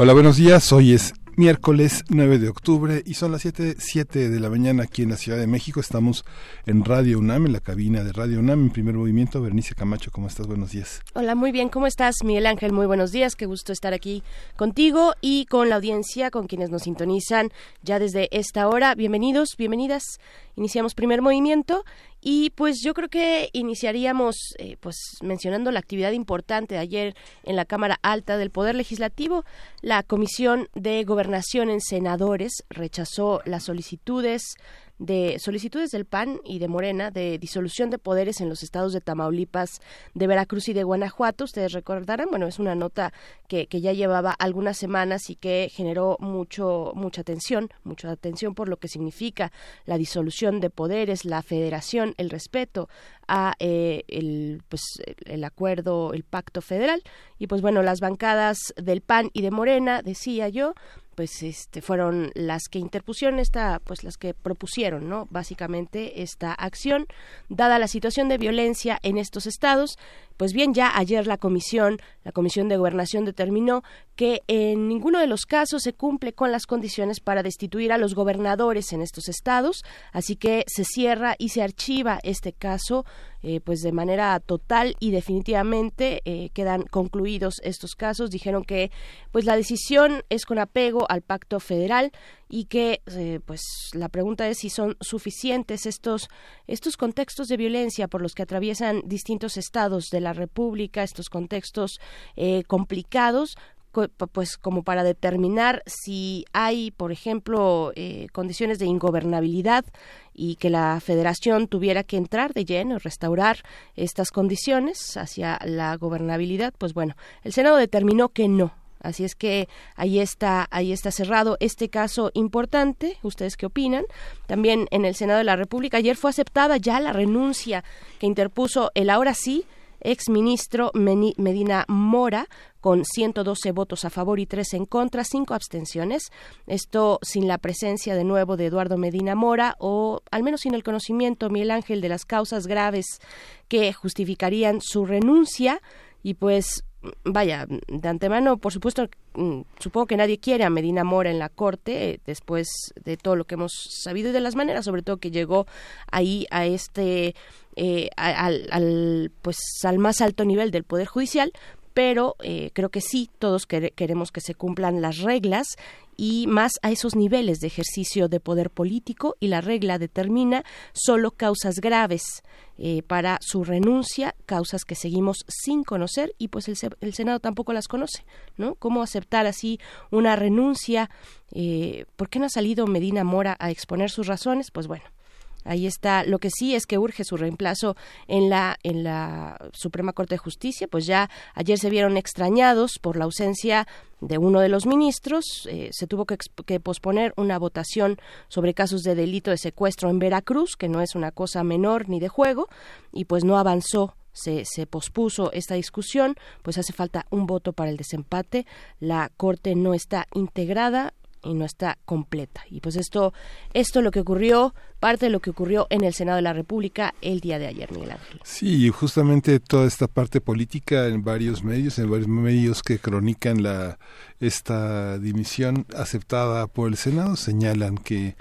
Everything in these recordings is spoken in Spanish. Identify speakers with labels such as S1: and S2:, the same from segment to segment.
S1: Hola, buenos días. Hoy es miércoles 9 de octubre y son las 7, 7 de la mañana aquí en la Ciudad de México. Estamos en Radio UNAM, en la cabina de Radio UNAM, en primer movimiento. Bernice Camacho, ¿cómo estás? Buenos días.
S2: Hola, muy bien. ¿Cómo estás, Miguel Ángel? Muy buenos días. Qué gusto estar aquí contigo y con la audiencia, con quienes nos sintonizan ya desde esta hora. Bienvenidos, bienvenidas. Iniciamos primer movimiento y pues yo creo que iniciaríamos eh, pues mencionando la actividad importante de ayer en la Cámara Alta del Poder Legislativo. La Comisión de Gobernación en Senadores rechazó las solicitudes de solicitudes del PAN y de Morena de disolución de poderes en los estados de Tamaulipas, de Veracruz y de Guanajuato. Ustedes recordarán, bueno, es una nota que, que ya llevaba algunas semanas y que generó mucho, mucha atención, mucha atención por lo que significa la disolución de poderes, la federación, el respeto a eh, el, pues, el acuerdo, el pacto federal. Y pues bueno, las bancadas del PAN y de Morena, decía yo, pues este fueron las que interpusieron esta pues las que propusieron no básicamente esta acción. Dada la situación de violencia en estos estados pues bien, ya ayer la comisión, la Comisión de Gobernación determinó que en ninguno de los casos se cumple con las condiciones para destituir a los gobernadores en estos estados, así que se cierra y se archiva este caso eh, pues de manera total y definitivamente eh, quedan concluidos estos casos. Dijeron que pues la decisión es con apego al pacto federal y que eh, pues la pregunta es si son suficientes estos estos contextos de violencia por los que atraviesan distintos estados de la República estos contextos eh, complicados pues como para determinar si hay, por ejemplo, eh, condiciones de ingobernabilidad y que la Federación tuviera que entrar de lleno, restaurar estas condiciones hacia la gobernabilidad, pues bueno, el Senado determinó que no, Así es que ahí está, ahí está cerrado este caso importante. ¿Ustedes qué opinan? También en el Senado de la República ayer fue aceptada ya la renuncia que interpuso el ahora sí ex ministro Medina Mora con 112 votos a favor y 3 en contra, cinco abstenciones. Esto sin la presencia de nuevo de Eduardo Medina Mora o al menos sin el conocimiento, Miguel Ángel, de las causas graves que justificarían su renuncia. Y pues vaya, de antemano, por supuesto, mm, supongo que nadie quiere a Medina Mora en la corte eh, después de todo lo que hemos sabido y de las maneras, sobre todo que llegó ahí a este, eh, al, pues al más alto nivel del poder judicial, pero eh, creo que sí, todos queremos que se cumplan las reglas y más a esos niveles de ejercicio de poder político y la regla determina solo causas graves eh, para su renuncia, causas que seguimos sin conocer y pues el, el, Senado tampoco las conoce, ¿no? ¿Cómo aceptar así una renuncia? Eh, ¿Por qué no ha salido Medina Mora a exponer sus razones? Pues bueno, Ahí está. Lo que sí es que urge su reemplazo en la en la Suprema Corte de Justicia. Pues ya ayer se vieron extrañados por la ausencia de uno de los ministros. Eh, se tuvo que, que, posponer una votación sobre casos de delito de secuestro en Veracruz, que no es una cosa menor ni de juego, y pues no avanzó se, se, pospuso esta discusión, pues hace falta un voto para el desempate. La Corte no está integrada y no está completa. Y pues esto, esto lo que ocurrió, parte de lo que ocurrió en el Senado de la República el día de ayer, Miguel Ángel.
S1: Sí, justamente toda esta parte política en varios medios, en varios medios que cronican la esta dimisión aceptada por el Senado señalan que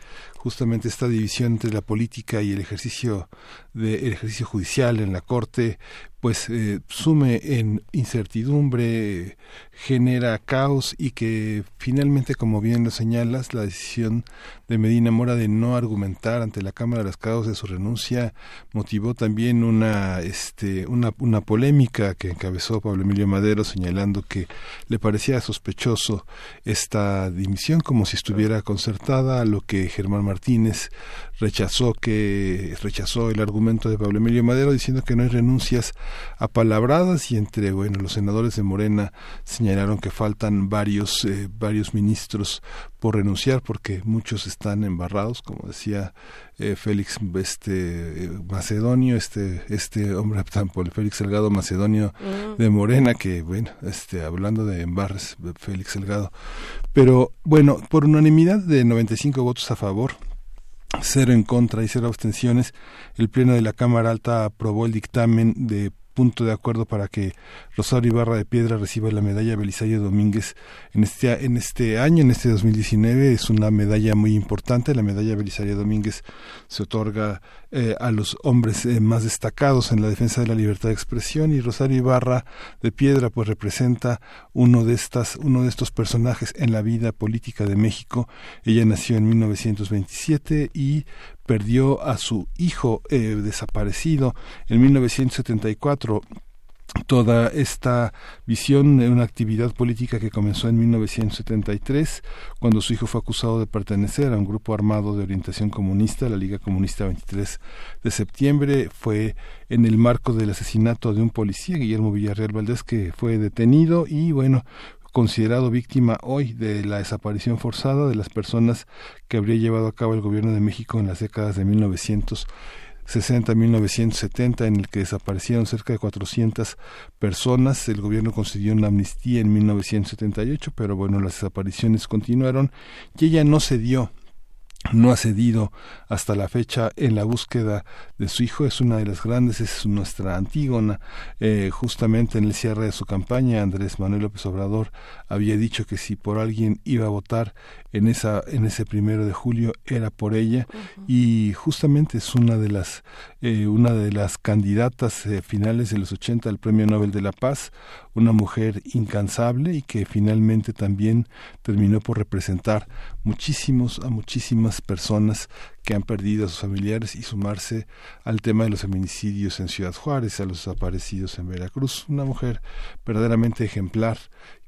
S1: justamente esta división entre la política y el ejercicio de el ejercicio judicial en la corte pues eh, sume en incertidumbre genera caos y que finalmente como bien lo señalas la decisión de Medina Mora de no argumentar ante la Cámara las causas de su renuncia motivó también una este una, una polémica que encabezó Pablo Emilio Madero señalando que le parecía sospechoso esta dimisión como si estuviera concertada a lo que Germán Martínez Martínez rechazó que rechazó el argumento de Pablo Emilio Madero diciendo que no hay renuncias apalabradas y entre bueno los senadores de Morena señalaron que faltan varios eh, varios ministros por renunciar porque muchos están embarrados como decía eh, Félix este eh, Macedonio este este hombre por Félix Salgado Macedonio mm. de Morena que bueno este hablando de embarres Félix Salgado pero bueno por unanimidad de 95 votos a favor cero en contra y cero abstenciones, el Pleno de la Cámara Alta aprobó el dictamen de punto de acuerdo para que Rosario Ibarra de Piedra reciba la medalla Belisario Domínguez en este, en este año, en este 2019. Es una medalla muy importante. La medalla Belisario Domínguez se otorga eh, a los hombres eh, más destacados en la defensa de la libertad de expresión y Rosario Ibarra de Piedra pues representa uno de estas uno de estos personajes en la vida política de México. Ella nació en 1927 y perdió a su hijo eh, desaparecido en 1974 toda esta visión de una actividad política que comenzó en 1973, cuando su hijo fue acusado de pertenecer a un grupo armado de orientación comunista, la Liga Comunista 23 de septiembre, fue en el marco del asesinato de un policía, Guillermo Villarreal Valdés, que fue detenido y bueno, considerado víctima hoy de la desaparición forzada de las personas que habría llevado a cabo el gobierno de México en las décadas de 1960 1970 en el que desaparecieron cerca de 400 personas. El gobierno concedió una amnistía en 1978, pero bueno, las desapariciones continuaron y ella no cedió no ha cedido hasta la fecha en la búsqueda de su hijo. Es una de las grandes, es nuestra Antígona. Eh, justamente en el cierre de su campaña, Andrés Manuel López Obrador había dicho que si por alguien iba a votar en esa en ese primero de julio era por ella. Y justamente es una de las eh, una de las candidatas eh, finales de los 80 al Premio Nobel de la Paz, una mujer incansable y que finalmente también terminó por representar muchísimos a muchísimas personas que han perdido a sus familiares y sumarse al tema de los feminicidios en Ciudad Juárez, a los desaparecidos en Veracruz, una mujer verdaderamente ejemplar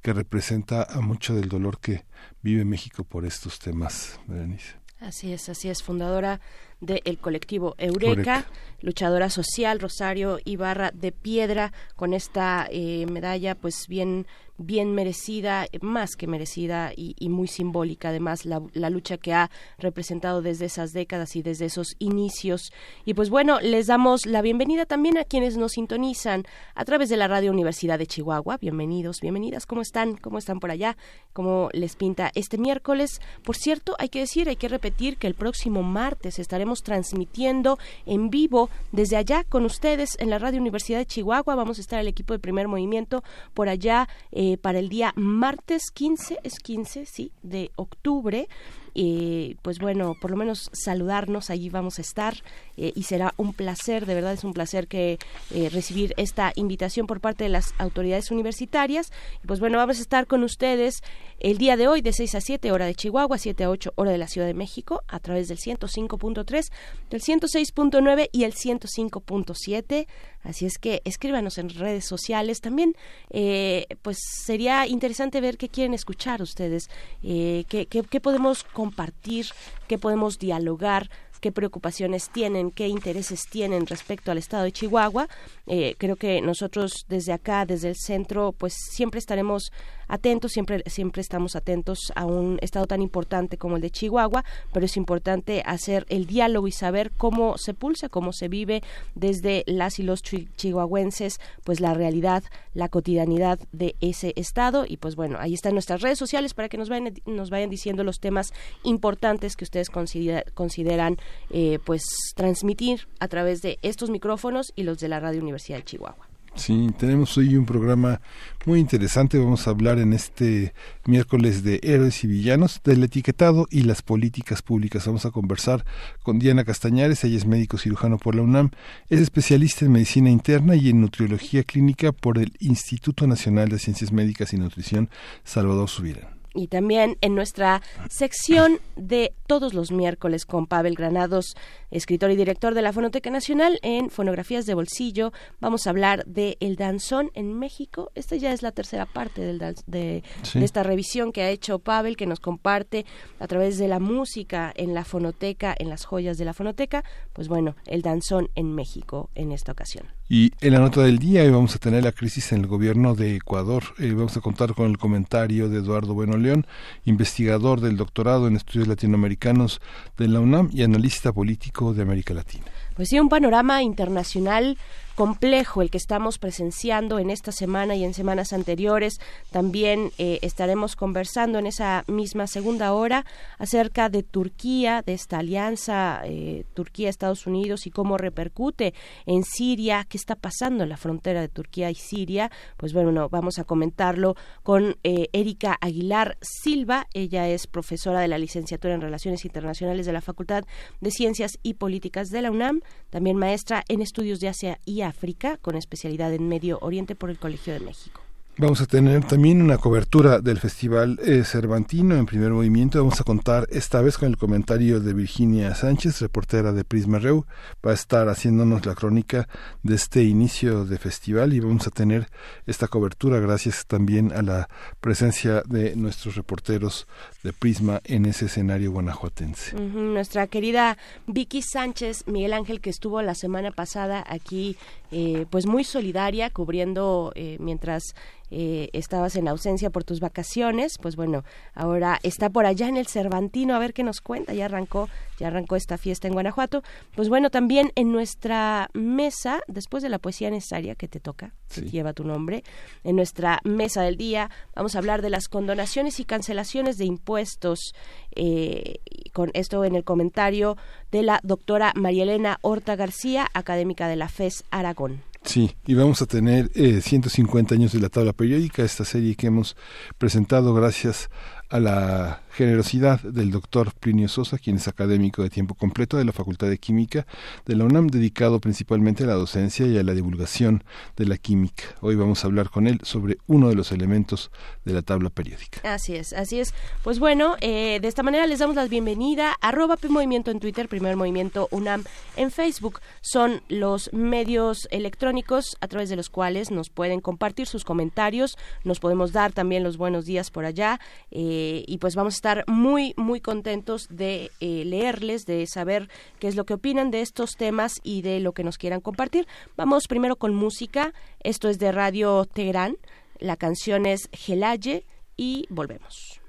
S1: que representa a mucho del dolor que vive México por estos temas, Berenice.
S2: Así es, así es, fundadora del colectivo Eureka, luchadora social, Rosario Ibarra de Piedra, con esta eh, medalla pues bien bien merecida, más que merecida y, muy simbólica además la, la, lucha que ha representado desde esas décadas y desde esos inicios. Y pues bueno, les damos la bienvenida también a quienes nos sintonizan a través de la Radio Universidad de Chihuahua. Bienvenidos, bienvenidas, ¿cómo están? ¿Cómo están por allá? ¿Cómo les pinta este miércoles? Por cierto, hay que decir, hay que repetir que el próximo martes estaremos transmitiendo en vivo desde allá con ustedes en la Radio Universidad de Chihuahua. Vamos a estar el equipo de primer movimiento por allá. Eh, para el día martes 15, es 15, sí, de octubre y pues bueno, por lo menos saludarnos, allí vamos a estar eh, y será un placer, de verdad es un placer que eh, recibir esta invitación por parte de las autoridades universitarias. Y pues bueno, vamos a estar con ustedes el día de hoy de 6 a 7 hora de Chihuahua, 7 a 8 hora de la Ciudad de México, a través del 105.3, del 106.9 y el 105.7. Así es que escríbanos en redes sociales. También, eh, pues sería interesante ver qué quieren escuchar ustedes, qué, qué, qué podemos compartir, que podemos dialogar qué preocupaciones tienen, qué intereses tienen respecto al estado de Chihuahua. Eh, creo que nosotros desde acá, desde el centro, pues siempre estaremos atentos, siempre, siempre estamos atentos a un estado tan importante como el de Chihuahua, pero es importante hacer el diálogo y saber cómo se pulsa, cómo se vive desde las y los chihuahuenses, pues la realidad, la cotidianidad de ese estado. Y pues bueno, ahí están nuestras redes sociales para que nos vayan, nos vayan diciendo los temas importantes que ustedes consideran eh, pues transmitir a través de estos micrófonos y los de la Radio Universidad de Chihuahua.
S1: Sí, tenemos hoy un programa muy interesante. Vamos a hablar en este miércoles de héroes y villanos, del etiquetado y las políticas públicas. Vamos a conversar con Diana Castañares, ella es médico cirujano por la UNAM, es especialista en medicina interna y en nutriología clínica por el Instituto Nacional de Ciencias Médicas y Nutrición Salvador Subirán.
S2: Y también en nuestra sección de todos los miércoles con Pavel Granados, escritor y director de la Fonoteca Nacional en Fonografías de Bolsillo, vamos a hablar de El Danzón en México. Esta ya es la tercera parte del de, de, esta revisión que ha hecho Pavel, que nos comparte a través de la música en la fonoteca, en las joyas de la fonoteca. Pues bueno, El Danzón en México en esta ocasión.
S1: Y en la nota del día hoy vamos a tener la crisis en el gobierno de Ecuador. Eh, vamos a contar con el comentario de Eduardo Bueno León, investigador del doctorado en estudios latinoamericanos de la UNAM y analista político de América Latina.
S2: Pues sí, un panorama internacional complejo el que estamos presenciando en esta semana y en semanas anteriores. También eh, estaremos conversando en esa misma segunda hora acerca de Turquía, de esta alianza eh, Turquía-Estados Unidos y cómo repercute en Siria, qué está pasando en la frontera de Turquía y Siria. Pues bueno, vamos a comentarlo con eh, Erika Aguilar Silva. Ella es profesora de la licenciatura en Relaciones Internacionales de la Facultad de Ciencias y Políticas de la UNAM, también maestra en estudios de Asia y África, con especialidad en Medio Oriente por el Colegio de México.
S1: Vamos a tener también una cobertura del Festival eh, Cervantino en primer movimiento. Vamos a contar esta vez con el comentario de Virginia Sánchez, reportera de Prisma Reu. Va a estar haciéndonos la crónica de este inicio de festival y vamos a tener esta cobertura gracias también a la presencia de nuestros reporteros de Prisma en ese escenario guanajuatense.
S2: Nuestra querida Vicky Sánchez, Miguel Ángel, que estuvo la semana pasada aquí, eh, pues muy solidaria, cubriendo eh, mientras eh, estabas en ausencia por tus vacaciones, pues bueno, ahora está por allá en el Cervantino, a ver qué nos cuenta, ya arrancó, ya arrancó esta fiesta en Guanajuato. Pues bueno, también en nuestra mesa, después de la poesía necesaria que te toca, que lleva tu nombre, en nuestra mesa del día vamos a hablar de las condonaciones y cancelaciones de impuestos, eh, con esto en el comentario de la doctora María Elena Horta García, académica de la FES Aragón.
S1: Sí, y vamos a tener eh, 150 años de la tabla periódica, esta serie que hemos presentado gracias a la generosidad del doctor Plinio Sosa, quien es académico de tiempo completo de la Facultad de Química de la UNAM, dedicado principalmente a la docencia y a la divulgación de la química. Hoy vamos a hablar con él sobre uno de los elementos de la tabla periódica.
S2: Así es, así es. Pues bueno, eh, de esta manera les damos la bienvenida. Arroba Movimiento en Twitter, Primer Movimiento UNAM en Facebook. Son los medios electrónicos a través de los cuales nos pueden compartir sus comentarios, nos podemos dar también los buenos días por allá. Eh, y pues vamos a estar muy, muy contentos de eh, leerles, de saber qué es lo que opinan de estos temas y de lo que nos quieran compartir. Vamos primero con música. Esto es de Radio Teherán. La canción es Gelaye y volvemos.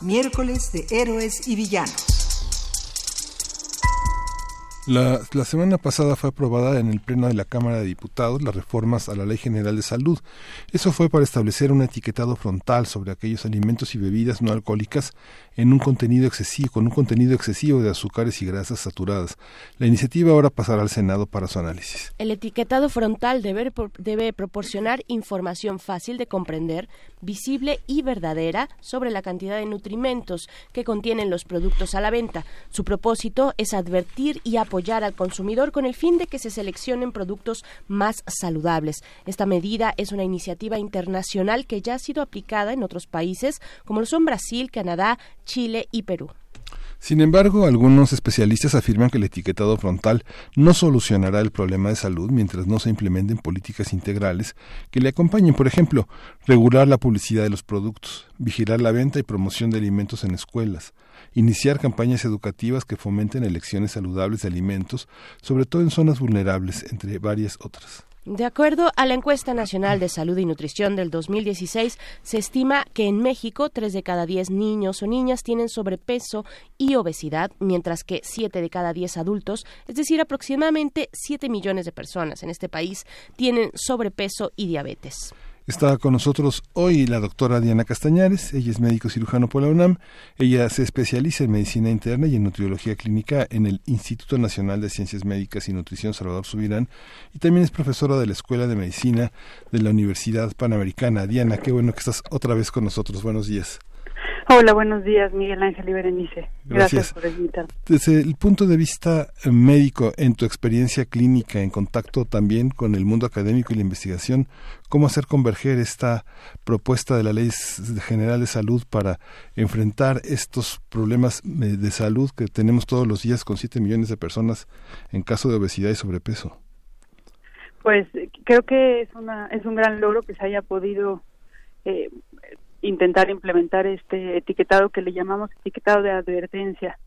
S3: Miércoles de héroes y villanos.
S1: La, semana pasada fue aprobada en el Pleno de la Cámara de Diputados las reformas a la Ley General de Salud. Eso fue para establecer un etiquetado frontal sobre aquellos alimentos y bebidas no alcohólicas en un contenido excesivo, con un contenido excesivo de azúcares y grasas saturadas. La iniciativa ahora pasará al Senado para su análisis.
S2: El etiquetado frontal debe, debe proporcionar información fácil de comprender, visible y verdadera sobre la cantidad de nutrimentos que contienen los productos a la venta. Su propósito es advertir y apoyar al consumidor con el fin de que se seleccionen productos más saludables. Esta medida es una iniciativa internacional que ya ha sido aplicada en otros países como son Brasil, Canadá, Chile y Perú.
S1: Sin embargo, algunos especialistas afirman que el etiquetado frontal no solucionará el problema de salud mientras no se implementen políticas integrales que le acompañen, por ejemplo, regular la publicidad de los productos, vigilar la venta y promoción de alimentos en escuelas, iniciar campañas educativas que fomenten elecciones saludables de alimentos, sobre todo en zonas vulnerables, entre varias otras.
S2: De acuerdo a la encuesta nacional de salud y nutrición del 2016, se estima que en México 3 de cada 10 niños o niñas tienen sobrepeso y obesidad, mientras que 7 de cada 10 adultos, es decir, aproximadamente 7 millones de personas en este país, tienen sobrepeso y diabetes.
S1: Está con nosotros hoy la doctora Diana Castañares, ella es médico cirujano por la UNAM, ella se especializa en medicina interna y en nutriología clínica en el Instituto Nacional de Ciencias Médicas y Nutrición Salvador Subirán y también es profesora de la Escuela de Medicina de la Universidad Panamericana. Diana, qué bueno que estás otra vez con nosotros. Buenos días.
S4: Hola, buenos días, Miguel Ángel y Berenice. Gracias. por invitarme.
S1: Desde el punto de vista eh, médico, en tu experiencia clínica, en contacto también con el mundo académico y la investigación, ¿cómo hacer converger esta propuesta de la Ley General de Salud para enfrentar estos problemas eh, de salud que tenemos todos los días con 7 millones de personas en caso de obesidad y sobrepeso?
S4: Pues creo que es, una, es un gran logro que se haya podido eh, intentar implementar este etiquetado que le llamamos etiquetado de advertencia,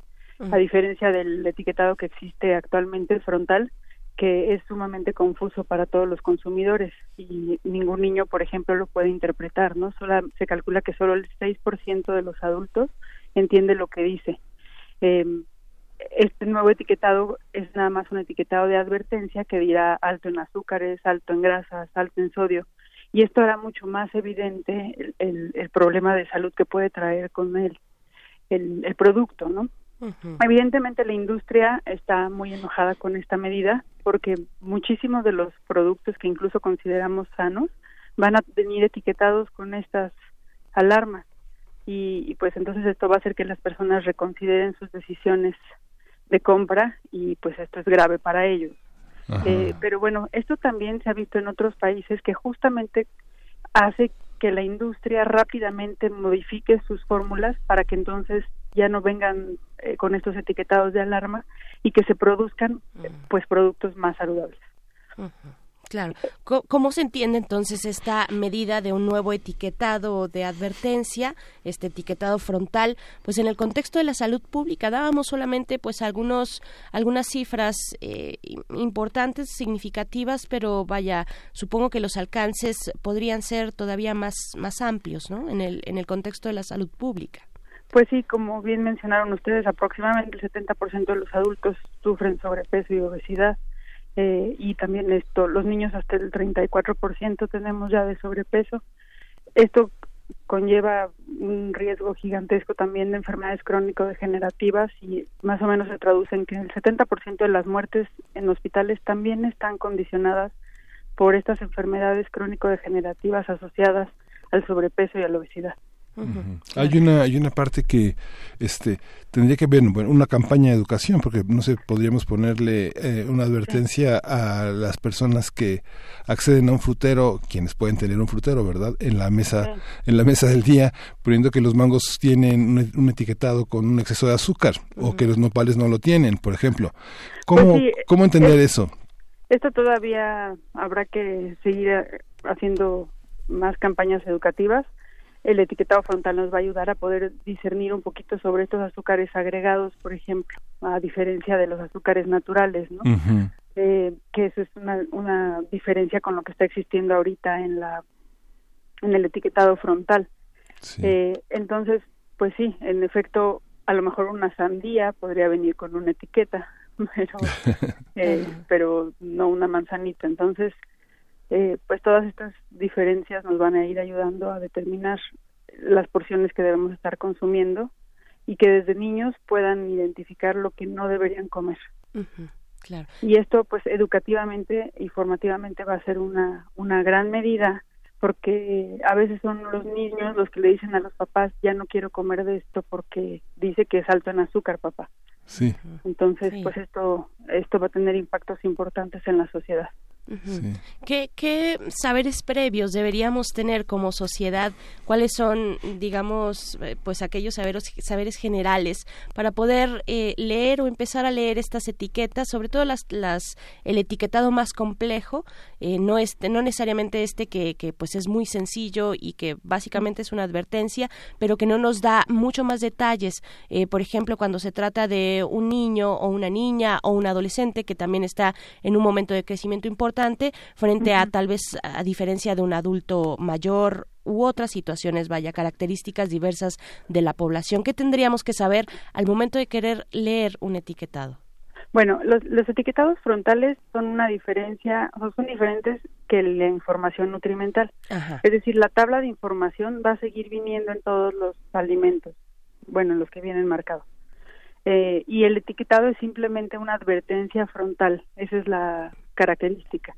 S4: a diferencia del etiquetado que existe actualmente frontal, que es sumamente confuso para todos los consumidores y ningún niño, por ejemplo, lo puede interpretar, ¿no? Solo, se calcula que solo el 6% de los adultos entiende lo que dice. Eh, este nuevo etiquetado es nada más un etiquetado de advertencia que dirá alto en azúcares, alto en grasas, alto en sodio y esto hará mucho más evidente el, el, problema de salud que puede traer con él el, el producto, ¿no? Evidentemente la industria está muy enojada con esta medida porque muchísimos de los productos que incluso consideramos sanos van a venir etiquetados con estas alarmas y, y pues entonces esto va a hacer que las personas reconsideren sus decisiones de compra y pues esto es grave para ellos. Eh, pero bueno, esto también se ha visto en otros países que justamente hace que la industria rápidamente modifique sus fórmulas para que entonces ya no vengan eh, con estos etiquetados de alarma y que se produzcan pues productos más saludables.
S2: Claro. ¿Cómo se entiende entonces esta medida de un nuevo etiquetado de advertencia, este etiquetado frontal, pues en el contexto de la salud pública? Dábamos solamente pues algunos algunas cifras eh, importantes, significativas, pero vaya, supongo que los alcances podrían ser todavía más más amplios, ¿no? En el en el contexto de la salud pública.
S4: Pues sí, como bien mencionaron ustedes, aproximadamente el 70% de los adultos sufren sobrepeso y obesidad eh, y también esto, los niños hasta el 34% tenemos ya de sobrepeso. Esto conlleva un riesgo gigantesco también de enfermedades crónico-degenerativas y más o menos se traduce en que el 70% de las muertes en hospitales también están condicionadas por estas enfermedades crónico-degenerativas asociadas al sobrepeso y a la obesidad.
S1: Hay una hay una parte que este tendría que ver bueno, una campaña de educación porque no sé podríamos ponerle eh, una advertencia a las personas que acceden a un frutero quienes pueden tener un frutero verdad en la mesa en la mesa del día poniendo que los mangos tienen un, etiquetado con un exceso de azúcar o que los nopales no lo tienen por ejemplo. Cómo pues cómo entender eso
S4: esto todavía habrá que seguir eh, haciendo más campañas educativas el etiquetado frontal nos va a ayudar a poder discernir un poquito sobre estos azúcares agregados, por ejemplo, a diferencia de los azúcares naturales, ¿no? eh, que eso es una, una diferencia con lo que está existiendo ahorita en la en el etiquetado frontal. Eh, entonces, pues sí, en efecto, a lo mejor una sandía podría venir con una etiqueta, pero, eh, pero no una manzanita. Entonces, eh, pues todas estas diferencias nos van a ir ayudando a determinar las porciones que debemos estar consumiendo y que desde niños puedan identificar lo que no deberían comer.
S2: claro.
S4: Y esto, pues, educativamente y formativamente va a ser una, una gran medida porque a veces son los niños los que le dicen a los papás, ya no quiero comer de esto porque dice que es alto en azúcar, papá.
S1: Sí.
S4: Entonces, pues esto, esto va a tener impactos importantes en la sociedad.
S2: ¿Qué, saberes previos deberíamos tener como sociedad? ¿Cuáles son, digamos, eh, pues aquellos saberes, saberes generales para poder eh, leer o empezar a leer estas etiquetas, sobre todo las, las el etiquetado más complejo, eh, no este, no necesariamente este que, que pues es muy sencillo y que básicamente es una advertencia, pero que no nos da mucho más detalles. por ejemplo, cuando se trata de un niño o una niña o un adolescente que también está en un momento de crecimiento importante frente a tal vez a diferencia de un adulto mayor u otras situaciones, vaya, características diversas de la población. ¿Qué tendríamos que saber al momento de querer leer un etiquetado?
S4: Bueno, los, etiquetados frontales son una diferencia, son diferentes que la información nutrimental. Es decir, la tabla de información va a seguir viniendo en todos los alimentos, bueno, en los que vienen marcados. Eh, y el etiquetado es simplemente una advertencia frontal, esa es la característica.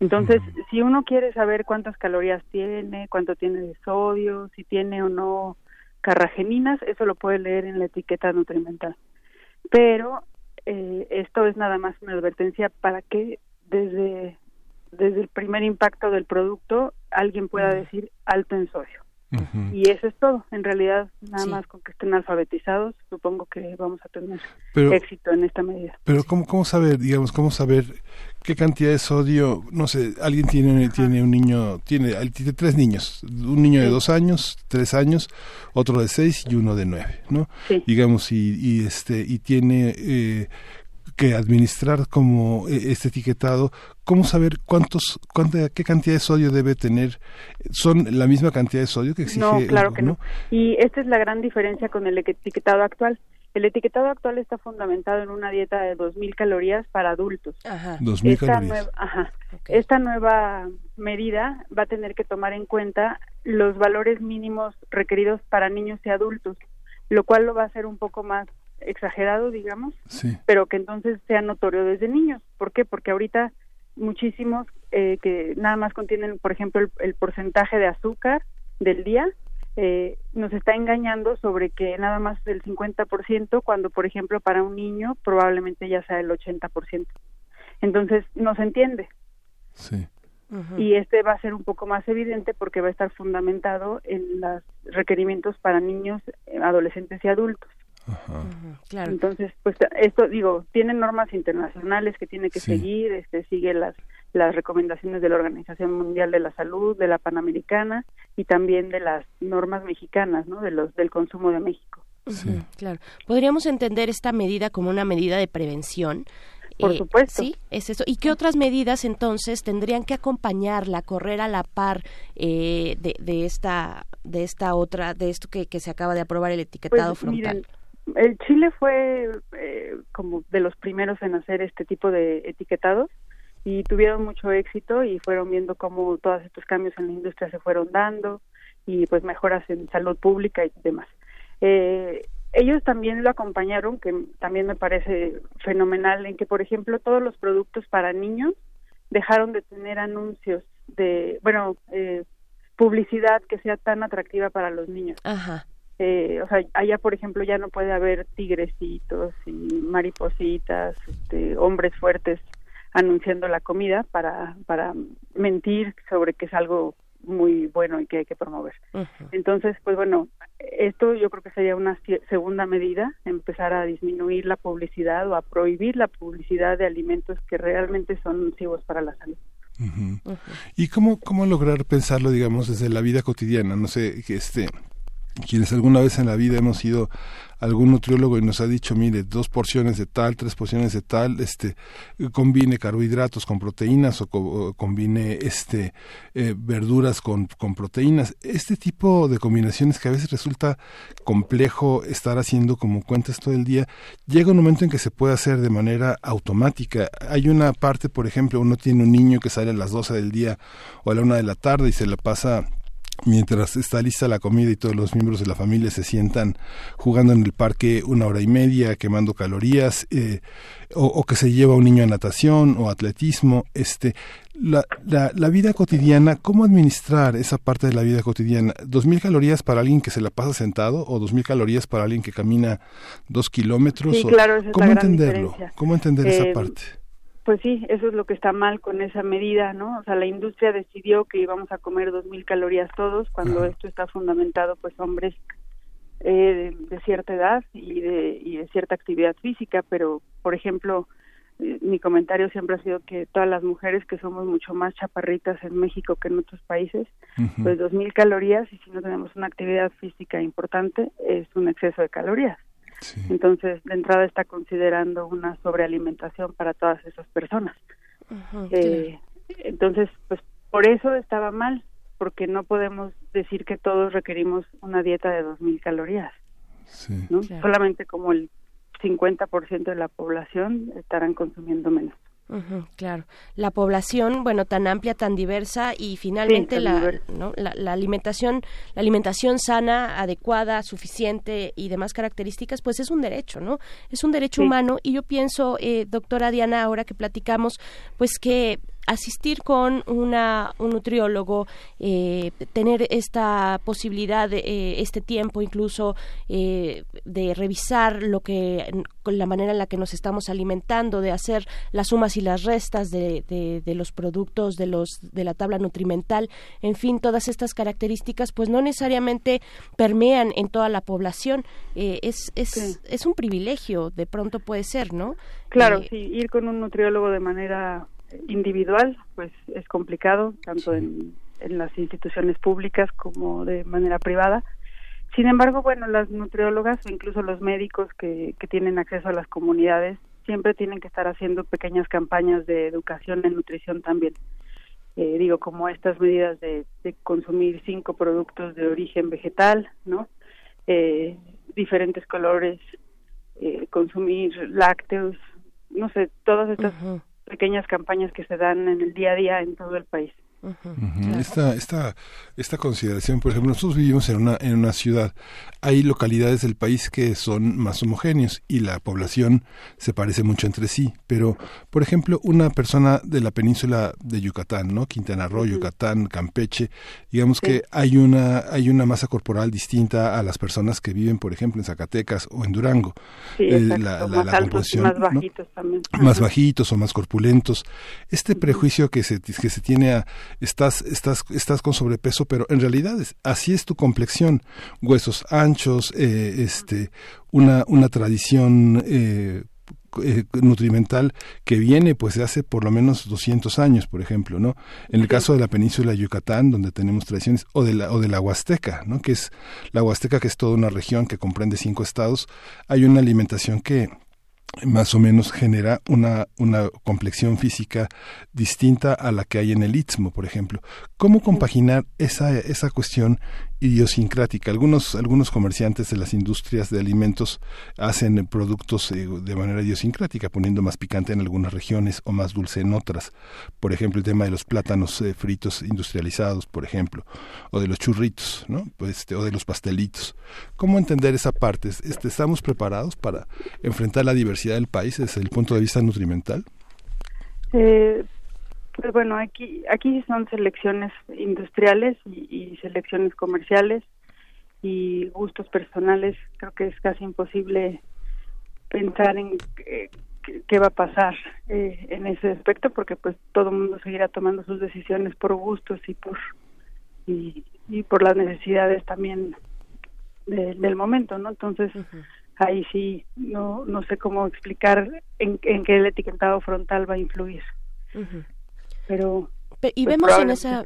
S4: Entonces, si uno quiere saber cuántas calorías tiene, cuánto tiene de sodio, si tiene o no carrageninas, eso lo puede leer en la etiqueta nutrimental. Pero eh, esto es nada más una advertencia para que desde, desde el primer impacto del producto alguien pueda decir alto en sodio. Y eso es todo. En realidad, nada más con que estén alfabetizados, supongo que vamos a tener éxito en esta medida.
S1: Pero ¿cómo, cómo saber, digamos, cómo saber qué cantidad de sodio, no sé, alguien tiene, tiene un niño, tiene, tiene tres niños, un niño de dos años, tres años, otro de seis y uno de nueve, ¿no? Digamos, y, y, este, y tiene... Eh, que administrar como eh, este etiquetado, ¿cómo saber cuántos, cuánta, qué cantidad de sodio debe tener? ¿Son la misma cantidad de sodio que exige?
S4: No, claro que no. Y esta es la gran diferencia con el etiquetado actual. El etiquetado actual está fundamentado en una dieta de 2.000 calorías para adultos.
S1: Ajá. 2.000 calorías.
S4: ajá. Esta nueva medida va a tener que tomar en cuenta los valores mínimos requeridos para niños y adultos, lo cual lo va a hacer un poco más exagerado, digamos, pero que entonces sea notorio desde niños. ¿Por qué? Porque ahorita muchísimos eh, que nada más contienen, por ejemplo, el, porcentaje de azúcar del día, eh, nos está engañando sobre que nada más es el 50%, cuando, por ejemplo, para un niño probablemente ya sea el 80%. Entonces, no se entiende.
S1: Sí.
S4: Y este va a ser un poco más evidente porque va a estar fundamentado en los requerimientos para niños, adolescentes y adultos. Entonces, pues esto digo, tiene normas internacionales que tiene que seguir, este sigue las las recomendaciones de la Organización Mundial de la Salud, de la Panamericana y también de las normas mexicanas, ¿no? De los del consumo de México.
S2: Sí. Claro. Podríamos entender esta medida como una medida de prevención.
S4: Por
S2: Eh,
S4: supuesto.
S2: Sí, es eso. ¿Y qué otras medidas entonces tendrían que acompañarla, correr a la par eh, de, de esta de esta otra, de esto que, que se acaba de aprobar el etiquetado
S4: Pues,
S2: frontal?
S4: miren, el Chile fue eh, como de los primeros en hacer este tipo de etiquetados y tuvieron mucho éxito y fueron viendo cómo todos estos cambios en la industria se fueron dando y pues mejoras en salud pública y demás. Eh, ellos también lo acompañaron, que también me parece fenomenal, en que, por ejemplo, todos los productos para niños dejaron de tener anuncios de, bueno, eh, publicidad que sea tan atractiva para los niños.
S2: Ajá.
S4: Eh, o sea, allá, por ejemplo, ya no puede haber tigrecitos y maripositas, este, hombres fuertes anunciando la comida para, para mentir sobre que es algo muy bueno y que hay que promover. Entonces, pues bueno, esto yo creo que sería una segunda medida, empezar a disminuir la publicidad o a prohibir la publicidad de alimentos que realmente son nocivos para la salud.
S1: ¿Y cómo, cómo lograr pensarlo, digamos, desde la vida cotidiana? No sé, que este, quienes alguna vez en la vida hemos ido a algún nutriólogo y nos ha dicho, mire, dos porciones de tal, tres porciones de tal, este, combine carbohidratos con proteínas o, co- o combine este, eh, verduras con, con proteínas. Este tipo de combinaciones que a veces resulta complejo estar haciendo como cuentas todo el día, llega un momento en que se puede hacer de manera automática. Hay una parte, por ejemplo, uno tiene un niño que sale a las 12 del día o a la una de la tarde y se la pasa mientras está lista la comida y todos los miembros de la familia se sientan jugando en el parque una hora y media, quemando calorías, eh, o, o que se lleva un niño a natación o atletismo, este, la, la, la vida cotidiana, ¿cómo administrar esa parte de la vida cotidiana? ¿Dos mil calorías para alguien que se la pasa sentado o dos mil calorías para alguien que camina dos kilómetros?
S4: Sí,
S1: o-
S4: claro, esa es
S1: ¿Cómo entenderlo? ¿Cómo entender esa
S4: Eh,
S1: parte?
S4: Pues sí, eso es lo que está mal con esa medida, ¿no? O sea, la industria decidió que íbamos a comer 2.000 calorías todos, cuando esto está fundamentado, pues, hombres eh, de, de cierta edad y de, y de cierta actividad física, pero, por ejemplo, eh, mi comentario siempre ha sido que todas las mujeres que somos mucho más chaparritas en México que en otros países,
S1: Ujú.
S4: pues 2.000 calorías y si no tenemos una actividad física importante es un exceso de calorías.
S1: Sí.
S4: Entonces, de entrada está considerando una sobrealimentación para todas esas personas. Eh, entonces, pues por eso estaba mal, porque no podemos decir que todos requerimos una dieta de 2.000 calorías,
S1: Sí.
S4: ¿no?
S2: Claro.
S4: Solamente como el 50% de la población estarán consumiendo menos.
S2: Claro. La población, bueno, tan amplia, tan diversa y finalmente la. ¿no? la, la alimentación, la alimentación sana, adecuada, suficiente y demás características, pues es un derecho, ¿no? Es un derecho
S4: Sí.
S2: humano y yo pienso, eh, doctora Diana, ahora que platicamos, pues que asistir con una, un nutriólogo, eh, tener esta posibilidad, de, eh, este tiempo incluso eh, de revisar lo que, con la manera en la que nos estamos alimentando, de hacer las sumas y las restas de, de, de los productos, de los de la tabla nutrimental, en fin, todas estas características, pues no necesariamente permean en toda la población. Eh, es es,
S4: Sí.
S2: es un privilegio, de pronto puede ser, ¿no?
S4: Claro,
S2: Eh,
S4: sí, ir con un nutriólogo de manera individual, pues es complicado, tanto en, en las instituciones públicas como de manera privada. Sin embargo, bueno, las nutriólogas o incluso los médicos que, que tienen acceso a las comunidades siempre tienen que estar haciendo pequeñas campañas de educación en nutrición también. Eh, digo, como estas medidas de, de consumir cinco productos de origen vegetal, ¿no? Eh, diferentes colores, eh, consumir lácteos, no sé, todas estas pequeñas campañas que se dan en el día a día en todo el país.
S2: Claro.
S1: Esta, esta, esta consideración, por ejemplo, nosotros vivimos en una, en una ciudad, hay localidades del país que son más homogéneos y la población se parece mucho entre sí, pero, por ejemplo, una persona de la península de Yucatán, ¿no? Quintana Roo. Yucatán, Campeche, digamos
S4: Sí.
S1: que hay una, hay una masa corporal distinta a las personas que viven, por ejemplo, en Zacatecas o en Durango.
S4: Sí,
S1: Eh, la- la-
S4: más
S1: la
S4: altos más
S1: ¿no?
S4: bajitos también.
S1: más bajitos o más corpulentos. Este prejuicio que se, que se tiene a estás, estás, estás con sobrepeso, pero en realidad es- así es tu complexión. Huesos anchos, eh, este, una, una tradición eh, eh, nutrimental que viene pues de hace por lo menos 200 años, por ejemplo, ¿no? En el caso de la península de Yucatán, donde tenemos tradiciones, o de la, o de la Huasteca, ¿no? Que es la Huasteca, que es toda una región que comprende cinco estados, hay una alimentación que más o menos genera una, una complexión física distinta a la que hay en el istmo, por ejemplo. ¿Cómo compaginar esa, esa cuestión idiosincrática. Algunos, algunos comerciantes de las industrias de alimentos hacen productos eh, de manera idiosincrática, poniendo más picante en algunas regiones o más dulce en otras. Por ejemplo, el tema de los plátanos eh, fritos industrializados, por ejemplo, o de los churritos, ¿no? Pues, este, o de los pastelitos. ¿Cómo entender esa parte? Este, ¿Estamos preparados para enfrentar la diversidad del país desde el punto de vista nutrimental?
S4: Eh, pues bueno, aquí aquí son selecciones industriales y, selecciones comerciales y gustos personales. Creo que es casi imposible pensar en qué, va a pasar eh, en ese aspecto porque pues todo el mundo seguirá tomando sus decisiones por gustos y por y, por las necesidades también del momento, ¿no? Entonces ahí sí no no sé cómo explicar en, en qué el etiquetado frontal va a influir pero
S2: y pues, vemos en esa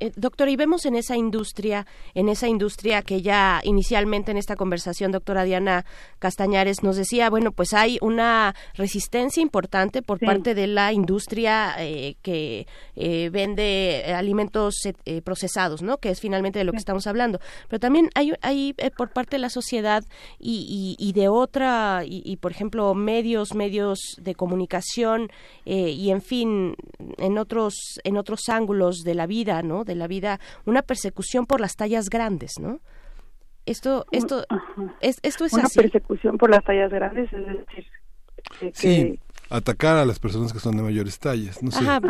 S2: eh, doctora, y vemos en esa industria, en esa industria que ya inicialmente en esta conversación, doctora Diana Castañares nos decía, bueno, pues hay una resistencia importante por parte de la industria eh, que eh, vende alimentos procesados, ¿no? Que es finalmente de lo que estamos hablando. Pero también hay, hay por parte de la sociedad y, y, de otra, y, por ejemplo, medios, medios de comunicación y en fin, en otros, en otros ángulos de la vida, ¿no? De la vida, una persecución por las tallas grandes, ¿no? Esto, esto, es, esto es
S4: una persecución por las tallas grandes, es decir,
S1: sí. atacar a las personas que son de mayores tallas. No sé, ah,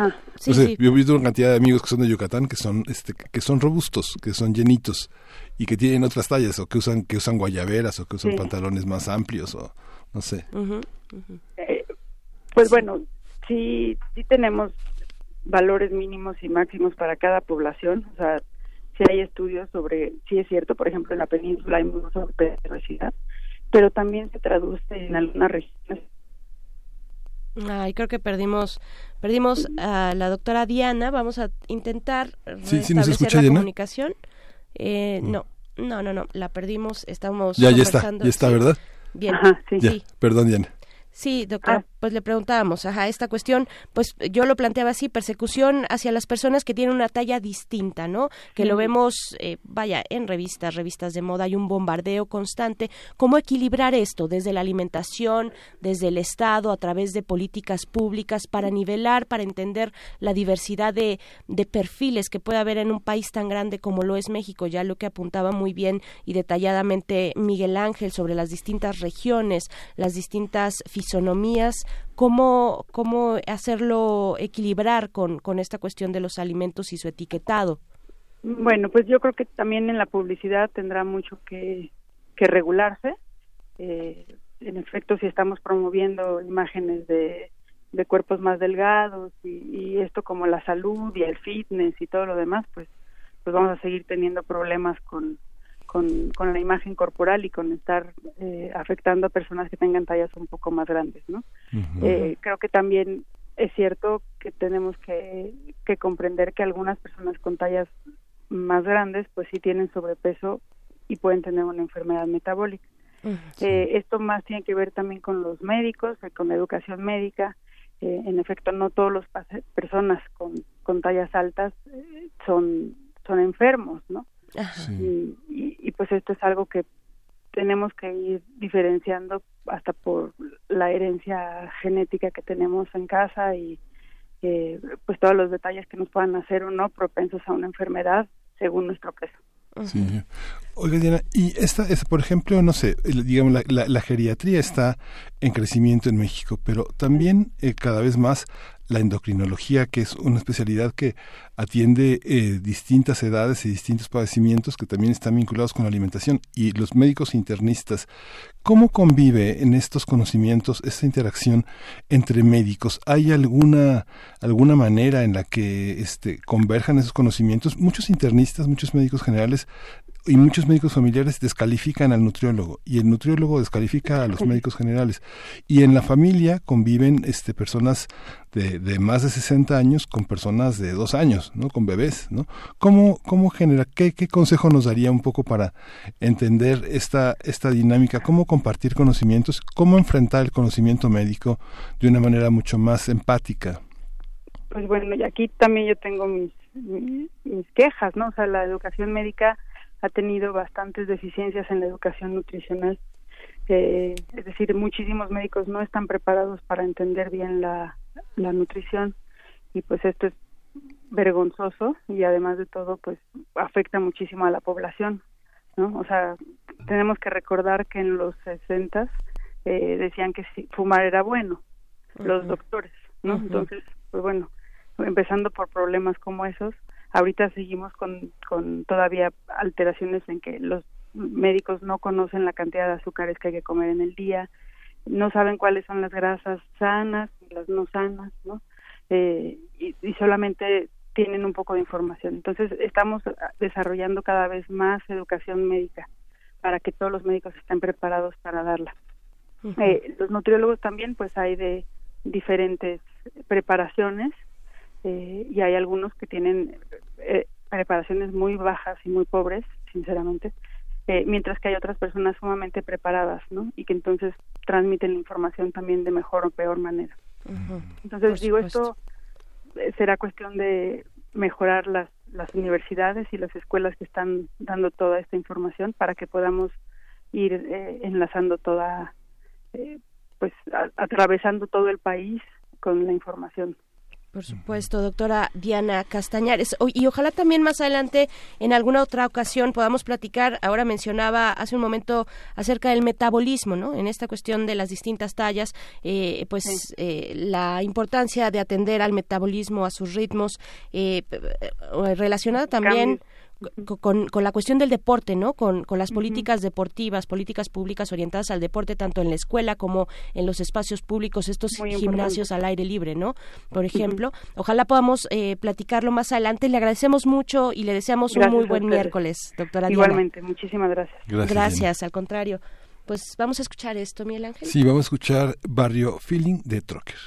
S1: yo he visto una cantidad de amigos que son de Yucatán que son, este, que son robustos, que son llenitos y que tienen otras tallas o que usan, que usan guayaberas o que usan pantalones más amplios o no sé.
S4: Eh, pues bueno, sí, sí tenemos valores mínimos y máximos para cada población. O sea, si hay estudios sobre, sí es cierto, por ejemplo, en la península hay mucha obesidad, pero también se traduce en algunas regiones.
S2: Ay, creo que perdimos perdimos a la doctora Diana. Vamos a intentar
S1: sí, sí, nos escucha,
S2: la comunicación. Eh, mm. No, no, no, no, la perdimos. Estamos
S1: ya, ya está, ya está, ¿verdad?
S2: Bien,
S4: sí. sí.
S1: Perdón, Diana.
S2: Sí, doctora, ah. pues le preguntábamos, ajá, esta cuestión, pues yo lo planteaba así, persecución hacia las personas que tienen una talla distinta, ¿no? Que lo vemos, eh, vaya, en revistas, revistas de moda, hay un bombardeo constante. ¿Cómo equilibrar esto desde la alimentación, desde el Estado, a través de políticas públicas para nivelar, para entender la diversidad de, de perfiles que puede haber en un país tan grande como lo es México? Ya lo que apuntaba muy bien y detalladamente Miguel Ángel sobre las distintas regiones, las distintas fisonomías, cómo, cómo hacerlo equilibrar con, con esta cuestión de los alimentos y su etiquetado.
S4: Bueno, pues yo creo que también en la publicidad tendrá mucho que, que regularse. Eh, en efecto, si estamos promoviendo imágenes de, de cuerpos más delgados y, y, esto como la salud y el fitness y todo lo demás, pues, pues vamos a seguir teniendo problemas con, con, con la imagen corporal y con estar eh, afectando a personas que tengan tallas un poco más grandes, ¿no? eh, creo que también es cierto que tenemos que, que comprender que algunas personas con tallas más grandes pues sí tienen sobrepeso y pueden tener una enfermedad metabólica. eh, esto más tiene que ver también con los médicos, eh, con la educación médica. Eh, en efecto, no todas las personas con, con tallas altas eh, son, son enfermos, ¿no? Y, y, pues esto es algo que tenemos que ir diferenciando hasta por la herencia genética que tenemos en casa y eh, pues todos los detalles que nos puedan hacer o no propensos a una enfermedad según nuestro peso.
S1: Sí. Oiga, Diana, y esta, es, por ejemplo, no sé, digamos, la, la, geriatría está en crecimiento en México, pero también eh, cada vez más la endocrinología, que es una especialidad que atiende eh, distintas edades y distintos padecimientos que también están vinculados con la alimentación. Y los médicos internistas, ¿cómo convive en estos conocimientos esta interacción entre médicos? ¿Hay alguna, alguna manera en la que este, converjan esos conocimientos? Muchos internistas, muchos médicos generales y muchos médicos familiares descalifican al nutriólogo y el nutriólogo descalifica a los médicos generales. Y en la familia conviven este, personas de, de más de 60 años con personas de dos años, ¿no? Con bebés, ¿no? ¿Cómo, cómo genera, qué, qué consejo nos daría un poco para entender esta, esta dinámica? ¿Cómo compartir conocimientos? ¿Cómo enfrentar el conocimiento médico de una manera mucho más empática?
S4: Pues bueno, y aquí también yo tengo mis, mis, quejas, ¿no? O sea, la educación médica ha tenido bastantes deficiencias en la educación nutricional. Eh, es decir, muchísimos médicos no están preparados para entender bien la, la nutrición y pues esto es vergonzoso y además de todo pues afecta muchísimo a la población no o sea tenemos que recordar que en los 60 eh, decían que fumar era bueno los doctores no entonces pues bueno empezando por problemas como esos ahorita seguimos con con todavía alteraciones en que los médicos no conocen la cantidad de azúcares que hay que comer en el día no saben cuáles son las grasas sanas y las no sanas, ¿no? Eh, y, solamente tienen un poco de información. Entonces, estamos desarrollando cada vez más educación médica para que todos los médicos estén preparados para darla. eh, los nutriólogos también, pues hay de diferentes preparaciones eh, y hay algunos que tienen eh, preparaciones muy bajas y muy pobres, sinceramente, eh, mientras que hay otras personas sumamente preparadas, ¿no? Y que entonces transmiten la información también de mejor o peor manera. Entonces, digo, esto eh, será cuestión de mejorar las, las universidades y las escuelas que están dando toda esta información para que podamos ir eh, enlazando toda, pues, atravesando todo el país con la información.
S2: Por supuesto, doctora Diana Castañares. Y ojalá también más adelante, en alguna otra ocasión, podamos platicar. Ahora mencionaba hace un momento acerca del metabolismo, ¿no? En esta cuestión de las distintas tallas, eh, pues eh, la importancia de atender al metabolismo, a sus ritmos, eh, relacionada también con, con, la cuestión del deporte, ¿no? Con, con las políticas deportivas, políticas públicas orientadas al deporte, tanto en la escuela como en los espacios públicos, estos gimnasios al aire libre, ¿no? Por ejemplo, ojalá podamos eh, platicarlo más adelante. Le agradecemos mucho y le deseamos un muy buen miércoles, doctora
S4: Diana. Igualmente, muchísimas gracias.
S2: Gracias, gracias al contrario. Pues vamos a escuchar esto, Miguel Ángel.
S1: Sí, vamos a escuchar Barrio Feeling de Trocker.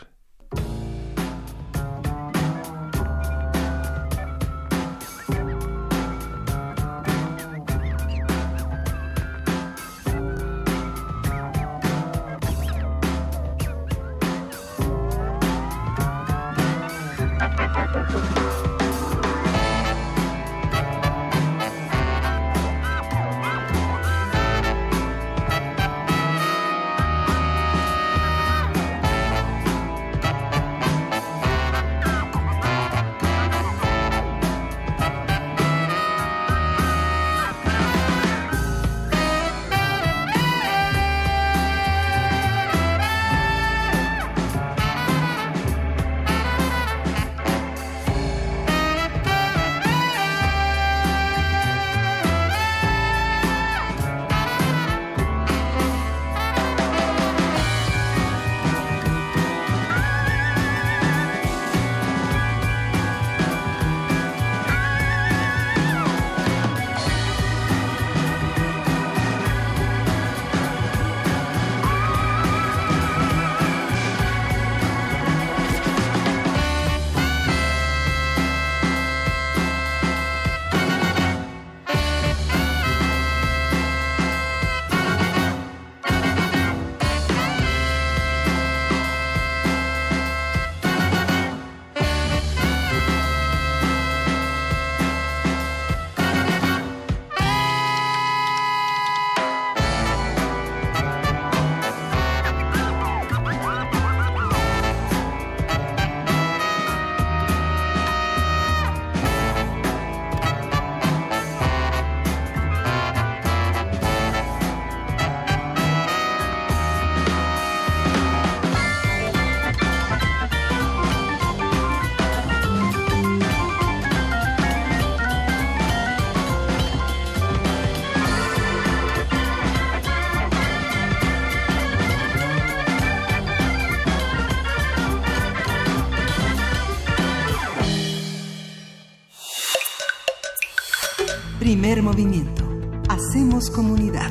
S3: Movimiento. Hacemos comunidad.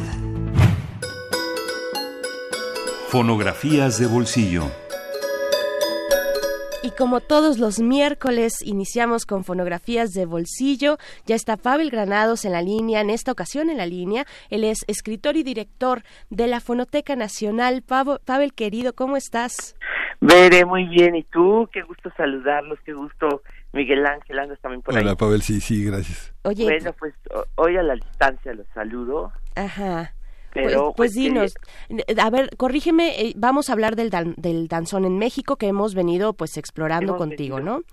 S5: Fonografías de bolsillo.
S2: Y como todos los miércoles, iniciamos con fonografías de bolsillo. Ya está Pavel Granados en la línea, en esta ocasión en la línea. Él es escritor y director de la Fonoteca Nacional. Pavel, querido, ¿cómo estás?
S6: Veré muy bien. ¿Y tú? Qué gusto saludarlos, qué gusto. Miguel Ángel, andas también por ahí.
S1: Hola, Pavel, sí, sí, gracias.
S6: Oye, bueno, pues hoy a la distancia los saludo.
S2: Ajá. Pues, pues, pues dinos, a ver, corrígeme, eh, vamos a hablar del, del danzón en México que hemos venido pues explorando contigo, ¿no?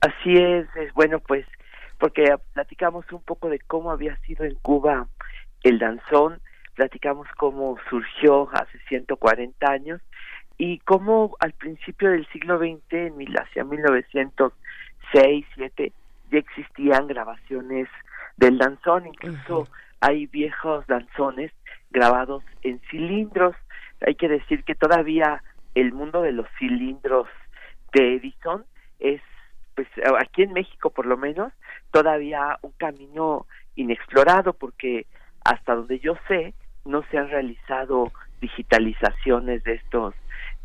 S6: Así es, es, bueno, pues porque platicamos un poco de cómo había sido en Cuba el danzón, platicamos cómo surgió hace 140 años y cómo al principio del siglo XX, en, hacia 1906, 7, ya existían grabaciones del danzón, incluso hay viejos danzones grabados en cilindros. Hay que decir que todavía el mundo de los cilindros de Edison es, pues aquí en México por lo menos, todavía un camino inexplorado porque hasta donde yo sé no se han realizado digitalizaciones de estos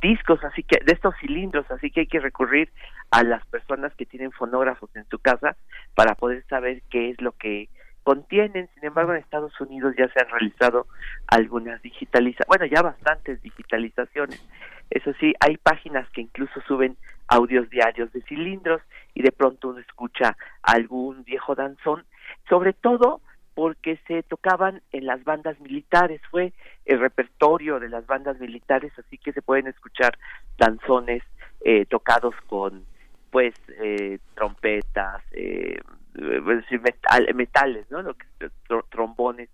S6: discos, así que de estos cilindros, así que hay que recurrir a las personas que tienen fonógrafos en su casa para poder saber qué es lo que contienen. Sin embargo, en Estados Unidos ya se han realizado algunas digitalizaciones, bueno, ya bastantes digitalizaciones. Eso sí, hay páginas que incluso suben audios diarios de cilindros y de pronto uno escucha algún viejo danzón, sobre todo porque se tocaban en las bandas militares, fue el repertorio de las bandas militares, así que se pueden escuchar danzones eh, tocados con pues eh, trompetas, eh, metales, ¿no? Lo que, trombones,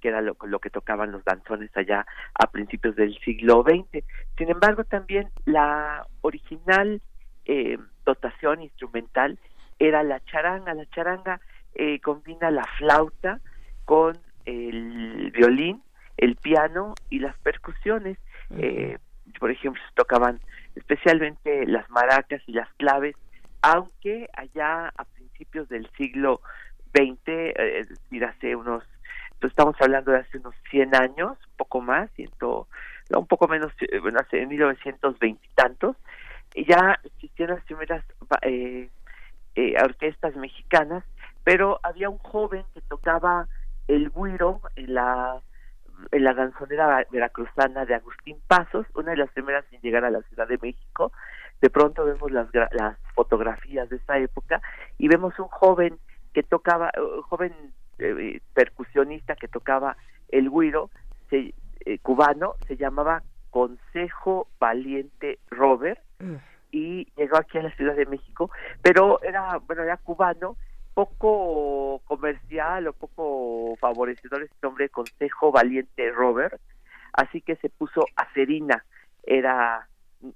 S6: que era lo, lo que tocaban los danzones allá a principios del siglo XX. Sin embargo, también la original eh, dotación instrumental era la charanga. La charanga eh, combina la flauta con el violín, el piano y las percusiones. Eh, por ejemplo, se tocaban especialmente las maracas y las claves, aunque allá a principios del siglo XX, eh, es decir, hace unos, pues estamos hablando de hace unos 100 años, un poco más, ciento, un poco menos, eh, bueno, hace 1920 y tantos, ya existían las primeras eh, eh, orquestas mexicanas, pero había un joven que tocaba el guiro en la en la danzonera veracruzana de Agustín Pasos, una de las primeras en llegar a la Ciudad de México, de pronto vemos las, las fotografías de esa época y vemos un joven que tocaba, un joven eh, percusionista que tocaba el guiro se, eh, cubano, se llamaba Consejo Valiente Robert y llegó aquí a la Ciudad de México, pero era, bueno, era cubano, poco comercial o poco favorecedor este nombre Consejo Valiente Robert, así que se puso Acerina, era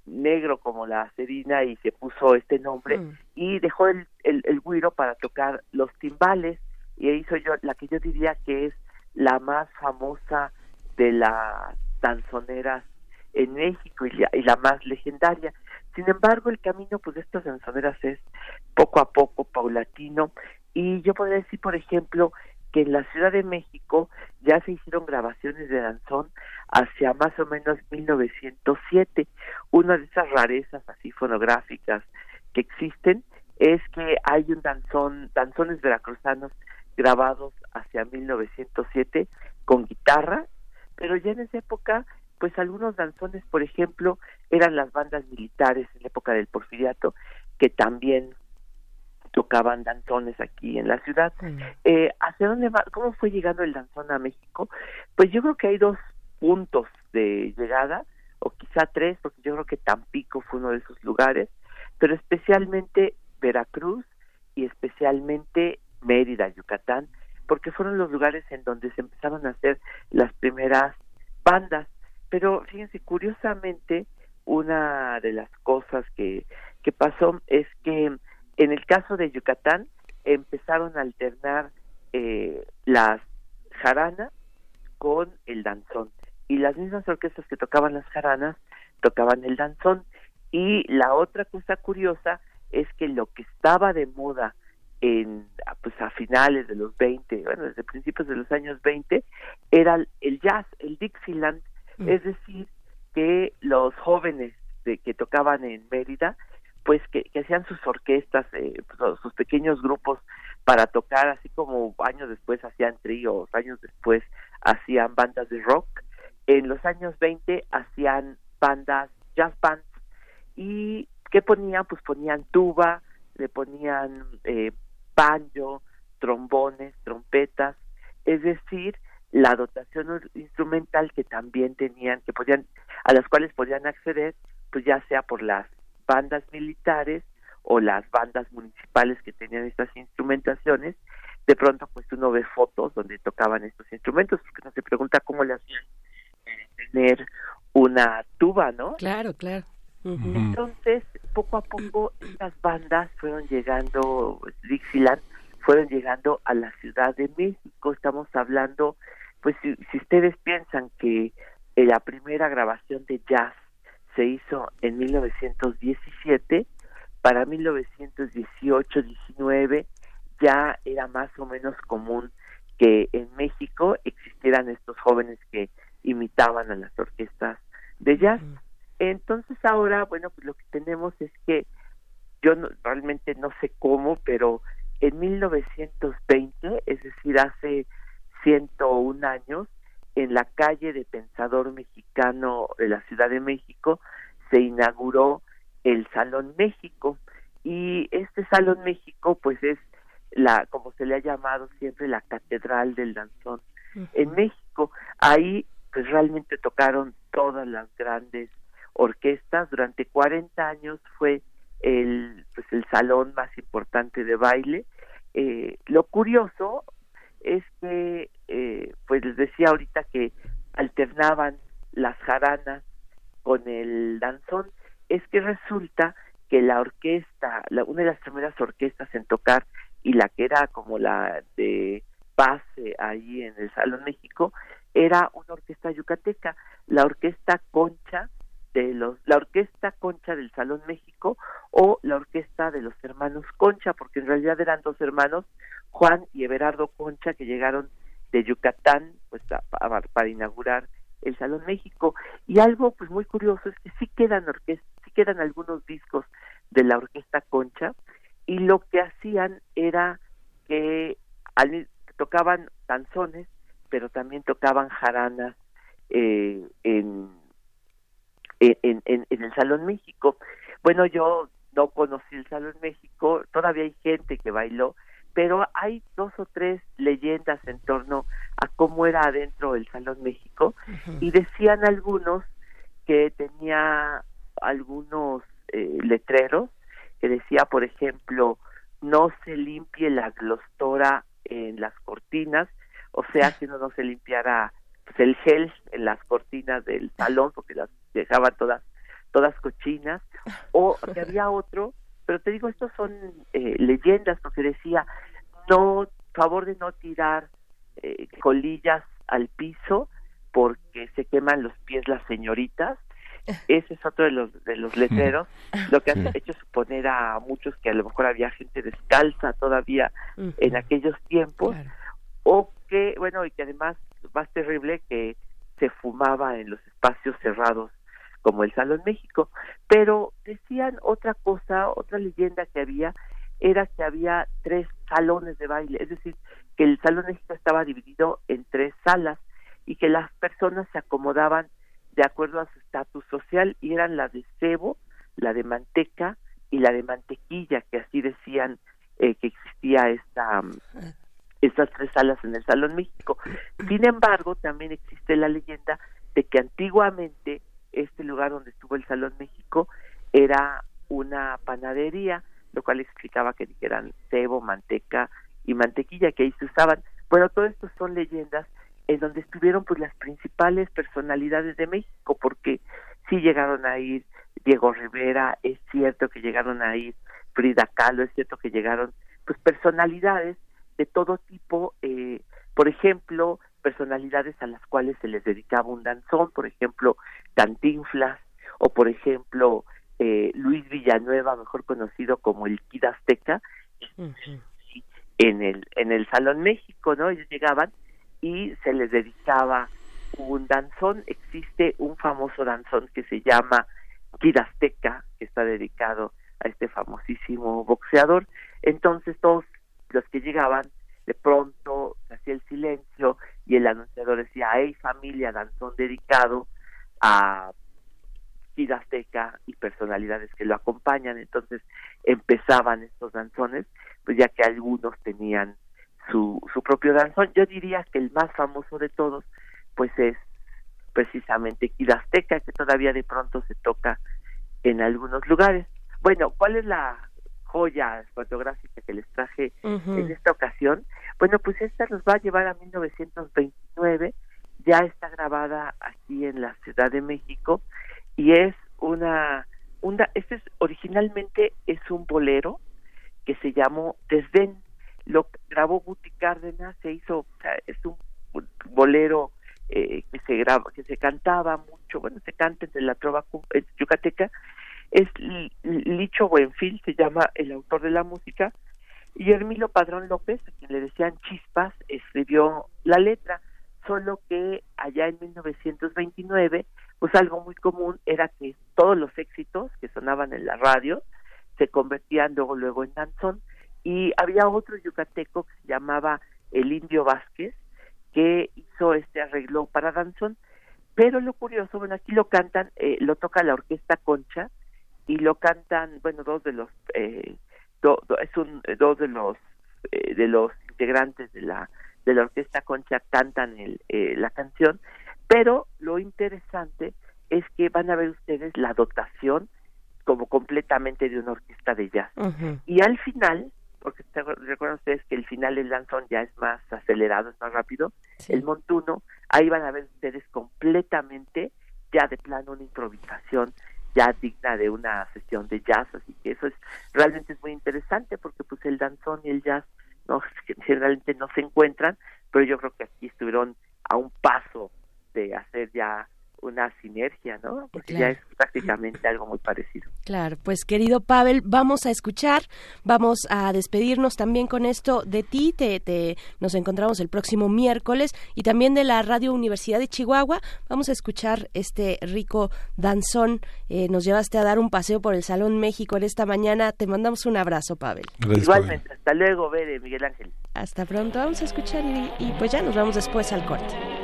S6: negro como la Serina y se puso este nombre. Mm. y dejó el, el, el guiro para tocar los timbales. Y hizo yo la que yo diría que es la más famosa de las danzoneras en México y la, y la más legendaria. Sin embargo, el camino pues de estas danzoneras es poco a poco, paulatino, y yo podría decir, por ejemplo, que en la Ciudad de México ya se hicieron grabaciones de danzón hacia más o menos 1907. Una de esas rarezas así fonográficas que existen es que hay un danzón, danzones veracruzanos grabados hacia 1907 con guitarra, pero ya en esa época, pues algunos danzones, por ejemplo, eran las bandas militares en la época del porfiriato, que también tocaban danzones aquí en la ciudad. Eh, ¿Hacia dónde va? ¿Cómo fue llegando el danzón a México? Pues yo creo que hay dos puntos de llegada, o quizá tres, porque yo creo que Tampico fue uno de esos lugares, pero especialmente Veracruz y especialmente Mérida, Yucatán, porque fueron los lugares en donde se empezaron a hacer las primeras bandas. Pero fíjense, curiosamente, una de las cosas que, que pasó es que en el caso de Yucatán, empezaron a alternar eh, las jaranas con el danzón. Y las mismas orquestas que tocaban las jaranas tocaban el danzón. Y la otra cosa curiosa es que lo que estaba de moda en pues a finales de los 20, bueno, desde principios de los años 20, era el jazz, el Dixieland, mm. es decir, que los jóvenes de, que tocaban en Mérida, pues que, hacían sus orquestas, eh, pues, sus pequeños grupos para tocar, así como años después hacían tríos, años después hacían bandas de rock, en los años 20 hacían bandas, jazz bands, y ¿qué ponían? Pues ponían tuba, le ponían eh, banjo, trombones, trompetas, es decir, la dotación instrumental que también tenían, que podían, a las cuales podían acceder, pues ya sea por las bandas militares o las bandas municipales que tenían estas instrumentaciones, de pronto pues uno ve fotos donde tocaban estos instrumentos, porque uno se pregunta cómo le hacían tener una tuba, ¿no?
S2: Claro, claro.
S6: Entonces, poco a poco, estas bandas fueron llegando, Dixieland, fueron llegando a la Ciudad de México. Estamos hablando, pues si, ustedes piensan que la primera grabación de jazz se hizo en 1917, para 1918-19 ya era más o menos común que en México existieran estos jóvenes que imitaban a las orquestas de jazz. Entonces ahora, bueno, pues lo que tenemos es que yo realmente no sé cómo, pero en 1920, es decir, hace 101 años, en la calle de Pensador Mexicano de la Ciudad de México, se inauguró el Salón México. Y este Salón México, pues es la, como se le ha llamado siempre, la Catedral del Danzón en México. Ahí, pues realmente tocaron todas las grandes orquestas. Durante 40 años fue el, pues el salón más importante de baile. Eh, lo curioso es que, eh, pues les decía ahorita que alternaban las jaranas con el danzón, es que resulta que la orquesta, la, una de las primeras orquestas en tocar y la que era como la de base ahí en el Salón México, era una orquesta yucateca, la orquesta Concha, de los, la Orquesta Concha del Salón México o la Orquesta de los Hermanos Concha, porque en realidad eran dos hermanos, Juan y Everardo Concha, que llegaron de Yucatán pues para inaugurar el Salón México. Y algo pues muy curioso es que sí quedan orquestas, sí quedan algunos discos de la Orquesta Concha y lo que hacían era que tocaban canzones, pero también tocaban jaranas eh, en en, en, el Salón México. Bueno, yo no conocí el Salón México, todavía hay gente que bailó, pero hay dos o tres leyendas en torno a cómo era adentro el Salón México y decían algunos que tenía algunos eh, letreros que decía, por ejemplo, no se limpie la glostora en las cortinas, o sea, que no, no se limpiara pues, el gel en las cortinas del salón porque las dejaban todas todas cochinas o que había otro pero te digo estos son eh, leyendas porque decía no favor de no tirar eh, colillas al piso porque se queman los pies las señoritas. Ese es otro de los de los letreros. Lo que ha hecho suponer a muchos que a lo mejor había gente descalza todavía en aquellos tiempos o que bueno y que además más terrible que se fumaba en los espacios cerrados como el Salón México, pero decían otra cosa, otra leyenda que había era que había tres salones de baile, es decir, que el Salón México estaba dividido en tres salas y que las personas se acomodaban de acuerdo a su estatus social y eran la de cebo, la de manteca y la de mantequilla, que así decían eh, que existía esta estas tres salas en el Salón México. Sin embargo, también existe la leyenda de que antiguamente este lugar donde estuvo el Salón México era una panadería, lo cual explicaba que dijeran cebo, manteca y mantequilla que ahí se usaban. Bueno, todo esto son leyendas en donde estuvieron pues las principales personalidades de México, porque sí llegaron a ir Diego Rivera, es cierto que llegaron a ir Frida Kahlo, es cierto que llegaron pues personalidades de todo tipo, eh, por ejemplo, personalidades a las cuales se les dedicaba un danzón, por ejemplo, Cantinflas, o por ejemplo, eh, Luis Villanueva, mejor conocido como el Kid Azteca, en el en el Salón México, ¿no? Ellos llegaban y se les dedicaba un danzón, existe un famoso danzón que se llama Kid Azteca, que está dedicado a este famosísimo boxeador. Entonces todos los que llegaban, de pronto se hacía el silencio y el anunciador decía, hey familia, danzón dedicado a Kid Azteca y personalidades que lo acompañan. Entonces empezaban estos danzones, pues ya que algunos tenían su, su propio danzón. Yo diría que el más famoso de todos, pues es precisamente Kid que todavía de pronto se toca en algunos lugares. Bueno, ¿cuál es la joya fotográfica que les traje en esta ocasión? Bueno, pues esta nos va a llevar a 1929, ya está grabada aquí en la Ciudad de México y es una, una este es originalmente es un bolero que se llamó Desdén, lo grabó Guti Cárdenas, se hizo, es un bolero eh, que se graba, que se cantaba mucho, bueno, se canta entre la trova yucateca, es Licho Buenfil, se llama el autor de la música, y Hermilo Padrón López, a quien le decían Chispas, escribió la letra, solo que allá en 1929, pues algo muy común era que todos los éxitos que sonaban en la radio se convertían luego, luego en danzón, y había otro yucateco que se llamaba el Indio Vázquez, que hizo este arreglo para danzón, pero lo curioso, bueno, aquí lo cantan, eh, lo toca la orquesta Concha, y lo cantan bueno dos de los eh, es un dos de los eh, de los integrantes de la de la orquesta Concha cantan el, eh, la canción pero lo interesante es que van a ver ustedes la dotación como completamente de una orquesta de jazz. Y al final porque recuerdan ustedes que el final del danzón ya es más acelerado, es más rápido, el montuno, ahí van a ver ustedes completamente ya de plano una improvisación ya digna de una sesión de jazz, así que eso es realmente es muy interesante porque pues el danzón y el jazz no generalmente no se encuentran, pero yo creo que aquí estuvieron a un paso de hacer ya una sinergia, ¿no? Porque ya es prácticamente algo muy parecido.
S2: Claro, pues querido Pavel, vamos a escuchar, vamos a despedirnos también con esto de ti, te, te, nos encontramos el próximo miércoles y también de la Radio Universidad de Chihuahua, vamos a escuchar este rico danzón, eh, nos llevaste a dar un paseo por el Salón México en esta mañana, te mandamos un abrazo, Pavel.
S6: Igualmente, hasta luego, Bere, Miguel Ángel.
S2: Hasta pronto, vamos a escuchar y pues ya nos vamos después al corte.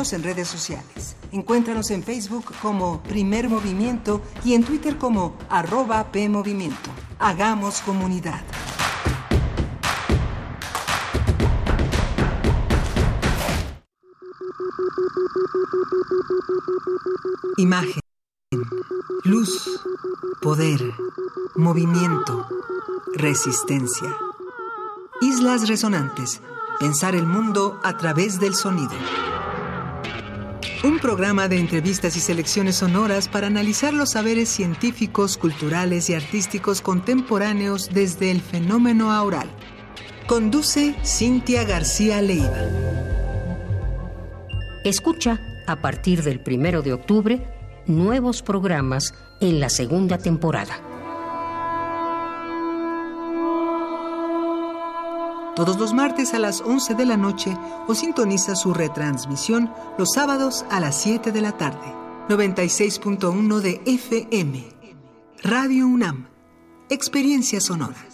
S3: En redes sociales. Encuéntranos en Facebook como Primer Movimiento y en Twitter como arroba PMovimiento. Hagamos comunidad. Imagen, luz, poder, movimiento, resistencia. Islas Resonantes. Pensar el mundo a través del sonido. Un programa de entrevistas y selecciones sonoras para analizar los saberes científicos, culturales y artísticos contemporáneos desde el fenómeno aural. Conduce Cintia García Leiva.
S7: Escucha, a partir del primero de octubre, nuevos programas en la segunda temporada.
S3: Todos los martes a las 11 de la noche o sintoniza su retransmisión los sábados a las 7 de la tarde. 96.1 de FM. Radio UNAM. Experiencia sonora.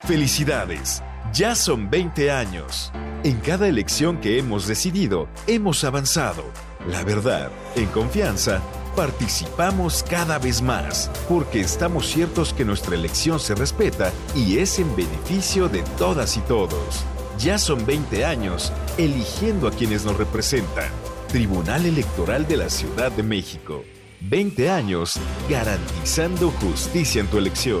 S8: Felicidades. Ya son 20 años. En cada elección que hemos decidido, hemos avanzado. La verdad, en confianza, participamos cada vez más, porque estamos ciertos que nuestra elección se respeta y es en beneficio de todas y todos. Ya son 20 años eligiendo a quienes nos representan. Tribunal Electoral de la Ciudad de México. 20 años garantizando justicia en tu elección.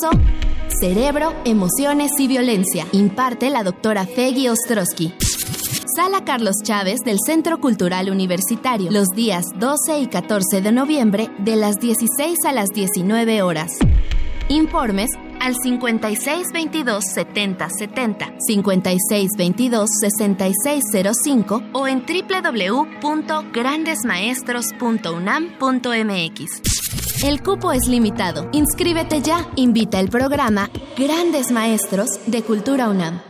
S9: Cerebro, Emociones y Violencia. Imparte la doctora Feggy Ostrowski. Sala Carlos Chávez del Centro Cultural Universitario, los días 12 y 14 de noviembre de las 16 a las 19 horas. Informes al 5622 7070, 5622 6605 o en www.grandesmaestros.unam.mx. El cupo es limitado. Inscríbete ya. Invita el programa Grandes Maestros de Cultura UNAM.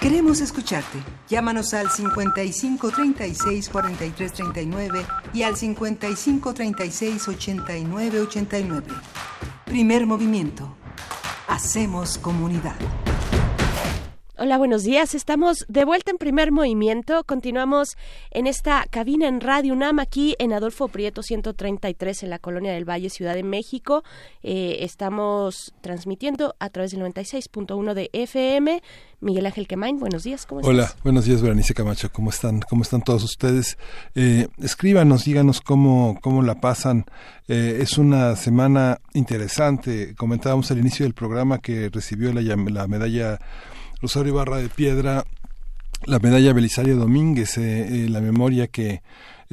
S3: Queremos escucharte. Llámanos al 55 36 43 39 y al 55 36 89 89. Primer movimiento. Hacemos comunidad.
S2: Hola, buenos días. Estamos de vuelta en primer movimiento. Continuamos en esta cabina en Radio UNAM aquí en Adolfo Prieto 133 en la Colonia del Valle, Ciudad de México. Eh, estamos transmitiendo a través del 96.1 de FM. Miguel Ángel Quemain, buenos días. ¿Cómo
S1: estás? Hola, buenos días, Berenice Camacho. ¿Cómo están? ¿Cómo están todos ustedes? Eh, escríbanos, díganos cómo, cómo la pasan. Eh, es una semana interesante. Comentábamos al inicio del programa que recibió la, la medalla Rosario Barra de Piedra, la medalla Belisario Domínguez, eh, eh, la memoria que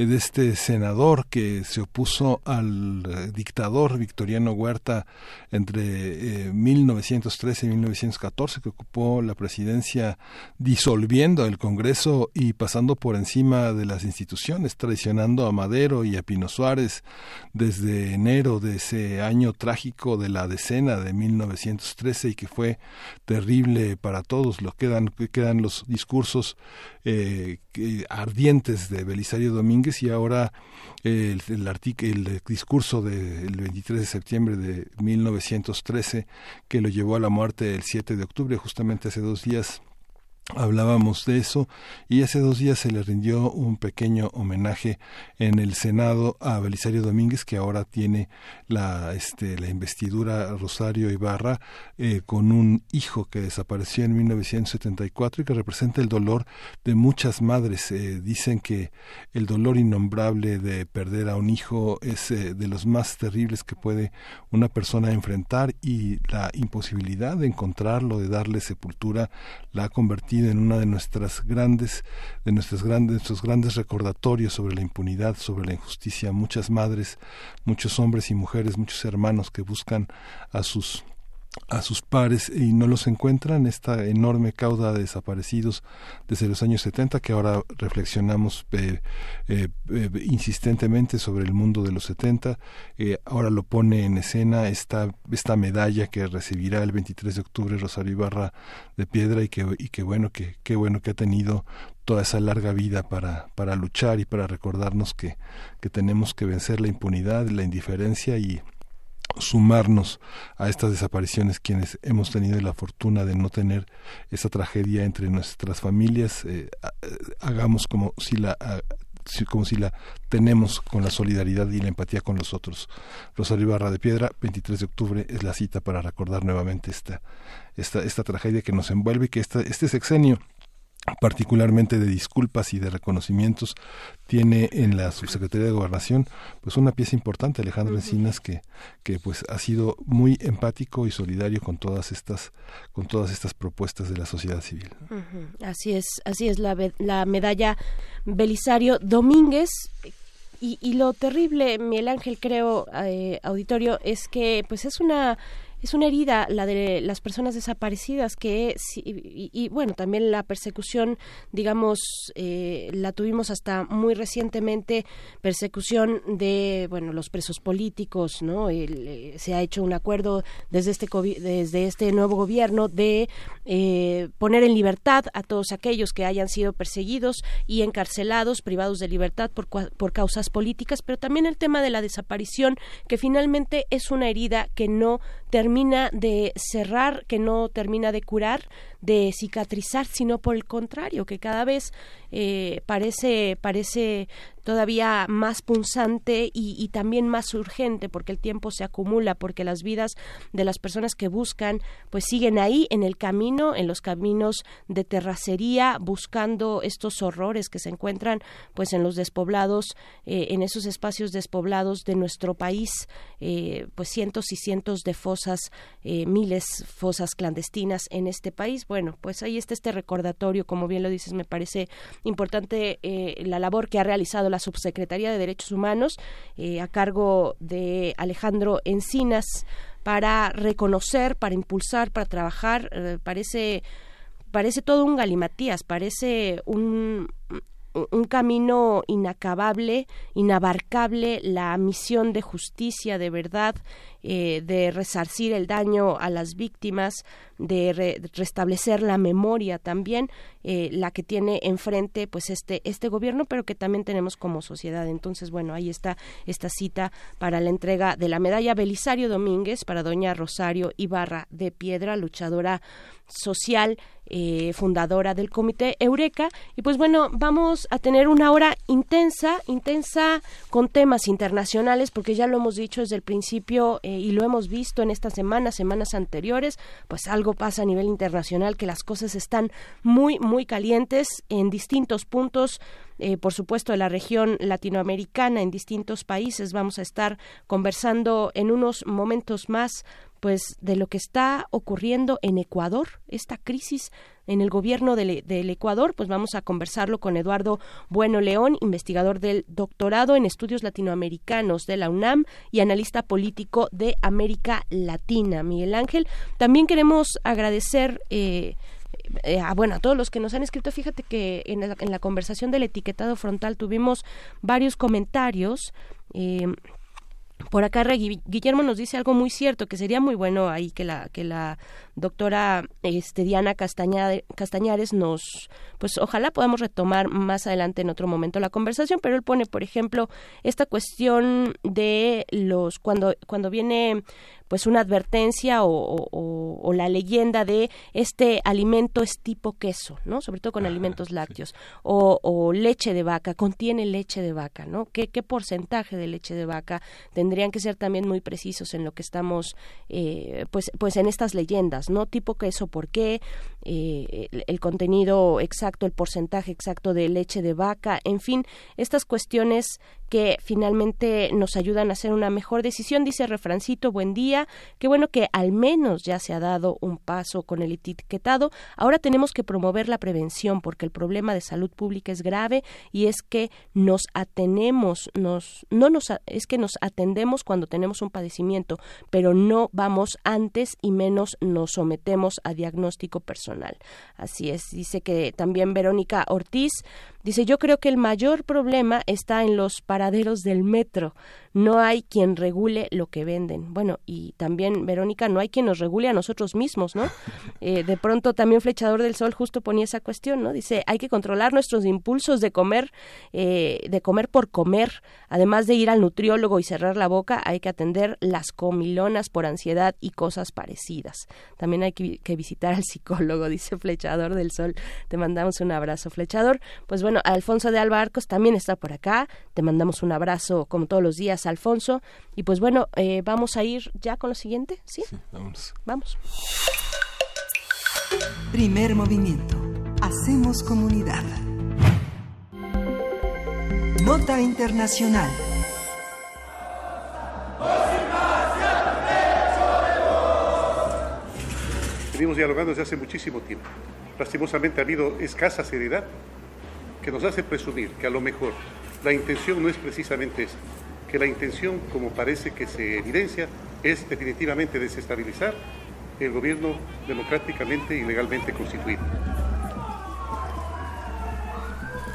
S1: de este senador que se opuso al eh, dictador Victoriano Huerta entre 1913 y 1914, que ocupó la presidencia disolviendo el Congreso y pasando por encima de las instituciones, traicionando a Madero y a Pino Suárez desde enero de ese año trágico de la decena de 1913 y que fue terrible para todos. Lo quedan, quedan los discursos eh, ardientes de Belisario Domínguez y ahora el, el, el discurso del 23 de septiembre de 1913 que lo llevó a la muerte el 7 de octubre, justamente hace dos días hablábamos de eso y hace dos días se le rindió un pequeño homenaje en el Senado a Belisario Domínguez que ahora tiene la este la investidura Rosario Ibarra eh, con un hijo que desapareció en 1974 y que representa el dolor de muchas madres. Eh, dicen que el dolor innombrable de perder a un hijo es eh, de los más terribles que puede una persona enfrentar y la imposibilidad de encontrarlo de darle sepultura la ha convertido en una de nuestras grandes, de grandes, nuestros grandes recordatorios sobre la impunidad, sobre la injusticia. Muchas madres, muchos hombres y mujeres, muchos hermanos que buscan a sus a sus pares y no los encuentran, esta enorme cauda de desaparecidos desde los años 70 que ahora reflexionamos eh, eh, eh, insistentemente sobre el mundo de los 70, ahora lo pone en escena esta, esta medalla que recibirá el 23 de octubre Rosario Ibarra de Piedra y que, y bueno, que, bueno que ha tenido toda esa larga vida para, para luchar y para recordarnos que, que tenemos que vencer la impunidad, la indiferencia y sumarnos a estas desapariciones quienes hemos tenido la fortuna de no tener esa tragedia entre nuestras familias eh, eh, hagamos como si la como si la tenemos con la solidaridad y la empatía con los otros. Rosario Barra de Piedra, 23 de octubre es la cita para recordar nuevamente esta, esta, esta tragedia que nos envuelve y que esta, este sexenio particularmente de disculpas y de reconocimientos tiene en la subsecretaría de gobernación pues una pieza importante Alejandro Encinas que que pues ha sido muy empático y solidario con todas estas con todas estas propuestas de la sociedad civil.
S2: Así es así es la, la medalla Belisario Domínguez. Y, y lo terrible Miguel Ángel creo eh, auditorio es que pues es una es una herida la de las personas desaparecidas que y, bueno también la persecución digamos eh, la tuvimos hasta muy recientemente persecución de bueno los presos políticos no eh, se ha hecho un acuerdo desde este desde este nuevo gobierno de eh, poner en libertad a todos aquellos que hayan sido perseguidos y encarcelados privados de libertad por por causas políticas pero también el tema de la desaparición que finalmente es una herida que no termina de cerrar, que no termina de curar, de cicatrizar, sino por el contrario, que cada vez eh, parece, parece todavía más punzante y, también más urgente porque el tiempo se acumula, porque las vidas de las personas que buscan pues siguen ahí en el camino, en los caminos de terracería, buscando estos horrores que se encuentran pues en los despoblados, eh, en esos espacios despoblados de nuestro país, eh, pues cientos y cientos de fosas, miles fosas clandestinas en este país bueno, pues ahí está este recordatorio, como bien lo dices, me parece importante eh, la labor que ha realizado la Subsecretaría de Derechos Humanos eh, a cargo de Alejandro Encinas para reconocer, para impulsar, para trabajar. Eh, parece parece todo un galimatías, parece un, un camino inacabable, inabarcable, la misión de justicia, de verdad, eh, de resarcir el daño a las víctimas, de restablecer la memoria también, eh, la que tiene enfrente pues este, este gobierno, pero que también tenemos como sociedad. Entonces, bueno, ahí está esta cita para la entrega de la medalla Belisario Domínguez para doña Rosario Ibarra de Piedra, luchadora social, eh, fundadora del Comité Eureka. Y pues bueno, vamos a tener una hora intensa, intensa con temas internacionales, porque ya lo hemos dicho desde el principio eh, y lo hemos visto en estas semanas, semanas anteriores, pues algo pasa a nivel internacional, que las cosas están muy, muy calientes en distintos puntos. Eh, por supuesto, de la región latinoamericana, en distintos países. Vamos a estar conversando en unos momentos más pues de lo que está ocurriendo en Ecuador, esta crisis en el gobierno del, Ecuador, pues vamos a conversarlo con Eduardo Bueno León, investigador del doctorado en estudios latinoamericanos de la UNAM y analista político de América Latina. Miguel Ángel, también queremos agradecer eh, eh, a, bueno, a todos los que nos han escrito, fíjate que en la, en la conversación del etiquetado frontal tuvimos varios comentarios. Eh, por acá Guillermo nos dice algo muy cierto, que sería muy bueno ahí que la, que la doctora este, Diana Castañares nos, pues ojalá podamos retomar más adelante en otro momento la conversación, pero él pone, por ejemplo, esta cuestión de los, cuando, cuando viene pues una advertencia o, la leyenda de este alimento es tipo queso, ¿no? Sobre todo con alimentos lácteos. O, leche de vaca, contiene leche de vaca, ¿no? ¿Qué, ¿Qué porcentaje de leche de vaca? Tendrían que ser también muy precisos en lo que estamos, eh, pues, pues en estas leyendas, ¿no? Tipo queso, ¿por qué? Eh, el, contenido exacto, el porcentaje exacto de leche de vaca, en fin, estas cuestiones que finalmente nos ayudan a hacer una mejor decisión. Dice Refrancito, buen día. Qué bueno que al menos ya se ha dado un paso con el etiquetado. Ahora tenemos que promover la prevención porque el problema de salud pública es grave y es que nos atenemos, nos, no nos, es que nos atendemos cuando tenemos un padecimiento, pero no vamos antes y menos nos sometemos a diagnóstico personal. Así es, dice que también Verónica Ortiz Dice, yo creo que el mayor problema está en los paraderos del metro. No hay quien regule lo que venden. Bueno, y también, Verónica, no hay quien nos regule a nosotros mismos, ¿no? Eh, de pronto también Flechador del Sol justo ponía esa cuestión, ¿no? Dice, hay que controlar nuestros impulsos de comer, eh, de comer por comer. Además de ir al nutriólogo y cerrar la boca, hay que atender las comilonas por ansiedad y cosas parecidas. También hay que, que visitar al psicólogo, dice Flechador del Sol. Te mandamos un abrazo, Flechador. Pues bueno, Alfonso de Alba Arcos también está por acá. Te mandamos un abrazo como todos los días, Alfonso. Y pues bueno, eh, vamos a ir ya con lo siguiente, ¿sí?
S1: Sí, vamos.
S2: Vamos.
S3: Primer movimiento. Hacemos comunidad. Nota Internacional.
S10: Venimos dialogando desde hace muchísimo tiempo. Lastimosamente ha habido escasa seriedad que nos hace presumir que a lo mejor la intención no es precisamente esa, que la intención, como parece que se evidencia, es definitivamente desestabilizar el gobierno democráticamente y legalmente constituido.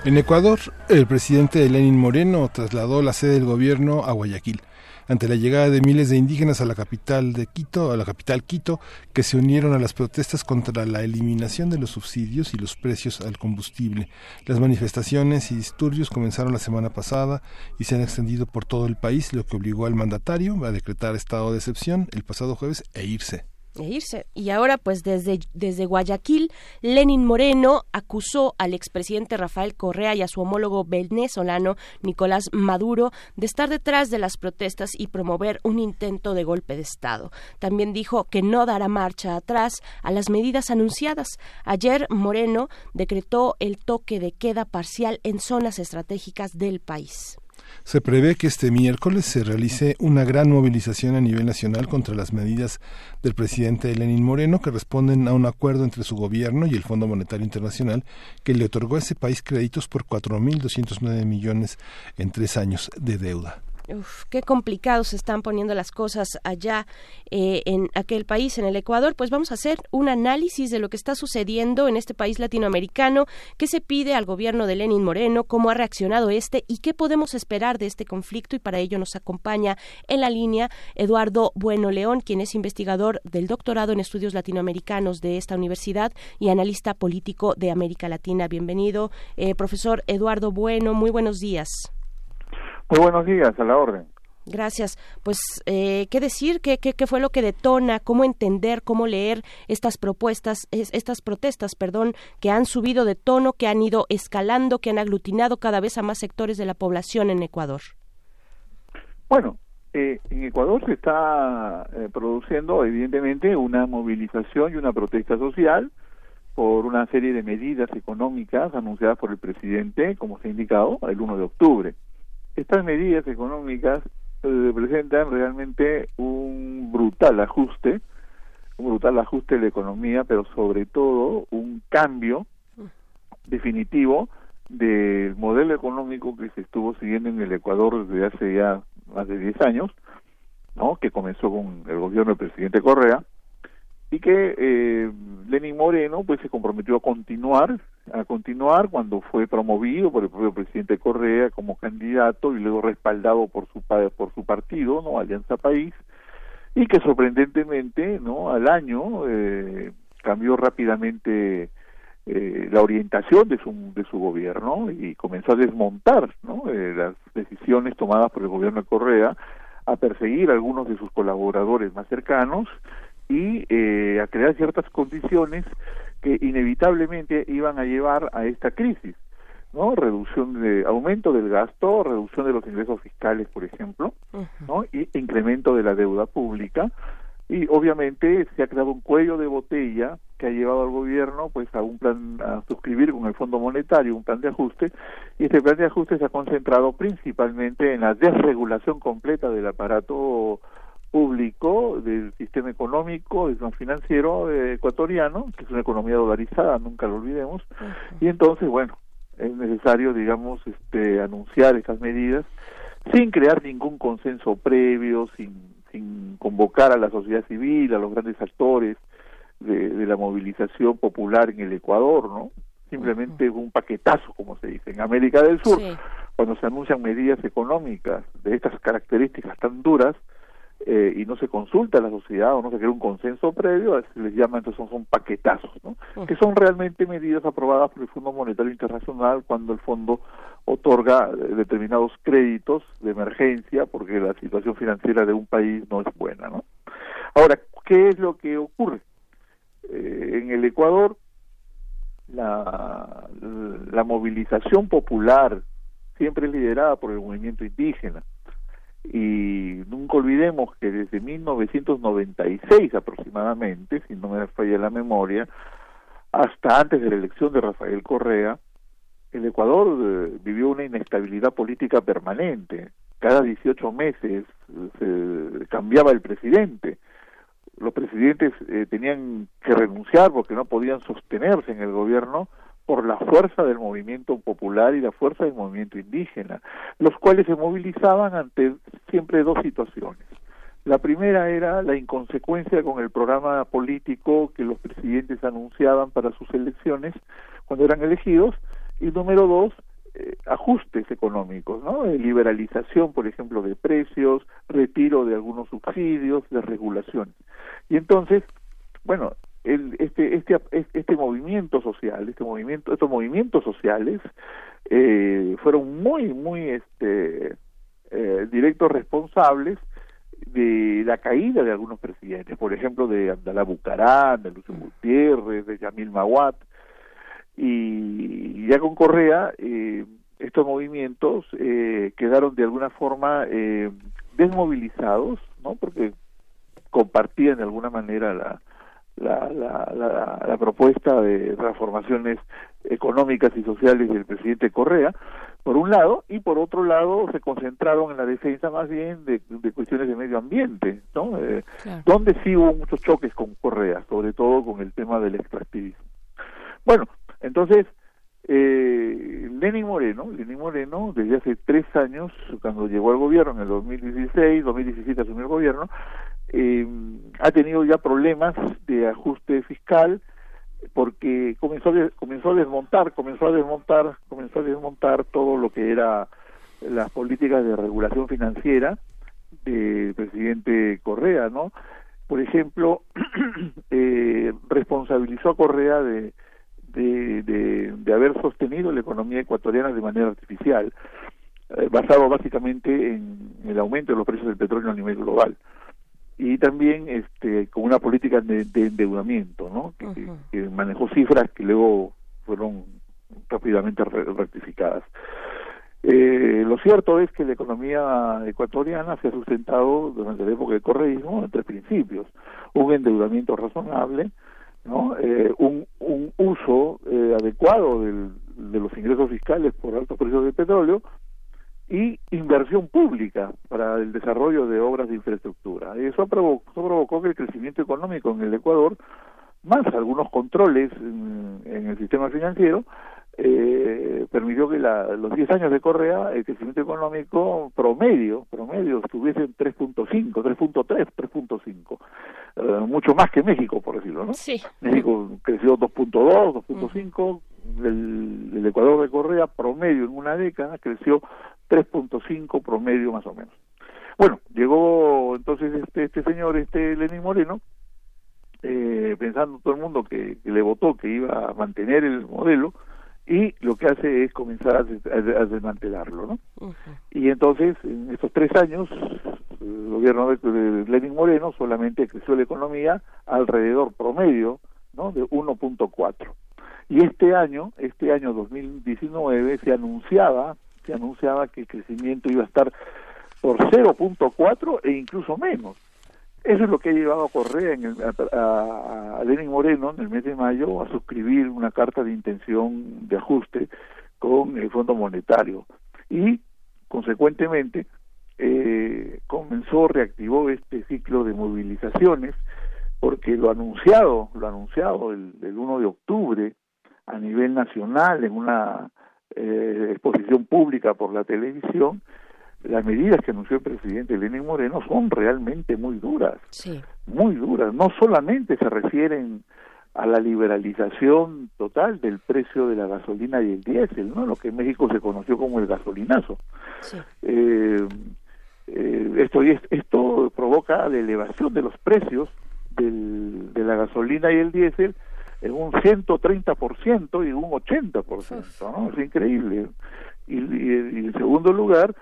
S1: En Ecuador, el presidente Lenin Moreno trasladó la sede del gobierno a Guayaquil ante la llegada de miles de indígenas a la capital de Quito, a la capital Quito, que se unieron a las protestas contra la eliminación de los subsidios y los precios al combustible. Las manifestaciones y disturbios comenzaron la semana pasada y se han extendido por todo el país, lo que obligó al mandatario a decretar estado de excepción el pasado jueves e irse
S2: irse. Y ahora, pues desde, desde Guayaquil, Lenin Moreno acusó al expresidente Rafael Correa y a su homólogo venezolano Nicolás Maduro de estar detrás de las protestas y promover un intento de golpe de Estado. También dijo que no dará marcha atrás a las medidas anunciadas. Ayer Moreno decretó el toque de queda parcial en zonas estratégicas del país.
S1: Se prevé que este miércoles se realice una gran movilización a nivel nacional contra las medidas del presidente Lenín Moreno que responden a un acuerdo entre su gobierno y el Fondo Monetario Internacional que le otorgó a ese país créditos por 4.209 millones en tres años de deuda.
S2: Uf, qué complicados se están poniendo las cosas allá eh, en aquel país, en el Ecuador. Pues vamos a hacer un análisis de lo que está sucediendo en este país latinoamericano, qué se pide al gobierno de Lenin Moreno, cómo ha reaccionado este y qué podemos esperar de este conflicto. Y para ello nos acompaña en la línea Eduardo Bueno León, quien es investigador del doctorado en estudios latinoamericanos de esta universidad y analista político de América Latina. Bienvenido, eh, profesor Eduardo Bueno. Muy buenos días.
S11: Muy buenos días, a la orden.
S2: Gracias. Pues, eh, ¿qué decir? ¿Qué, ¿Qué, qué, fue lo que detona? ¿Cómo entender, cómo leer estas propuestas, estas protestas, perdón, que han subido de tono, que han ido escalando, que han aglutinado cada vez a más sectores de la población en Ecuador?
S11: Bueno, eh, en Ecuador se está eh, produciendo, evidentemente, una movilización y una protesta social por una serie de medidas económicas anunciadas por el presidente, como se ha indicado, el 1 de octubre estas medidas económicas eh, representan realmente un brutal ajuste, un brutal ajuste de la economía, pero sobre todo un cambio definitivo del modelo económico que se estuvo siguiendo en el Ecuador desde hace ya más de 10 años, ¿no? que comenzó con el gobierno del presidente Correa, y que eh, Lenin Moreno pues se comprometió a continuar a continuar cuando fue promovido por el propio presidente Correa como candidato y luego respaldado por su por su partido no Alianza País y que sorprendentemente no al año eh, cambió rápidamente eh, la orientación de su de su gobierno y comenzó a desmontar no eh, las decisiones tomadas por el gobierno de Correa a perseguir a algunos de sus colaboradores más cercanos y a crear ciertas condiciones que inevitablemente iban a llevar a esta crisis, ¿no? Reducción de aumento del gasto, reducción de los ingresos fiscales, por ejemplo, ¿no? Y incremento de la deuda pública, y obviamente se ha creado un cuello de botella que ha llevado al gobierno pues a un plan a suscribir con el Fondo Monetario un plan de ajuste y este plan de ajuste se ha concentrado principalmente en la desregulación completa del aparato público del sistema económico, sistema financiero eh, ecuatoriano, que es una economía dolarizada, nunca lo olvidemos, y entonces, bueno, es necesario, digamos, este, anunciar estas medidas sin crear ningún consenso previo, sin, sin convocar a la sociedad civil, a los grandes actores de, de la movilización popular en el Ecuador, ¿no? Simplemente un paquetazo, como se dice. En América del Sur, cuando se anuncian medidas económicas de estas características tan duras, eh, y no se consulta a la sociedad o no se crea un consenso previo, se les llama entonces son, paquetazos, ¿no? que son realmente medidas aprobadas por el Fondo Monetario Internacional cuando el fondo otorga eh, determinados créditos de emergencia porque la situación financiera de un país no es buena. ¿no? Ahora, ¿qué es lo que ocurre? Eh, en el Ecuador, la, la movilización popular siempre es liderada por el movimiento indígena y nunca olvidemos que desde 1996 aproximadamente, si no me falla la memoria, hasta antes de la elección de Rafael Correa, el Ecuador eh, vivió una inestabilidad política permanente. Cada 18 meses eh, se cambiaba el presidente. Los presidentes eh, tenían que renunciar porque no podían sostenerse en el gobierno por la fuerza del movimiento popular y la fuerza del movimiento indígena, los cuales se movilizaban ante siempre dos situaciones. La primera era la inconsecuencia con el programa político que los presidentes anunciaban para sus elecciones cuando eran elegidos, y número dos, eh, ajustes económicos, ¿no? liberalización, por ejemplo, de precios, retiro de algunos subsidios, de regulaciones. Y entonces, bueno, el, este, este, este movimiento social, este movimiento, estos movimientos sociales eh, fueron muy, muy este, eh, directos responsables de la caída de algunos presidentes, por ejemplo, de Abdalá Bucarán, de Lucio Gutiérrez, de Yamil Mawat, y ya con Correa, eh, estos movimientos eh, quedaron de alguna forma eh, desmovilizados, ¿no? Porque compartían de alguna manera la, la, la, la, propuesta de transformaciones económicas y sociales del presidente Correa, por un lado, y por otro lado se concentraron en la defensa más bien de, cuestiones de medio ambiente, ¿no? Eh, donde sí hubo muchos choques con Correa, sobre todo con el tema del extractivismo. Bueno, entonces, eh, Lenín Moreno, Lenín Moreno, desde hace tres años, cuando llegó al gobierno en el 2016, 2017 asumió el gobierno, eh, ha tenido ya problemas de ajuste fiscal porque comenzó a, comenzó a desmontar, comenzó a desmontar, comenzó a desmontar todo lo que era las políticas de regulación financiera del presidente Correa, ¿no? Por ejemplo, eh, responsabilizó a Correa de, de, haber sostenido la economía ecuatoriana de manera artificial, eh, basado básicamente en el aumento de los precios del petróleo a nivel global y también este con una política de, endeudamiento no que, manejó cifras que luego fueron rápidamente rectificadas. Eh, lo cierto es que la economía ecuatoriana se ha sustentado durante la época del correísmo en tres principios. Un endeudamiento razonable no eh, un, un uso eh, adecuado del, de los ingresos fiscales por altos precios de petróleo y inversión pública para el desarrollo de obras de infraestructura. Eso provocó, provocó que el crecimiento económico en el Ecuador, más algunos controles en, el sistema financiero, eh, permitió que la, los 10 años de Correa el crecimiento económico promedio promedio estuviese en 3.5, 3.3, 3.5, mucho más que México, por decirlo, ¿no?
S2: Sí.
S11: México creció 2.2, 2.5, el, el Ecuador de Correa promedio en una década creció 3.5 promedio más o menos. Bueno, llegó entonces este, este señor, este Lenín Moreno, eh, pensando todo el mundo que, le votó que iba a mantener el modelo, y lo que hace es comenzar a, desmantelarlo, ¿no? Y entonces, en estos tres años, el gobierno de, Lenín Moreno solamente creció la economía alrededor promedio, ¿no? De 1.4. Y este año, este año 2019, se anunciaba se anunciaba que el crecimiento iba a estar por 0.4 e incluso menos. Eso es lo que ha llevado a Correa en el, a, a, Lenin Moreno en el mes de mayo a suscribir una carta de intención de ajuste con el Fondo Monetario y consecuentemente eh, comenzó, reactivó este ciclo de movilizaciones porque lo anunciado, lo anunciado el, el 1 de octubre a nivel nacional en una eh, exposición pública por la televisión las medidas que anunció el presidente Lenín Moreno son realmente muy duras, muy duras. No solamente se refieren a la liberalización total del precio de la gasolina y el diésel, ¿no? Lo que en México se conoció como el gasolinazo. Eh, eh, esto, esto provoca la elevación de los precios del, de la gasolina y el diésel en un 130% y un 80%, ¿no? Es increíble. Y, y, y en segundo lugar,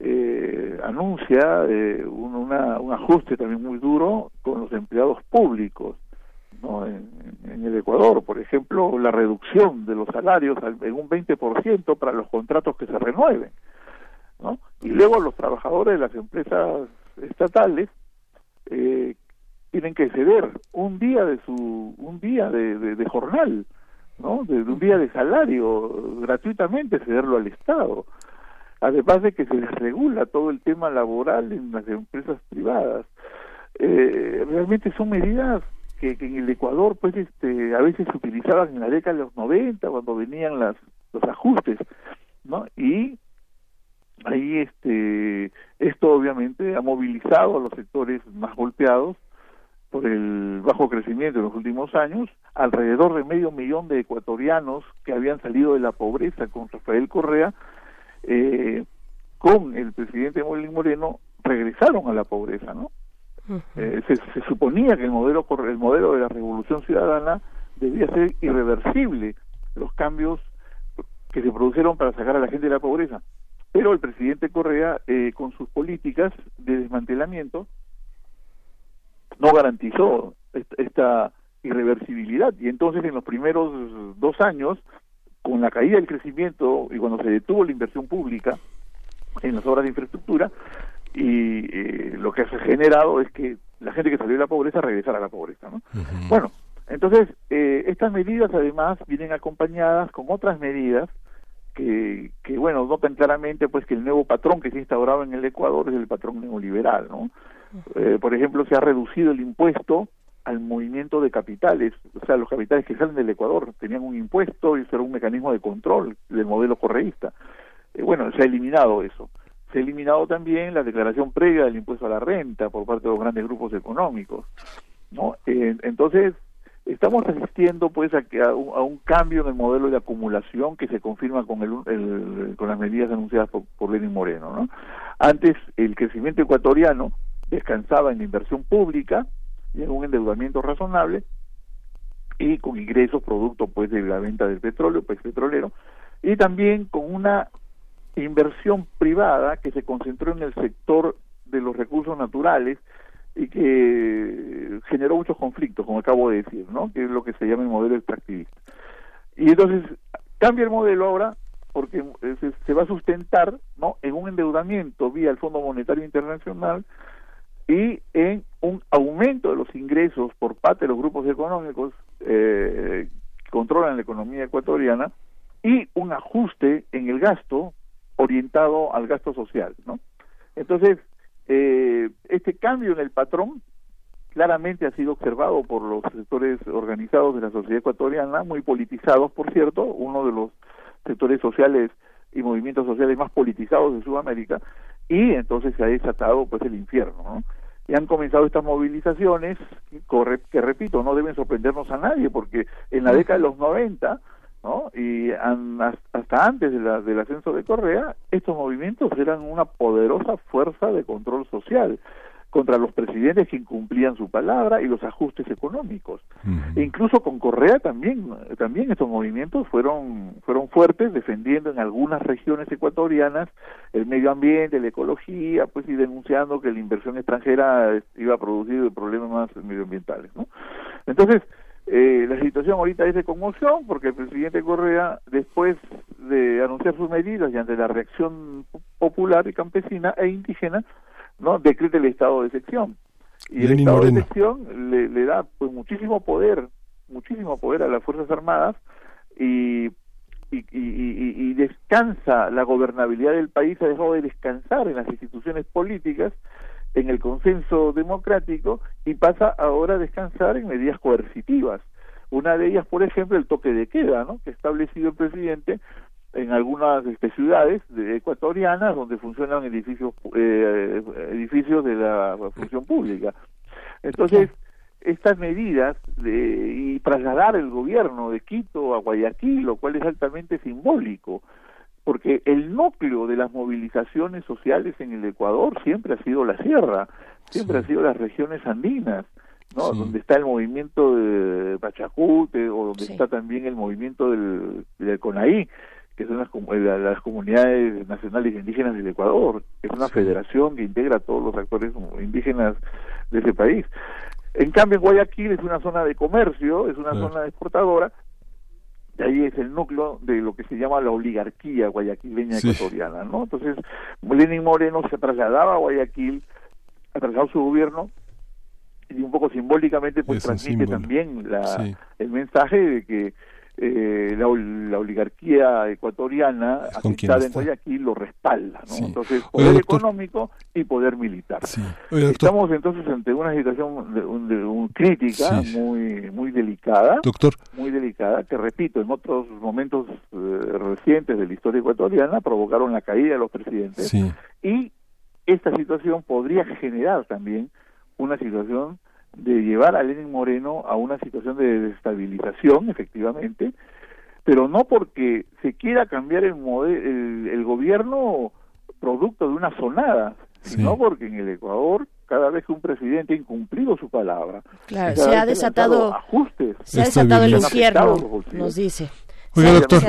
S11: eh, anuncia eh, un, una, un ajuste también muy duro con los empleados públicos ¿no? en, el Ecuador. Por ejemplo, la reducción de los salarios en un 20% para los contratos que se renueven. ¿no? Y luego los trabajadores de las empresas estatales tienen que ceder un día de su un día de, de, jornal no de, un día de salario gratuitamente cederlo al Estado. Además de que se desregula todo el tema laboral en las empresas privadas. Eh, realmente son medidas que, en el Ecuador pues este a veces se utilizaban en la década de los 90 cuando venían las los ajustes no y ahí este esto obviamente ha movilizado a los sectores más golpeados por el bajo crecimiento en los últimos años alrededor de medio millón de ecuatorianos que habían salido de la pobreza con Rafael Correa eh, con el presidente Moreno regresaron a la pobreza, ¿no? Eh, se, suponía que el modelo el modelo de la revolución ciudadana debía ser irreversible los cambios que se produjeron para sacar a la gente de la pobreza pero el presidente Correa eh, con sus políticas de desmantelamiento no garantizó esta irreversibilidad y entonces en los primeros dos años con la caída del crecimiento y cuando se detuvo la inversión pública en las obras de infraestructura, y eh, lo que se ha generado es que la gente que salió de la pobreza regresara a la pobreza. ¿no? Bueno, entonces, eh, estas medidas además vienen acompañadas con otras medidas que, que, bueno, notan claramente pues que el nuevo patrón que se ha instaurado en el Ecuador es el patrón neoliberal, ¿no? Eh, por ejemplo, se ha reducido el impuesto al movimiento de capitales, o sea, los capitales que salen del Ecuador tenían un impuesto y eso era un mecanismo de control del modelo correísta. Eh, bueno, se ha eliminado eso. Se ha eliminado también la declaración previa del impuesto a la renta por parte de los grandes grupos económicos. ¿no? Eh, entonces, estamos asistiendo pues a, a, un, cambio en el modelo de acumulación que se confirma con, el, con las medidas anunciadas por, por Lenin Moreno. ¿no? Antes, el crecimiento ecuatoriano descansaba en la inversión pública, y en un endeudamiento razonable y con ingresos producto pues de la venta del petróleo, pues petrolero, y también con una inversión privada que se concentró en el sector de los recursos naturales y que generó muchos conflictos, como acabo de decir, ¿no? Que es lo que se llama el modelo extractivista. Y entonces cambia el modelo ahora porque se, se va a sustentar, ¿no? En un endeudamiento vía el Fondo Monetario Internacional y en un aumento de los ingresos por parte de los grupos económicos eh, que controlan la economía ecuatoriana y un ajuste en el gasto orientado al gasto social, ¿no? Entonces, eh, este cambio en el patrón claramente ha sido observado por los sectores organizados de la sociedad ecuatoriana, muy politizados, por cierto, uno de los sectores sociales y movimientos sociales más politizados de Sudamérica, y entonces se ha desatado pues el infierno, ¿no? Y han comenzado estas movilizaciones que, repito, no deben sorprendernos a nadie, porque en la década de los 90, ¿no? Y hasta antes de la, del ascenso de Correa, estos movimientos eran una poderosa fuerza de control social contra los presidentes que incumplían su palabra y los ajustes económicos. E incluso con Correa también, también estos movimientos fueron, fueron fuertes, defendiendo en algunas regiones ecuatorianas el medio ambiente, la ecología, pues y denunciando que la inversión extranjera iba a producir problemas medioambientales. ¿no? Entonces, eh, la situación ahorita es de conmoción porque el presidente Correa, después de anunciar sus medidas y ante la reacción popular y campesina e indígena, ¿no? decreta el estado de excepción. Y el estado de excepción le, le da pues muchísimo poder, muchísimo poder a las Fuerzas Armadas y y, y, y, descansa la gobernabilidad del país, ha dejado de descansar en las instituciones políticas, en el consenso democrático y pasa ahora a descansar en medidas coercitivas. Una de ellas, por ejemplo, el toque de queda, ¿no? que ha establecido el presidente en algunas este, ciudades de ecuatorianas donde funcionan edificios eh, edificios de la función pública. Entonces, estas medidas de, y trasladar el gobierno de Quito a Guayaquil, lo cual es altamente simbólico, porque el núcleo de las movilizaciones sociales en el Ecuador siempre ha sido la sierra, siempre ha sido las regiones andinas, ¿no? donde está el movimiento de Pachacute o donde está también el movimiento del, del CONAí, que son las, las, comunidades nacionales indígenas del Ecuador, es una federación que integra a todos los actores indígenas de ese país. En cambio, Guayaquil es una zona de comercio, es una zona exportadora, y ahí es el núcleo de lo que se llama la oligarquía guayaquileña ecuatoriana, ¿no? Entonces, Lenin Moreno se trasladaba a Guayaquil, ha trasladado su gobierno, y un poco simbólicamente pues transmite también la, el mensaje de que eh, la, oligarquía ecuatoriana asentada en Guayaquil lo respalda, ¿no? Entonces, poder económico y poder militar. Estamos entonces ante una situación de, un, crítica muy muy delicada,
S1: doctor.
S11: muy delicada, que repito, en otros momentos eh, recientes de la historia ecuatoriana provocaron la caída de los presidentes y esta situación podría generar también una situación de llevar a Lenin Moreno a una situación de desestabilización, efectivamente, pero no porque se quiera cambiar el, el, gobierno producto de una sonada, sino porque en el Ecuador cada vez que un presidente ha incumplido su palabra,
S2: se ha desatado ajustes, se ha desatado el infierno, nos dice.
S1: Oiga, doctor.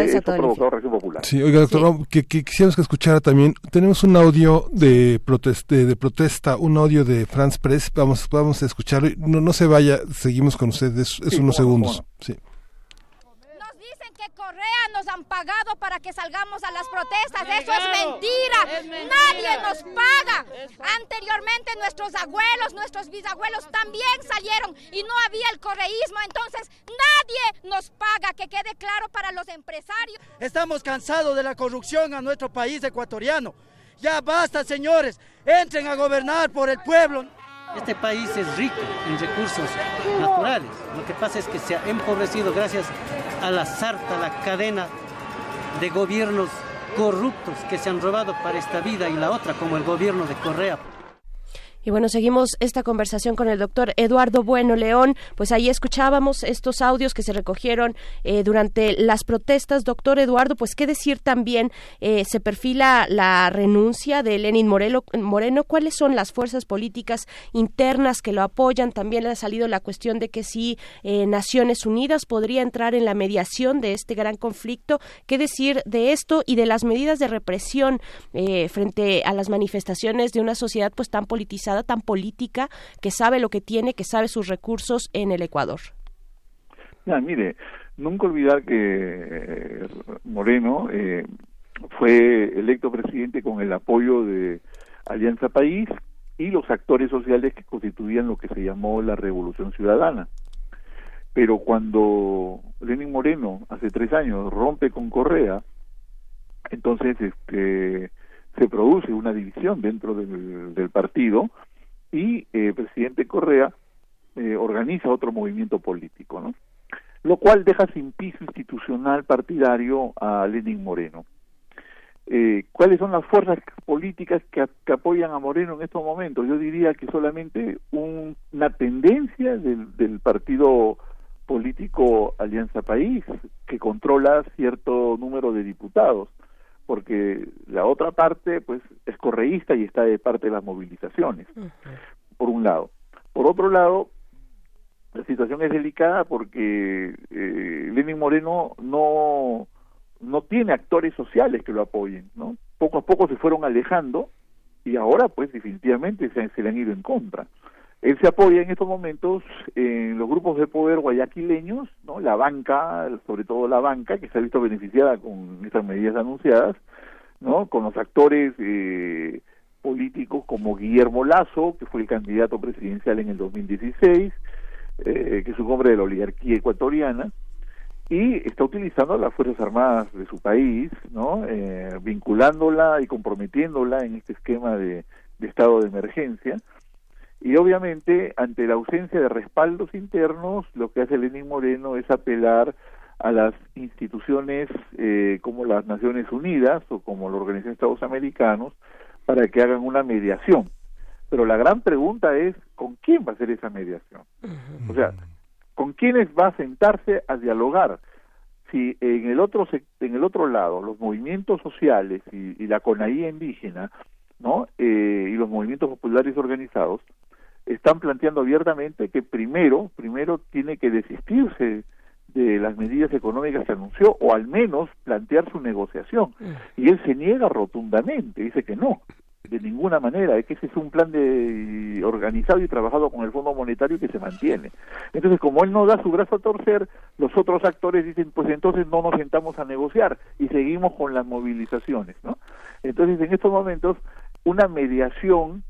S1: Sí, oiga, doctor, que, quisiéramos que escuchara también. Tenemos un audio de protesta, de, protesta un audio de France Press. Vamos, vamos a escucharlo. No, no se vaya, seguimos con ustedes. Es, unos segundos. Sí.
S12: Correa nos han pagado para que salgamos a las protestas. Eso es mentira. Nadie nos paga. Anteriormente nuestros abuelos, nuestros bisabuelos también salieron y no había el correísmo. Entonces nadie nos paga. Que quede claro para los empresarios.
S13: Estamos cansados de la corrupción a nuestro país ecuatoriano. Ya basta, señores. Entren a gobernar por el pueblo.
S14: Este país es rico en recursos naturales. Lo que pasa es que se ha empobrecido gracias a la sarta, la cadena de gobiernos corruptos que se han robado para esta vida y la otra, como el gobierno de Correa.
S2: Y bueno, seguimos esta conversación con el doctor Eduardo Bueno León. Pues ahí escuchábamos estos audios que se recogieron eh, durante las protestas. Doctor Eduardo, pues qué decir también, eh, se perfila la renuncia de Lenin Moreno, Moreno. ¿Cuáles son las fuerzas políticas internas que lo apoyan? También ha salido la cuestión de que si eh, Naciones Unidas podría entrar en la mediación de este gran conflicto. ¿Qué decir de esto y de las medidas de represión frente a las manifestaciones de una sociedad pues tan politizada? Tan política, que sabe lo que tiene, que sabe sus recursos en el Ecuador?
S11: Mire, nunca olvidar que eh, Moreno eh, fue electo presidente con el apoyo de Alianza País y los actores sociales que constituían lo que se llamó la Revolución Ciudadana. Pero cuando Lenin Moreno, hace tres años, rompe con Correa, entonces este, se produce una división dentro del, partido y eh, presidente Correa eh, organiza otro movimiento político, ¿no? Lo cual deja sin piso institucional partidario a Lenin Moreno. Eh, ¿Cuáles son las fuerzas políticas que, apoyan a Moreno en estos momentos? Yo diría que solamente una tendencia del, del partido político Alianza País, que controla cierto número de diputados porque la otra parte pues es correísta y está de parte de las movilizaciones, por un lado. Por otro lado, la situación es delicada porque eh, Lenin Moreno no, no tiene actores sociales que lo apoyen, ¿no? Poco a poco se fueron alejando y ahora pues definitivamente se, se le han ido en contra. Él se apoya en estos momentos en los grupos de poder guayaquileños, ¿no? La banca, sobre todo la banca, que se ha visto beneficiada con estas medidas anunciadas, ¿no? Con los actores eh, políticos como Guillermo Lazo, que fue el candidato presidencial en el 2016, eh, que es un hombre de la oligarquía ecuatoriana, y está utilizando las Fuerzas Armadas de su país, ¿no? Eh, vinculándola y comprometiéndola en este esquema de estado de emergencia. Y obviamente, ante la ausencia de respaldos internos, lo que hace Lenín Moreno es apelar a las instituciones eh, como las Naciones Unidas o como la Organización de Estados Americanos para que hagan una mediación. Pero la gran pregunta es, ¿con quién va a ser esa mediación? O sea, ¿con quiénes va a sentarse a dialogar? Si en el otro en el otro lado los movimientos sociales y, la CONAIE indígena, ¿no? Eh, y los movimientos populares organizados están planteando abiertamente que primero, primero tiene que desistirse de las medidas económicas que anunció o al menos plantear su negociación. Mm. Y él se niega rotundamente, dice que no, de ninguna manera, es que ese es un plan de organizado y trabajado con el Fondo Monetario que se mantiene. Entonces, como él no da su brazo a torcer, los otros actores dicen, pues entonces no nos sentamos a negociar y seguimos con las movilizaciones, ¿no? Entonces, en estos momentos, una mediación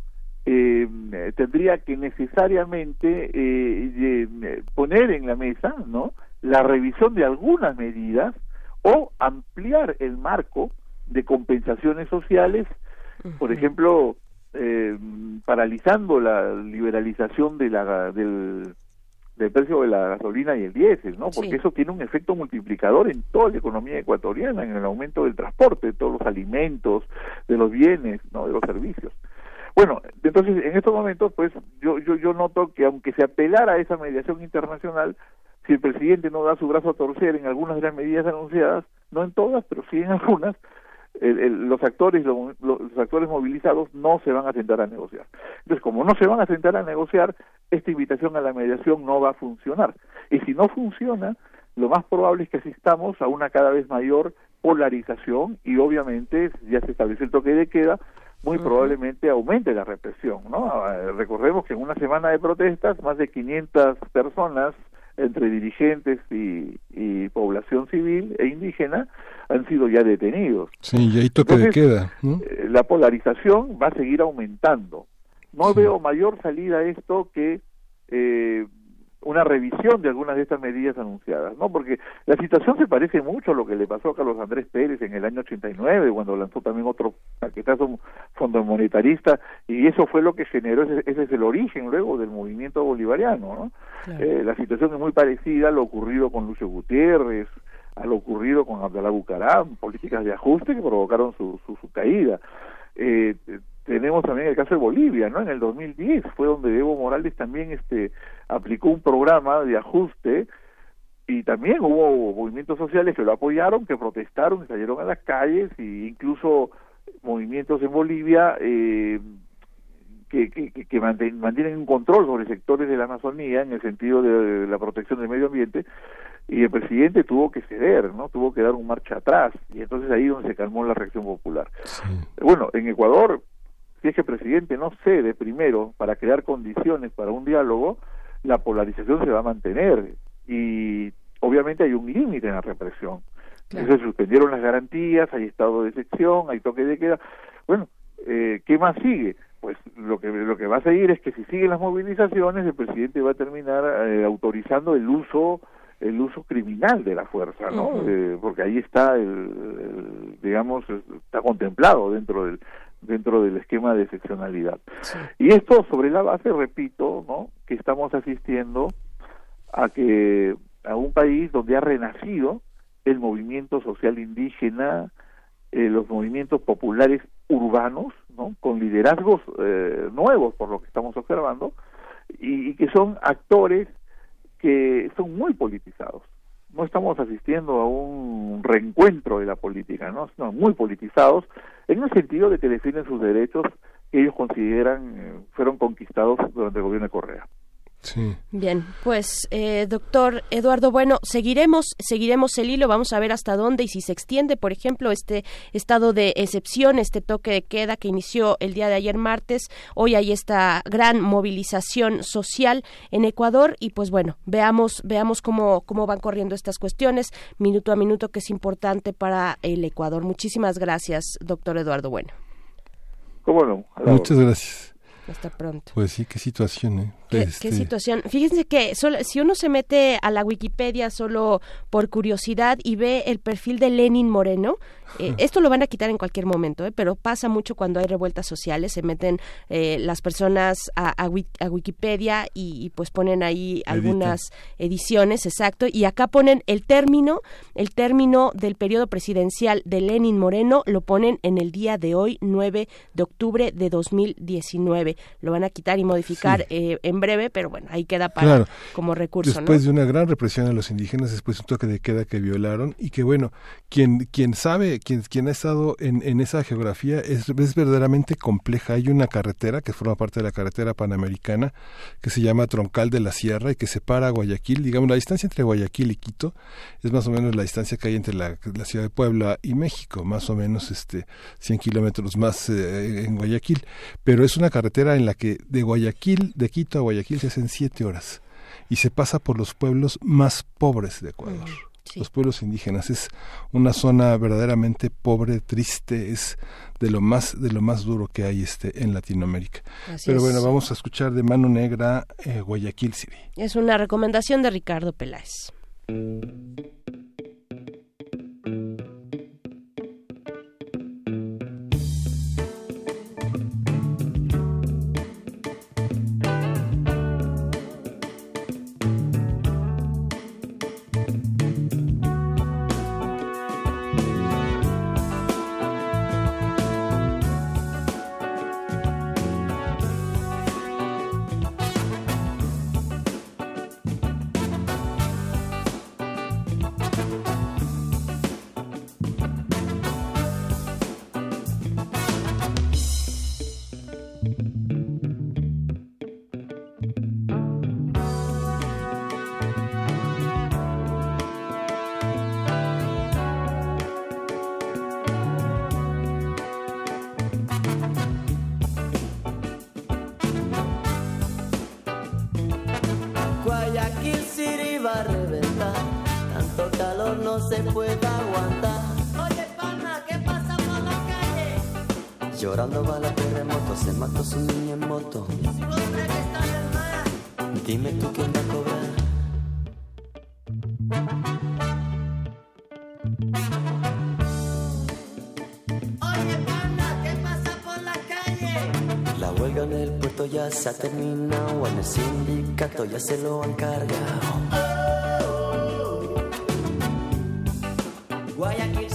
S11: eh, tendría que necesariamente eh, eh, poner en la mesa no la revisión de algunas medidas o ampliar el marco de compensaciones sociales por ejemplo eh, paralizando la liberalización de la del, del precio de la gasolina y el diésel, ¿no? Porque eso tiene un efecto multiplicador en toda la economía ecuatoriana, en el aumento del transporte, de todos los alimentos, de los bienes, ¿no? De los servicios. Bueno, entonces en estos momentos, pues yo, yo, yo noto que aunque se apelara a esa mediación internacional, si el presidente no da su brazo a torcer en algunas de las medidas anunciadas, no en todas, pero sí en algunas, los actores los, los, actores movilizados no se van a sentar a negociar. Entonces, como no se van a sentar a negociar, esta invitación a la mediación no va a funcionar. Y si no funciona, lo más probable es que asistamos a una cada vez mayor polarización y obviamente ya se establece el toque de queda, muy probablemente aumente la represión. ¿no? Eh, recordemos que en una semana de protestas, más de 500 personas entre dirigentes y, población civil e indígena han sido ya detenidos.
S1: Sí, y ahí toque de queda.
S11: Eh, la polarización va a seguir aumentando. No veo mayor salida a esto que eh, una revisión de algunas de estas medidas anunciadas, ¿no? Porque la situación se parece mucho a lo que le pasó a Carlos Andrés Pérez en el año 89, cuando lanzó también otro paquetazo fondo monetarista, y eso fue lo que generó, ese, es el origen luego del movimiento bolivariano, ¿no? Eh, la situación es muy parecida a lo ocurrido con Lucio Gutiérrez, a lo ocurrido con Abdalá Bucaram, políticas de ajuste que provocaron su, su, su caída. Eh, tenemos también el caso de Bolivia, ¿no? En el 2010 fue donde Evo Morales también este aplicó un programa de ajuste y también hubo movimientos sociales que lo apoyaron, que protestaron, que salieron a las calles e incluso movimientos en Bolivia eh, que, que, que mantienen un control sobre sectores de la Amazonía en el sentido de la protección del medio ambiente y el presidente tuvo que ceder, ¿no? Tuvo que dar un marcha atrás y entonces ahí donde se calmó la reacción popular. Bueno, en Ecuador si es que el presidente no cede primero para crear condiciones para un diálogo, la polarización se va a mantener y obviamente hay un límite en la represión. Se suspendieron las garantías, hay estado de excepción, hay toque de queda. Bueno, eh, ¿qué más sigue? Pues lo que lo que va a seguir es que si siguen las movilizaciones, el presidente va a terminar eh, autorizando el uso el uso criminal de la fuerza, ¿no? Eh, porque ahí está el, digamos está contemplado dentro del dentro del esquema de excepcionalidad. Y esto sobre la base, repito, ¿no? que estamos asistiendo a que a un país donde ha renacido el movimiento social indígena, eh, los movimientos populares urbanos, ¿no? con liderazgos eh, nuevos por lo que estamos observando, y, que son actores que son muy politizados. No estamos asistiendo a un reencuentro de la política, ¿no? Sino muy politizados, en el sentido de que defienden sus derechos que ellos consideran eh, fueron conquistados durante el gobierno de Correa.
S2: Bien, pues eh, doctor Eduardo, bueno, seguiremos, seguiremos el hilo, vamos a ver hasta dónde y si se extiende, por ejemplo, este estado de excepción, este toque de queda que inició el día de ayer martes. Hoy hay esta gran movilización social en Ecuador y pues bueno, veamos, veamos cómo, cómo van corriendo estas cuestiones minuto a minuto que es importante para el Ecuador. Muchísimas gracias, doctor Eduardo Bueno.
S11: ¿Cómo no?
S1: Muchas gracias.
S2: Hasta pronto.
S1: Pues sí, qué situación, ¿eh?
S2: ¿Qué,
S1: Este,
S2: situación? Fíjense que solo, si uno se mete a la Wikipedia solo por curiosidad y ve el perfil de Lenin Moreno, eh, esto lo van a quitar en cualquier momento, ¿eh? pero pasa mucho cuando hay revueltas sociales, se meten eh, las personas a, a a Wikipedia y, y, pues ponen ahí algunas ediciones, exacto, y acá ponen el término, el término del periodo presidencial de Lenin Moreno, lo ponen en el día de hoy, 9 de octubre de 2019. Lo van a quitar y modificar
S1: Sí.
S2: eh, en breve, pero bueno, ahí queda para
S1: Claro.
S2: como recurso,
S1: Después
S2: ¿no?
S1: de una gran represión a los indígenas, después un toque de queda que violaron y que bueno, quien, quien sabe, quien, quien ha estado en, en esa geografía es, es verdaderamente compleja. Hay una carretera que forma parte de la carretera panamericana que se llama Troncal de la Sierra y que separa a Guayaquil, digamos, la distancia entre Guayaquil y Quito es más o menos la distancia que hay entre la, la ciudad de Puebla y México, más o menos este 100 kilómetros más eh, en Guayaquil. Pero es una carretera en la que de Guayaquil, de Quito a Guayaquil se hacen siete horas y se pasa por los pueblos más pobres de Ecuador. Los pueblos indígenas es una zona verdaderamente pobre, triste, es de lo más de lo más duro que hay este en Latinoamérica.
S2: Así
S1: Pero
S2: es.
S1: bueno, vamos a escuchar de mano negra eh, Guayaquil City.
S2: Es una recomendación de Ricardo Peláez.
S15: Se ha terminado, en el sindicato ya se lo han cargado. Guayaquil.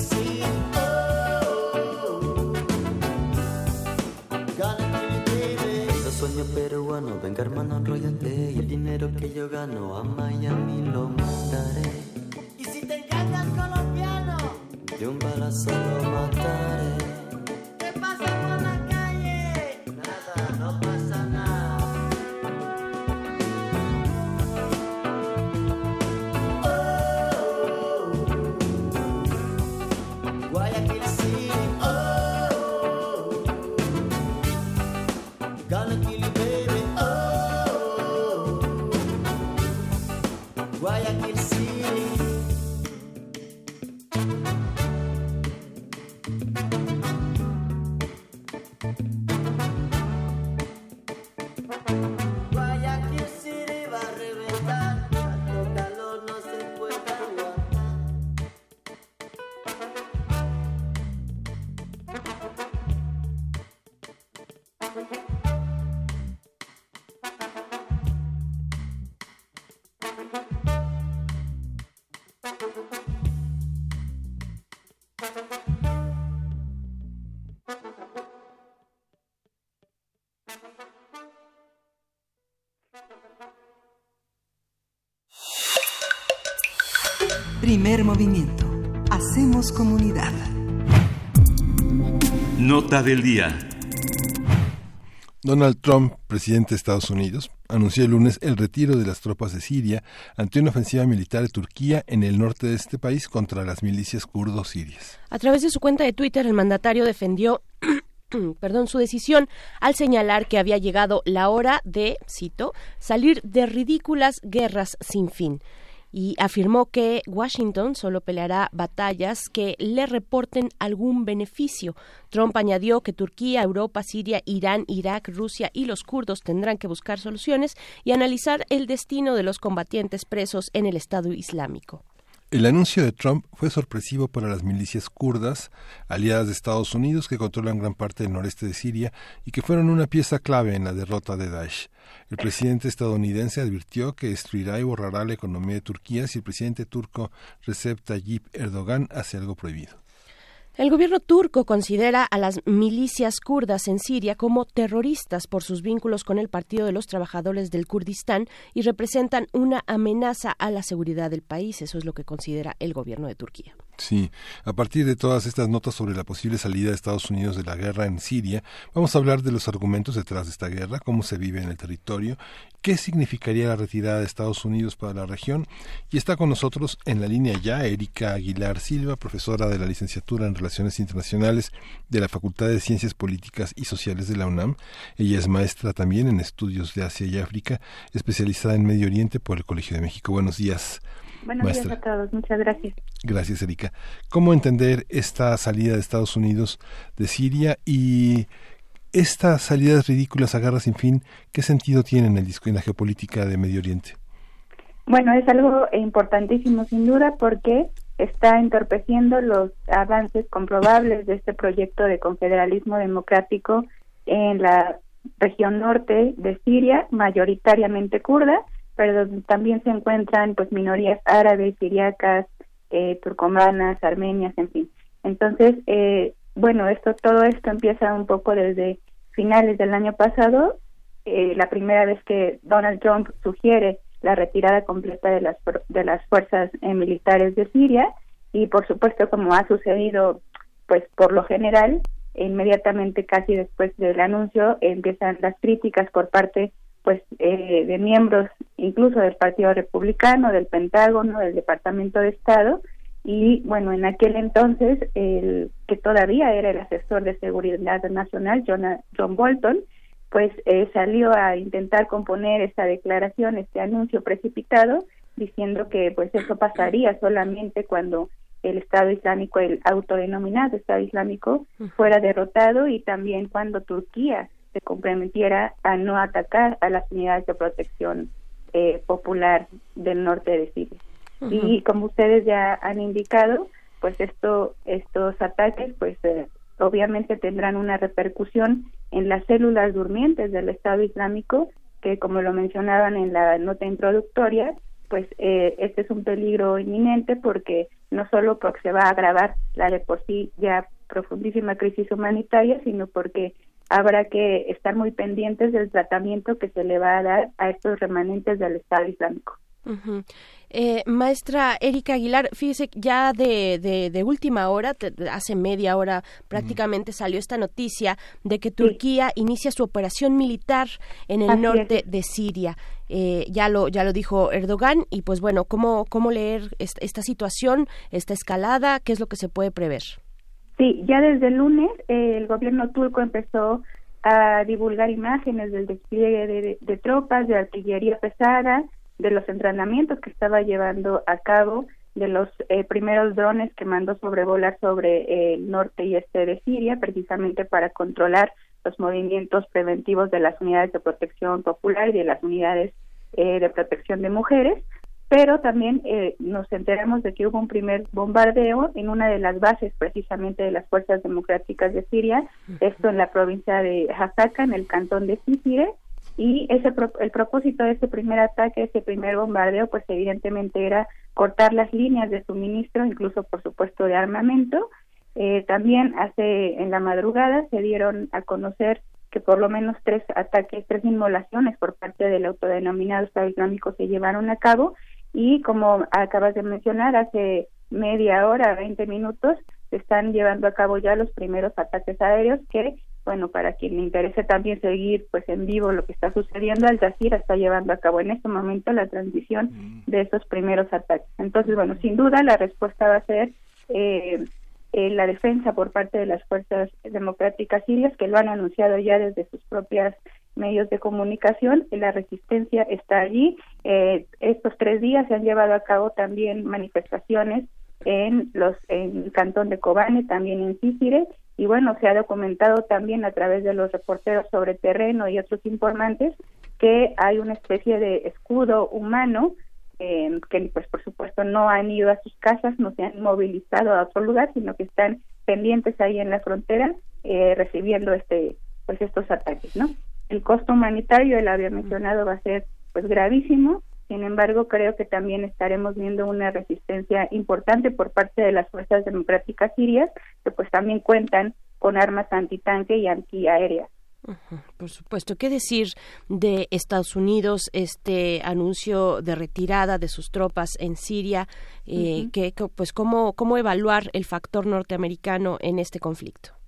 S15: Los sueños peruanos, venga hermano, enrollate. Y el dinero que yo gano a Miami lo mandaré. Y si te engañas colombiano, de un balazo lo mataré.
S3: Primer movimiento. Hacemos comunidad.
S5: Nota del día.
S1: Donald Trump, presidente de Estados Unidos, anunció el lunes el retiro de las tropas de Siria ante una ofensiva militar de Turquía en el norte de este país contra las milicias kurdos sirias.
S2: A través de su cuenta de Twitter, el mandatario defendió perdón, su decisión al señalar que había llegado la hora de, cito, salir de ridículas guerras sin fin. Y afirmó que Washington solo peleará batallas que le reporten algún beneficio. Trump añadió que Turquía, Europa, Siria, Irán, Irak, Rusia y los kurdos tendrán que buscar soluciones y analizar el destino de los combatientes presos en el Estado Islámico.
S1: El anuncio de Trump fue sorpresivo para las milicias kurdas, aliadas de Estados Unidos que controlan gran parte del noreste de Siria y que fueron una pieza clave en la derrota de Daesh. El presidente estadounidense advirtió que destruirá y borrará la economía de Turquía si el presidente turco Recep Tayyip Erdogan hace algo prohibido.
S2: El gobierno turco considera a las milicias kurdas en Siria como terroristas por sus vínculos con el Partido de los Trabajadores del Kurdistán y representan una amenaza a la seguridad del país. Eso es lo que considera el gobierno de Turquía.
S1: Sí, a partir de todas estas notas sobre la posible salida de Estados Unidos de la guerra en Siria, vamos a hablar de los argumentos detrás de esta guerra, cómo se vive en el territorio, qué significaría la retirada de Estados Unidos para la región. Y está con nosotros en la línea ya Erika Aguilar Silva, profesora de la licenciatura en Relaciones Internacionales de la Facultad de Ciencias Políticas y Sociales de la UNAM. Ella es maestra también en estudios de Asia y África, especializada en Medio Oriente por el Colegio de México. Buenos días.
S16: Buenos días a todos, muchas gracias.
S1: Gracias, Erika. ¿Cómo entender esta salida de Estados Unidos de Siria y estas salidas ridículas a guerra sin fin, qué sentido tienen en, el, en la geopolítica de Medio Oriente?
S16: Bueno, es algo importantísimo sin duda porque está entorpeciendo los avances comprobables de este proyecto de confederalismo democrático en la región norte de Siria, mayoritariamente kurda, pero también se encuentran pues minorías árabes, siriacas, eh, turcomanas, armenias, en fin. Entonces, eh, bueno, esto todo esto empieza un poco desde finales del año pasado, eh, la primera vez que Donald Trump sugiere la retirada completa de las de las fuerzas eh, militares de Siria y por supuesto como ha sucedido pues por lo general inmediatamente casi después del anuncio empiezan las críticas por parte pues eh, de miembros incluso del Partido Republicano, del Pentágono, del Departamento de Estado y bueno, en aquel entonces el que todavía era el asesor de seguridad nacional, John, John Bolton, pues eh, salió a intentar componer esta declaración, este anuncio precipitado, diciendo que pues eso pasaría solamente cuando el Estado Islámico, el autodenominado Estado Islámico, fuera derrotado y también cuando Turquía se comprometiera a no atacar a las unidades de protección eh, popular del norte de Siria. Y como ustedes ya han indicado, pues esto, estos ataques, pues eh, obviamente tendrán una repercusión en las células durmientes del Estado Islámico, que como lo mencionaban en la nota introductoria, pues eh, este es un peligro inminente porque no solo porque se va a agravar la de por sí ya profundísima crisis humanitaria, sino porque habrá que estar muy pendientes del tratamiento que se le va a dar a estos remanentes del Estado Islámico.
S2: eh, maestra Erika Aguilar, fíjese, ya de, de, última hora, hace media hora prácticamente salió esta noticia de que Turquía inicia su operación militar en el norte de Siria. Eh, ya lo ya lo dijo Erdogan y pues bueno, ¿cómo, cómo leer esta, esta situación, esta escalada? ¿Qué es lo que se puede prever?
S16: Sí, ya desde el lunes eh, el gobierno turco empezó a divulgar imágenes del despliegue de, tropas, de artillería pesada, de los entrenamientos que estaba llevando a cabo, de los eh, primeros drones que mandó sobrevolar sobre el norte y este de Siria, precisamente para controlar los movimientos preventivos de las unidades de protección popular y de las unidades eh, de protección de mujeres pero también eh, nos enteramos de que hubo un primer bombardeo en una de las bases precisamente de las fuerzas democráticas de Siria, esto en la provincia de Hasaka, en el cantón de Sisire, y ese el propósito de ese primer ataque, ese primer bombardeo, pues evidentemente era cortar las líneas de suministro, incluso por supuesto de armamento. Eh, también hace en la madrugada se dieron a conocer que por lo menos tres ataques, tres inmolaciones por parte del autodenominado Estado Islámico se llevaron a cabo y como acabas de mencionar, hace media hora, 20 minutos, se están llevando a cabo ya los primeros ataques aéreos que, bueno, para quien le interese también seguir pues en vivo lo que está sucediendo, Al Jazeera está llevando a cabo en este momento la transmisión mm. de esos primeros ataques. Entonces, bueno, sin duda la respuesta va a ser eh, eh, la defensa por parte de las fuerzas democráticas sirias que lo han anunciado ya desde sus propias medios de comunicación, la resistencia está allí. Eh, estos tres días se han llevado a cabo también manifestaciones en los en el cantón de Kobane, también en Cícire, y bueno, se ha documentado también a través de los reporteros sobre terreno y otros informantes que hay una especie de escudo humano eh, que pues por supuesto no han ido a sus casas, no se han movilizado a otro lugar, sino que están pendientes ahí en la frontera eh, recibiendo este pues estos ataques, ¿no? El costo humanitario, él había mencionado, va a ser pues gravísimo. Sin embargo, creo que también estaremos viendo una resistencia importante por parte de las fuerzas democráticas sirias, que pues también cuentan con armas antitanque y antiaéreas.
S2: por supuesto. ¿Qué decir de Estados Unidos, este anuncio de retirada de sus tropas en Siria? Eh, que, pues, ¿cómo, ¿Cómo evaluar el factor norteamericano en este conflicto?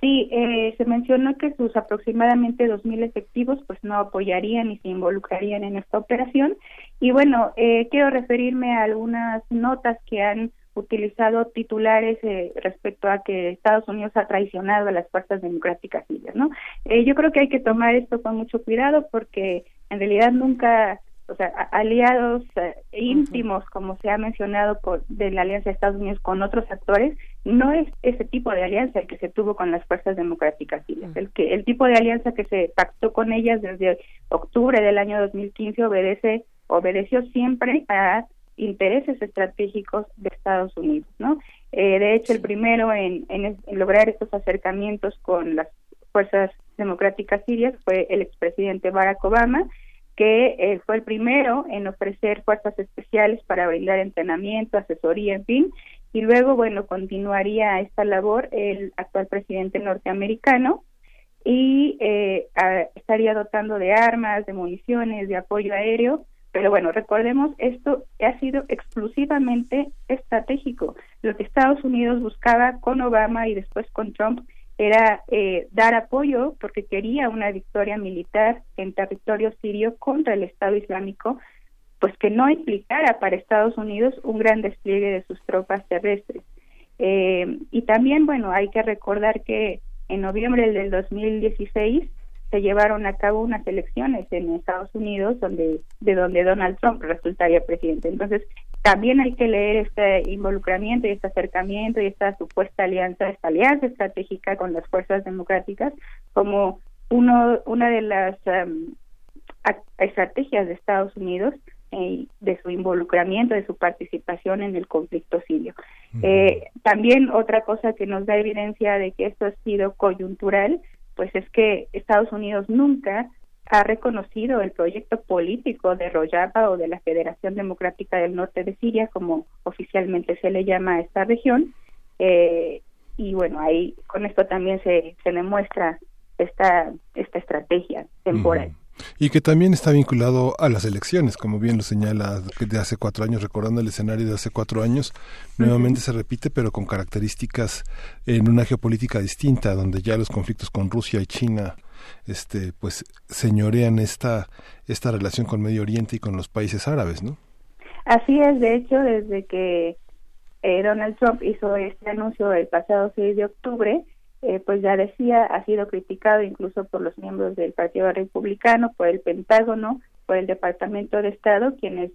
S16: Sí, eh, se mencionó que sus aproximadamente 2.000 efectivos pues no apoyarían ni se involucrarían en esta operación. Y bueno, eh, quiero referirme a algunas notas que han utilizado titulares eh, respecto a que Estados Unidos ha traicionado a las fuerzas democráticas sirias, ¿no? Eh, yo creo que hay que tomar esto con mucho cuidado porque en realidad nunca o sea, aliados eh, íntimos, como se ha mencionado por, de la alianza de Estados Unidos con otros actores, no es ese tipo de alianza el que se tuvo con las fuerzas democráticas sirias. El que el tipo de alianza que se pactó con ellas desde octubre del año 2015 obedece obedeció siempre a intereses estratégicos de Estados Unidos, ¿no? Eh, de hecho, el primero en, en lograr estos acercamientos con las fuerzas democráticas sirias fue el expresidente Barack Obama que eh, fue el primero en ofrecer fuerzas especiales para brindar entrenamiento, asesoría, en fin, y luego, bueno, continuaría esta labor el actual presidente norteamericano y eh, estaría dotando de armas, de municiones, de apoyo aéreo, pero bueno, recordemos, esto ha sido exclusivamente estratégico. Lo que Estados Unidos buscaba con Obama y después con Trump era eh, dar apoyo porque quería una victoria militar en territorio sirio contra el Estado Islámico, pues que no implicara para Estados Unidos un gran despliegue de sus tropas terrestres. Eh, y también, bueno, hay que recordar que en noviembre del 2016 se llevaron a cabo unas elecciones en Estados Unidos donde de donde Donald Trump resultaría presidente. Entonces, también hay que leer este involucramiento y este acercamiento y esta supuesta alianza, esta alianza estratégica con las fuerzas democráticas como uno una de las um, estrategias de Estados Unidos eh, de su involucramiento, de su participación en el conflicto sirio. Eh, también otra cosa que nos da evidencia de que esto ha sido coyuntural pues es que Estados Unidos nunca ha reconocido el proyecto político de Rojava o de la Federación Democrática del Norte de Siria, como oficialmente se le llama a esta región. Eh, y bueno, ahí con esto también se, se demuestra esta, esta estrategia temporal.
S1: Y que también está vinculado a las elecciones, como bien lo señala de hace cuatro años, recordando el escenario de hace cuatro años, nuevamente se repite, pero con características en una geopolítica distinta, donde ya los conflictos con Rusia y China este pues señorean esta esta relación con Medio Oriente y con los países árabes, ¿no?
S16: Así es, de hecho, desde que eh, Donald Trump hizo este anuncio el pasado 6 de octubre, eh, pues ya decía, ha sido criticado incluso por los miembros del Partido Republicano, por el Pentágono, por el Departamento de Estado, quienes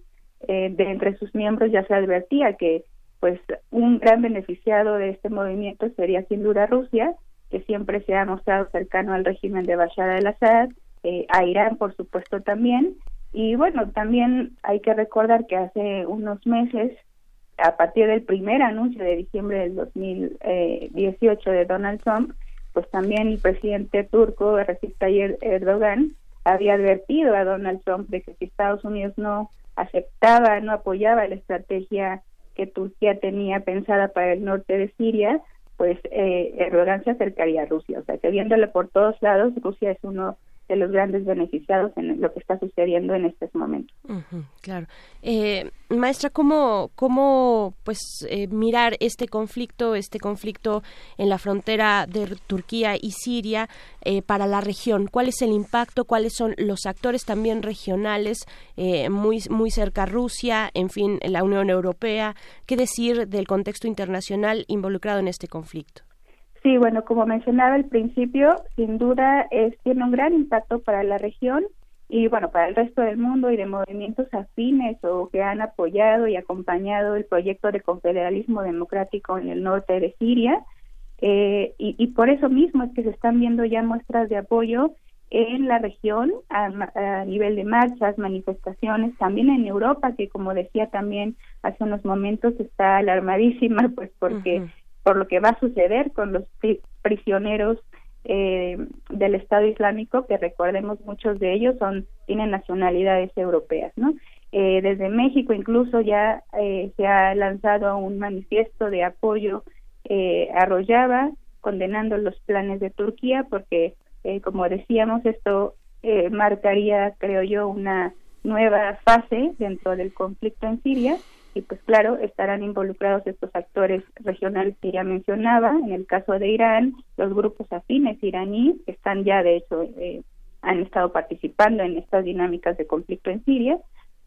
S16: eh, de entre sus miembros ya se advertía que pues un gran beneficiado de este movimiento sería sin duda Rusia, que siempre se ha mostrado cercano al régimen de Bashar al-Assad, eh, a Irán por supuesto también, y bueno, también hay que recordar que hace unos meses a partir del primer anuncio de diciembre del 2018 de Donald Trump, pues también el presidente turco Recep Tayyip Erdogan había advertido a Donald Trump de que si Estados Unidos no aceptaba, no apoyaba la estrategia que Turquía tenía pensada para el norte de Siria, pues eh, Erdogan se acercaría a Rusia. O sea, que viéndole por todos lados, Rusia es uno de los grandes beneficiados en lo que está sucediendo en estos momentos.
S2: claro. Eh, maestra, ¿cómo, cómo pues, eh, mirar este conflicto, este conflicto en la frontera de Turquía y Siria eh, para la región? ¿Cuál es el impacto? ¿Cuáles son los actores también regionales muy, muy cerca Rusia, en fin, la Unión Europea? ¿Qué decir del contexto internacional involucrado en este conflicto?
S16: Sí, bueno, como mencionaba al principio, sin duda es, tiene un gran impacto para la región y bueno, para el resto del mundo y de movimientos afines o que han apoyado y acompañado el proyecto de confederalismo democrático en el norte de Siria. Eh, y, por eso mismo es que se están viendo ya muestras de apoyo en la región a, nivel de marchas, manifestaciones, también en Europa, que como decía también hace unos momentos está alarmadísima, pues porque por lo que va a suceder con los prisioneros eh, del Estado Islámico, que recordemos muchos de ellos son tienen nacionalidades europeas, ¿no? Eh, desde México incluso ya eh, se ha lanzado un manifiesto de apoyo eh, a Rojava condenando los planes de Turquía porque, como decíamos, esto marcaría, creo yo, una nueva fase dentro del conflicto en Siria y pues claro, estarán involucrados estos actores regionales que ya mencionaba, en el caso de Irán, los grupos afines iraníes, que están ya de hecho, eh, han estado participando en estas dinámicas de conflicto en Siria,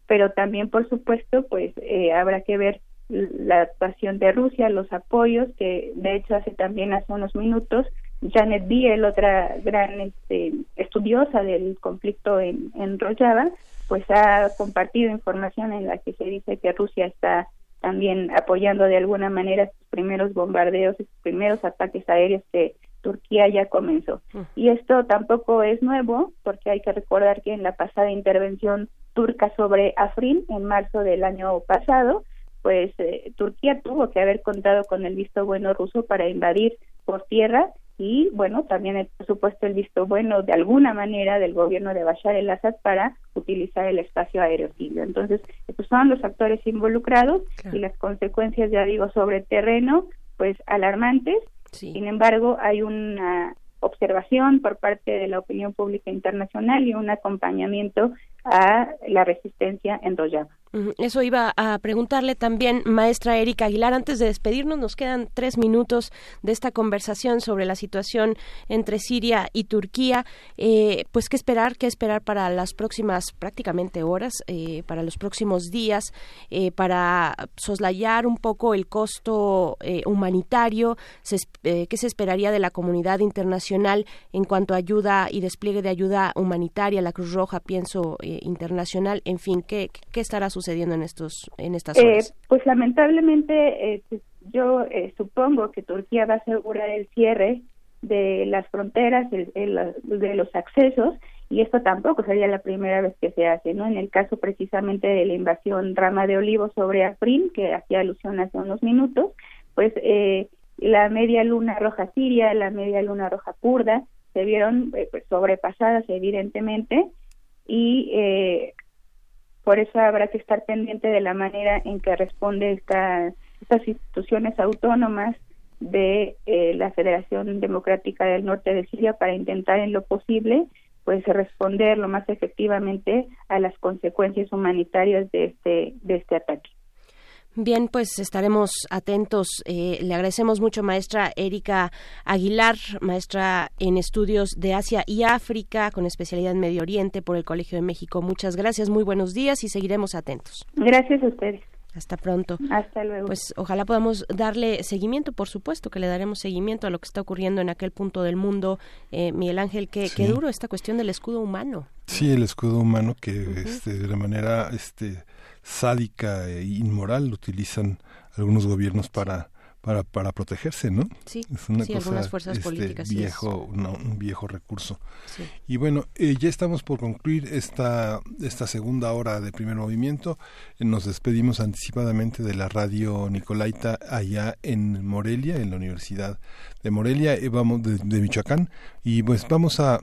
S16: pero también por supuesto pues eh, habrá que ver la actuación de Rusia, los apoyos, que de hecho hace también hace unos minutos Janet Biel, otra gran este, estudiosa del conflicto en, en Rojava, pues ha compartido información en la que se dice que Rusia está también apoyando de alguna manera estos primeros bombardeos, estos primeros ataques aéreos que Turquía ya comenzó. Mm. Y esto tampoco es nuevo, porque hay que recordar que en la pasada intervención turca sobre Afrin, en marzo del año pasado, pues eh, Turquía tuvo que haber contado con el visto bueno ruso para invadir por tierra y bueno, también por supuesto el visto bueno de alguna manera del gobierno de Bashar el-Assad para utilizar el espacio aéreo sirio. Entonces, estos son los actores involucrados y las consecuencias, ya digo, sobre terreno, pues alarmantes. Sin embargo, hay una observación por parte de la opinión pública internacional y un acompañamiento a la resistencia en Rojava.
S2: Eso iba a preguntarle también, maestra Erika Aguilar. Antes de despedirnos, nos quedan tres minutos de esta conversación sobre la situación entre Siria y Turquía. Eh, pues, ¿qué esperar? ¿Qué esperar para las próximas prácticamente horas, eh, para los próximos días, eh, para soslayar un poco el costo humanitario? ¿Qué se esperaría de la comunidad internacional en cuanto a ayuda y despliegue de ayuda humanitaria? La Cruz Roja, pienso, internacional. En fin, ¿qué, qué estará sucediendo? en estos en estas
S16: eh,
S2: horas?
S16: pues lamentablemente eh, pues, yo eh, supongo que Turquía va a asegurar el cierre de las fronteras, de los accesos y esto tampoco sería la primera vez que se hace, ¿no? En el caso precisamente de la invasión rama de olivo sobre Afrin, que hacía alusión hace unos minutos, pues la media luna roja siria, la media luna roja kurda se vieron pues, sobrepasadas evidentemente y eh, por eso habrá que estar pendiente de la manera en que responde esta, estas instituciones autónomas de eh, la Federación Democrática del Norte de Siria para intentar en lo posible pues responder lo más efectivamente a las consecuencias humanitarias de este de este ataque.
S2: Bien, pues estaremos atentos. Eh, le agradecemos mucho, maestra Erika Aguilar, maestra en estudios de Asia y África, con especialidad en Medio Oriente por el Colegio de México. Muchas gracias, muy buenos días y seguiremos atentos.
S16: Gracias a ustedes.
S2: Hasta pronto.
S16: Hasta luego.
S2: Pues ojalá podamos darle seguimiento, por supuesto que le daremos seguimiento a lo que está ocurriendo en aquel punto del mundo. Eh, Miguel Ángel, qué, duro esta cuestión del escudo humano.
S1: Sí, el escudo humano que este, de manera este, sádica e inmoral utilizan algunos gobiernos para para, para protegerse, ¿no?
S2: Sí,
S1: es una
S2: sí,
S1: cosa,
S2: fuerzas
S1: este,
S2: políticas.
S1: Viejo, un viejo recurso. Y bueno, eh, ya estamos por concluir esta, esta segunda hora de primer movimiento. nos despedimos anticipadamente de la radio Nicolaita allá en Morelia, en la Universidad de Morelia, eh, vamos de, de Michoacán, y pues vamos a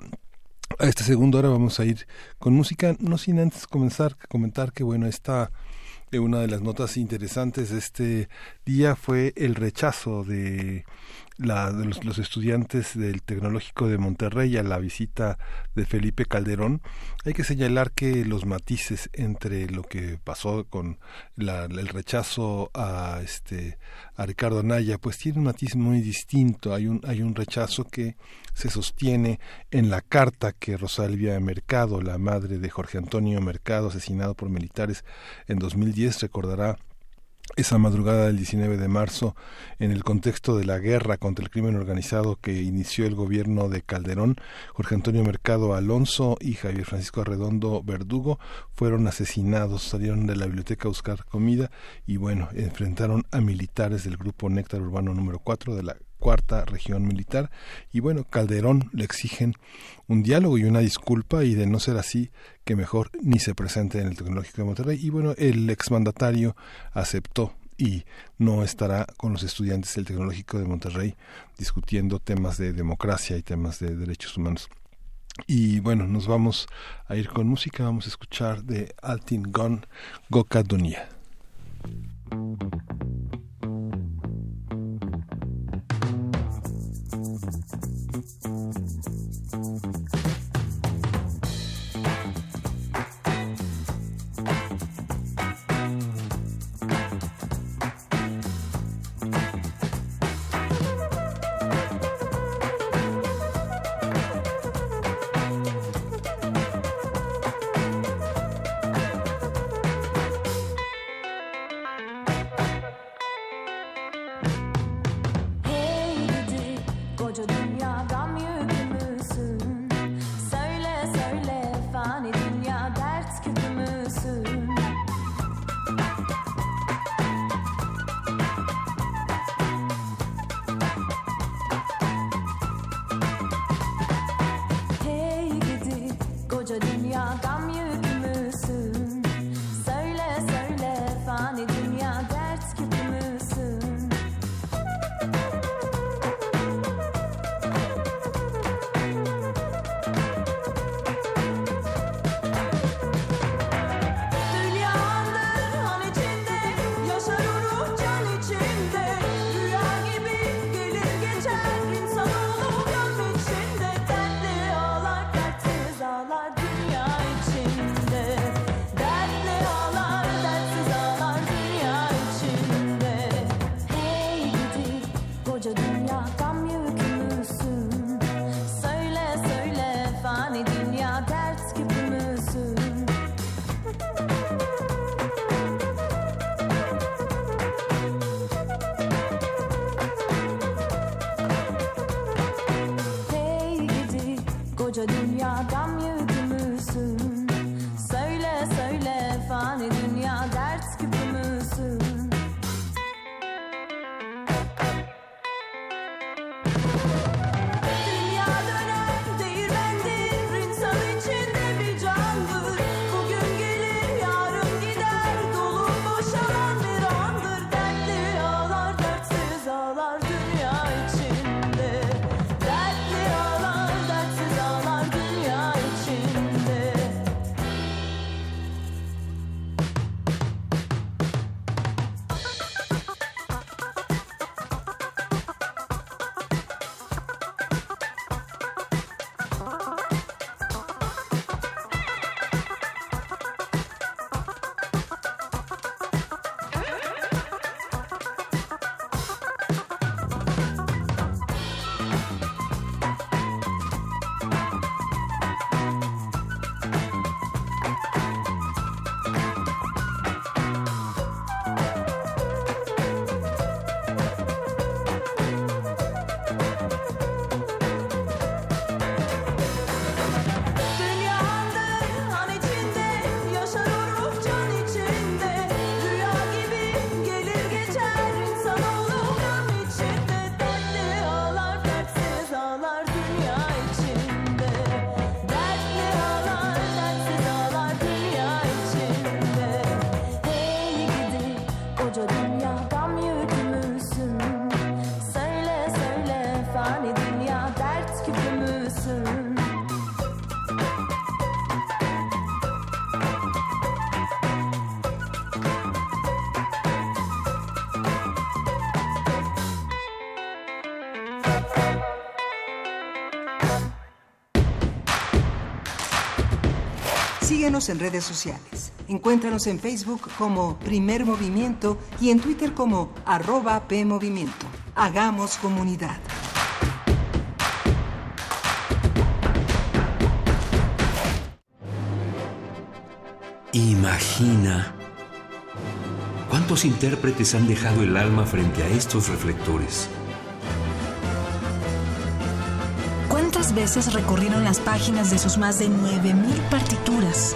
S1: a esta segunda hora vamos a ir con música, no sin antes comenzar comentar que bueno, esta eh, una de las notas interesantes de este día fue el rechazo de la, de los, estudiantes del Tecnológico de Monterrey a la visita de Felipe Calderón, hay que señalar que los matices entre lo que pasó con el rechazo a este a Ricardo Anaya, pues tiene un matiz muy distinto. Hay un hay un rechazo que se sostiene en la carta que Rosalvia Mercado, la madre de Jorge Antonio Mercado, asesinado por militares en 2010, recordará
S17: esa madrugada del 19 de marzo, en el contexto de la guerra contra el crimen organizado que inició el gobierno de Calderón, Jorge Antonio Mercado Alonso y Javier Francisco Arredondo Verdugo fueron asesinados, salieron de la biblioteca a buscar comida y bueno, enfrentaron a militares del grupo Néctar Urbano número 4 de la cuarta región militar y bueno, Calderón le exigen un diálogo y una disculpa y de no ser así que mejor ni se presente en el Tecnológico de Monterrey y bueno, el exmandatario aceptó y no estará con los estudiantes del Tecnológico de Monterrey discutiendo temas de democracia y temas de derechos humanos. Y bueno, nos vamos a ir con música, vamos a escuchar de Altin Gon Goka.
S3: Síguenos en redes sociales. Encuéntranos en Facebook como Primer Movimiento y en Twitter como arroba PMovimiento. Hagamos comunidad.
S18: Imagina ¿Cuántos intérpretes han dejado el alma frente a estos reflectores?
S19: ¿Cuántas veces recorrieron las páginas de sus más de 9.000 partituras?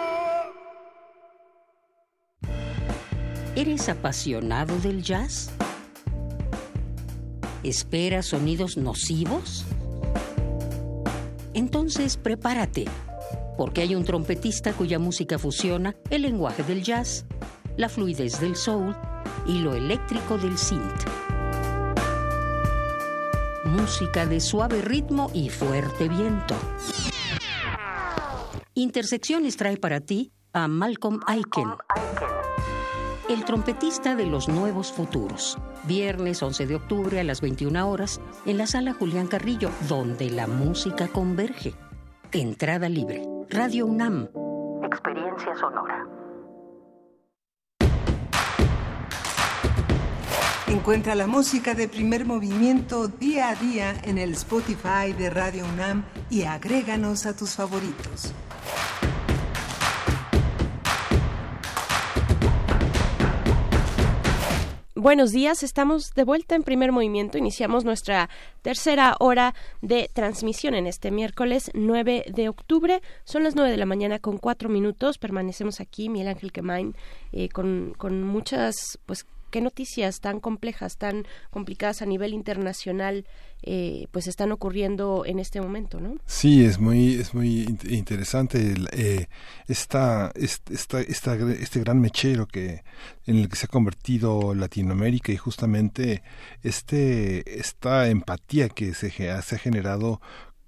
S7: ¿Eres apasionado del jazz? ¿Esperas sonidos nocivos? Entonces prepárate, porque hay un trompetista cuya música fusiona el lenguaje del jazz, la fluidez del soul y lo eléctrico del synth. Música de suave ritmo y fuerte viento. Intersecciones trae para ti a Malcolm Aiken el trompetista de los nuevos futuros. Viernes 11 de octubre a las 21 horas en la sala Julián Carrillo, donde la música converge. Entrada libre. Radio UNAM. Experiencia sonora.
S3: Encuentra la música de primer movimiento día a día en el Spotify de Radio UNAM y agréganos a tus favoritos.
S2: Buenos días, estamos de vuelta en primer movimiento. Iniciamos nuestra tercera hora de transmisión en este miércoles 9 de octubre. Son las 9 de la mañana con cuatro minutos. Permanecemos aquí, Miguel Ángel Quemain, eh, con, con muchas, pues, qué noticias tan complejas, tan complicadas a nivel internacional, eh, pues están ocurriendo en este momento, ¿no?
S1: Sí, es muy, es muy interesante eh, esta, esta, esta, este gran mechero que en el que se ha convertido Latinoamérica y justamente este esta empatía que se ha generado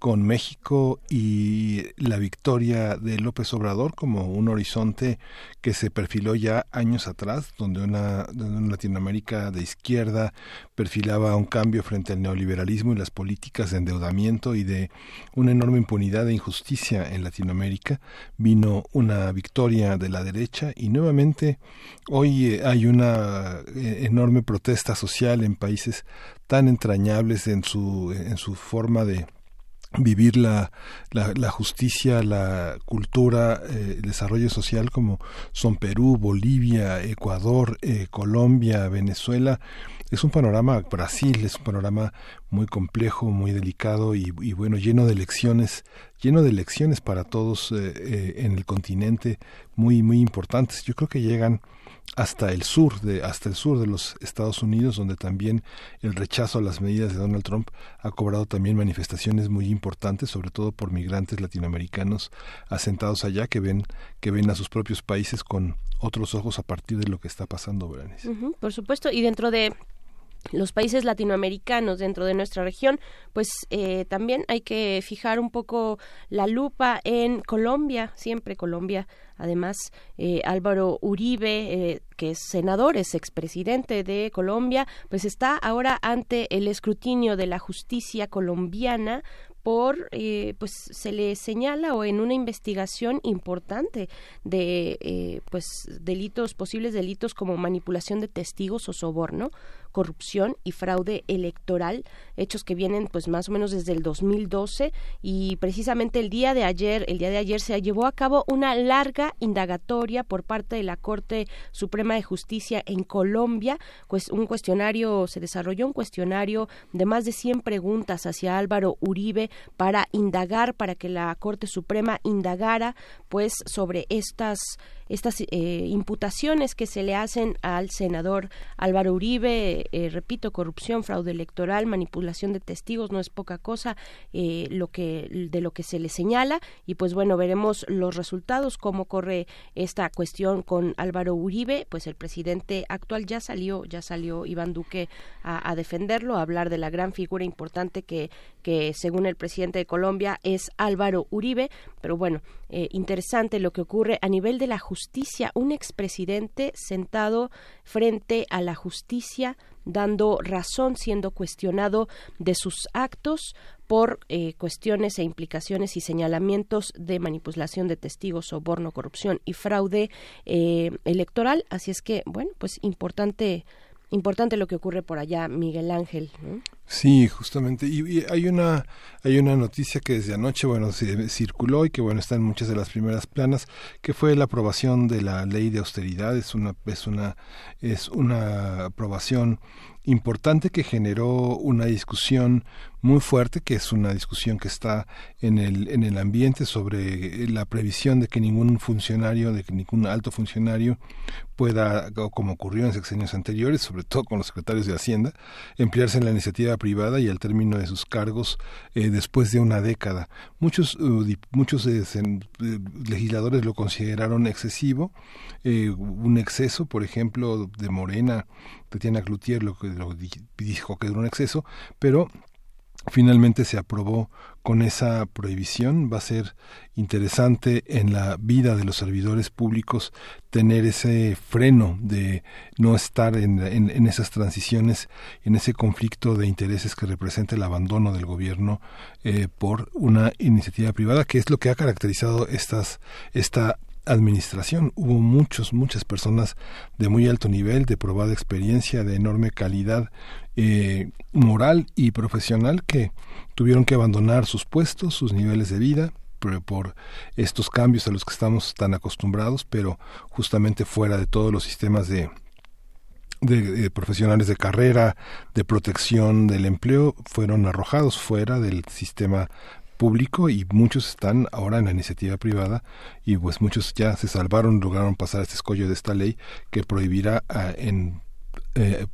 S1: con México y la victoria de López Obrador como un horizonte que se perfiló ya años atrás, donde una, Latinoamérica de izquierda perfilaba un cambio frente al neoliberalismo y las políticas de endeudamiento y de una enorme impunidad e injusticia en Latinoamérica, vino una victoria de la derecha y nuevamente hoy eh, hay una eh, enorme protesta social en países tan entrañables en su, en su forma de vivir la, la, justicia, la cultura, eh, el desarrollo social como son Perú, Bolivia, Ecuador, eh, Colombia, Venezuela. Es un panorama, Brasil es un panorama muy complejo, muy delicado y, bueno, lleno de lecciones, lleno de lecciones para todos eh, eh, en el continente, muy, muy importantes. Yo creo que llegan hasta el sur de hasta el sur de los Estados Unidos donde también el rechazo a las medidas de Donald Trump ha cobrado también manifestaciones muy importantes sobre todo por migrantes latinoamericanos asentados allá que ven que ven a sus propios países con otros ojos a partir de lo que está pasando Branis.
S2: por supuesto y dentro de los países latinoamericanos dentro de nuestra región, pues eh, también hay que fijar un poco la lupa en Colombia, siempre Colombia. Además, eh, Álvaro Uribe, eh, que es senador, es expresidente de Colombia, pues está ahora ante el escrutinio de la justicia colombiana por eh, pues se le señala o en una investigación importante de eh, pues delitos posibles delitos como manipulación de testigos o soborno corrupción y fraude electoral, hechos que vienen pues más o menos desde el 2012 y precisamente el día de ayer, el día de ayer se llevó a cabo una larga indagatoria por parte de la Corte Suprema de Justicia en Colombia, pues un cuestionario se desarrolló un cuestionario de más de 100 preguntas hacia Álvaro Uribe para indagar para que la Corte Suprema indagara pues sobre estas estas eh, imputaciones que se le hacen al senador Álvaro Uribe, eh, repito, corrupción, fraude electoral, manipulación de testigos, no es poca cosa eh, lo que de lo que se le señala. Y pues bueno veremos los resultados cómo corre esta cuestión con Álvaro Uribe, pues el presidente actual ya salió ya salió Iván Duque a, defenderlo, a hablar de la gran figura importante que que según el presidente de Colombia es Álvaro Uribe, pero bueno interesante lo que ocurre a nivel de la justicia justicia, un expresidente sentado frente a la justicia, dando razón, siendo cuestionado de sus actos por eh, cuestiones e implicaciones y señalamientos de manipulación de testigos, soborno, corrupción y fraude eh, electoral. Así es que, bueno, pues importante importante lo que ocurre por allá, Miguel Ángel.
S1: Sí, justamente. Y, hay una hay una noticia que desde anoche, bueno, se circuló y que bueno está en muchas de las primeras planas, que fue la aprobación de la ley de austeridad. Es una es una es una aprobación importante que generó una discusión muy fuerte, que es una discusión que está en el, en el ambiente sobre la previsión de que ningún funcionario, de que ningún alto funcionario pueda, como ocurrió en sexenios anteriores, sobre todo con los secretarios de Hacienda, emplearse en la iniciativa privada y al término de sus cargos eh, después de una década. Muchos, uh, muchos eh, legisladores lo consideraron excesivo, eh, un exceso, por ejemplo, de Morena, Tatiana Cloutier lo, lo dijo que era un exceso, pero finalmente se aprobó con esa prohibición. Va a ser interesante en la vida de los servidores públicos tener ese freno de no estar en, en, esas transiciones, en ese conflicto de intereses que representa el abandono del gobierno eh, por una iniciativa privada, que es lo que ha caracterizado estas, esta administración. Hubo muchos, muchas personas de muy alto nivel, de probada experiencia, de enorme calidad eh, moral y profesional que tuvieron que abandonar sus puestos, sus niveles de vida, por estos cambios a los que estamos tan acostumbrados, pero justamente fuera de todos los sistemas de, de, profesionales de carrera, de protección del empleo, fueron arrojados fuera del sistema público y muchos están ahora en la iniciativa privada y pues muchos ya se salvaron, lograron pasar este escollo de esta ley que prohibirá ah, en eh,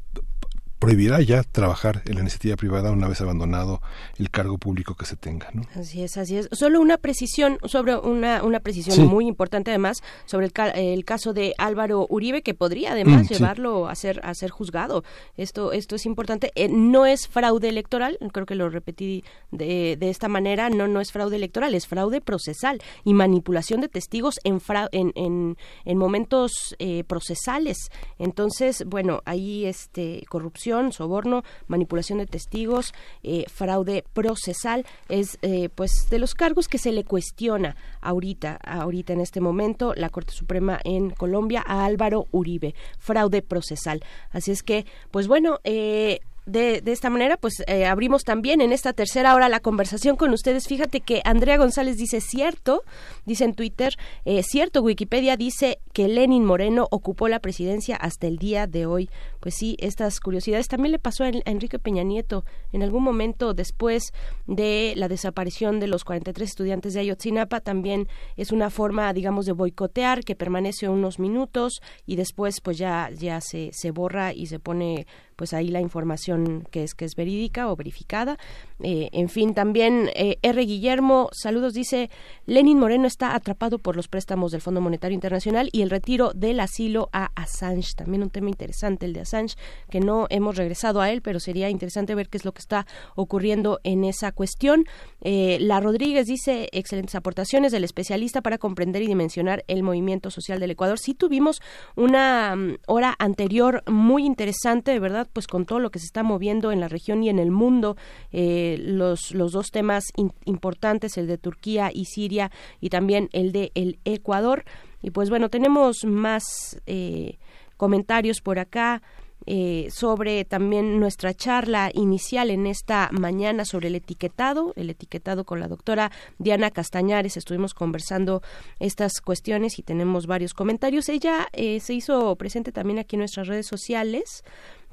S1: prohibirá ya trabajar en la iniciativa privada una vez abandonado el cargo público que se tenga. ¿no?
S2: Así es, así es. Solo una precisión, sobre una, una precisión muy importante además, sobre el, el, caso de Álvaro Uribe, que podría además mm, llevarlo a ser, a ser juzgado. Esto, esto es importante. Eh, no es fraude electoral, creo que lo repetí de, de, esta manera, no, no es fraude electoral, es fraude procesal y manipulación de testigos en, en, en, en, momentos eh, procesales. Entonces, bueno, ahí este corrupción soborno, manipulación de testigos, eh, fraude procesal, es eh, pues de los cargos que se le cuestiona ahorita, ahorita en este momento, la Corte Suprema en Colombia a Álvaro Uribe, fraude procesal. Así es que, pues bueno, eh, de, de esta manera, pues abrimos también en esta tercera hora la conversación con ustedes. Fíjate que Andrea González dice cierto, dice en Twitter, cierto, Wikipedia dice que Lenin Moreno ocupó la presidencia hasta el día de hoy. Pues sí, estas curiosidades también le pasó a, Enrique Peña Nieto en algún momento después de la desaparición de los 43 estudiantes de Ayotzinapa. También es una forma, digamos, de boicotear que permanece unos minutos y después pues ya, ya se, se borra y se pone pues ahí la información que es que es verídica o verificada. Eh, en fin, también eh, R. Guillermo, saludos, dice, Lenin Moreno está atrapado por los préstamos del Fondo Monetario Internacional y el retiro del asilo a Assange. También un tema interesante el de Assange, que no hemos regresado a él, pero sería interesante ver qué es lo que está ocurriendo en esa cuestión. Eh, la Rodríguez dice, excelentes aportaciones del especialista para comprender y dimensionar el movimiento social del Ecuador. Sí tuvimos una mm, hora anterior muy interesante, de verdad, pues con todo lo que se está moviendo en la región y en el mundo, eh, los, los dos temas importantes, el de Turquía y Siria y también el de el Ecuador. Y pues bueno, tenemos más eh, comentarios por acá. Eh, sobre también nuestra charla inicial en esta mañana sobre el etiquetado, el etiquetado con la doctora Diana Castañares. Estuvimos conversando estas cuestiones y tenemos varios comentarios. Ella se hizo presente también aquí en nuestras redes sociales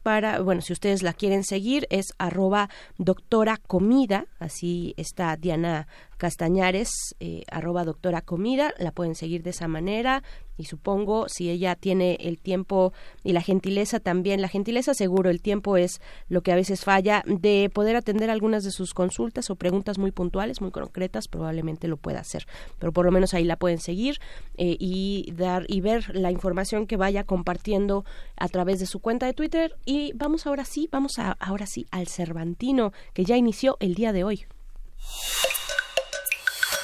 S2: para, bueno, si ustedes la quieren seguir, es arroba doctora comida, así está Diana Castañares, eh, arroba doctora comida, la pueden seguir de esa manera y supongo si ella tiene el tiempo y la gentileza también, la gentileza seguro, el tiempo es lo que a veces falla, de poder atender algunas de sus consultas o preguntas muy puntuales, muy concretas, probablemente lo pueda hacer, pero por lo menos ahí la pueden seguir eh, y dar y ver la información que vaya compartiendo a través de su cuenta de Twitter y vamos ahora sí, vamos a, ahora sí al Cervantino que ya inició el día de hoy.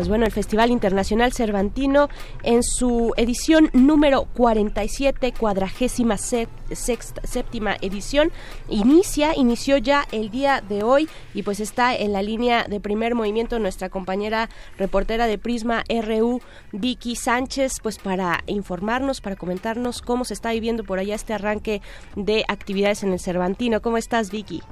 S2: Pues bueno, el Festival Internacional Cervantino en su edición número 47, cuadragésima sexta, séptima edición, inicia, inició ya el día de hoy y pues está en la línea de primer movimiento nuestra compañera reportera de Prisma RU, Vicky Sánchez, pues para informarnos, para comentarnos cómo se está viviendo por allá este arranque de actividades en el Cervantino. ¿Cómo estás, Vicky?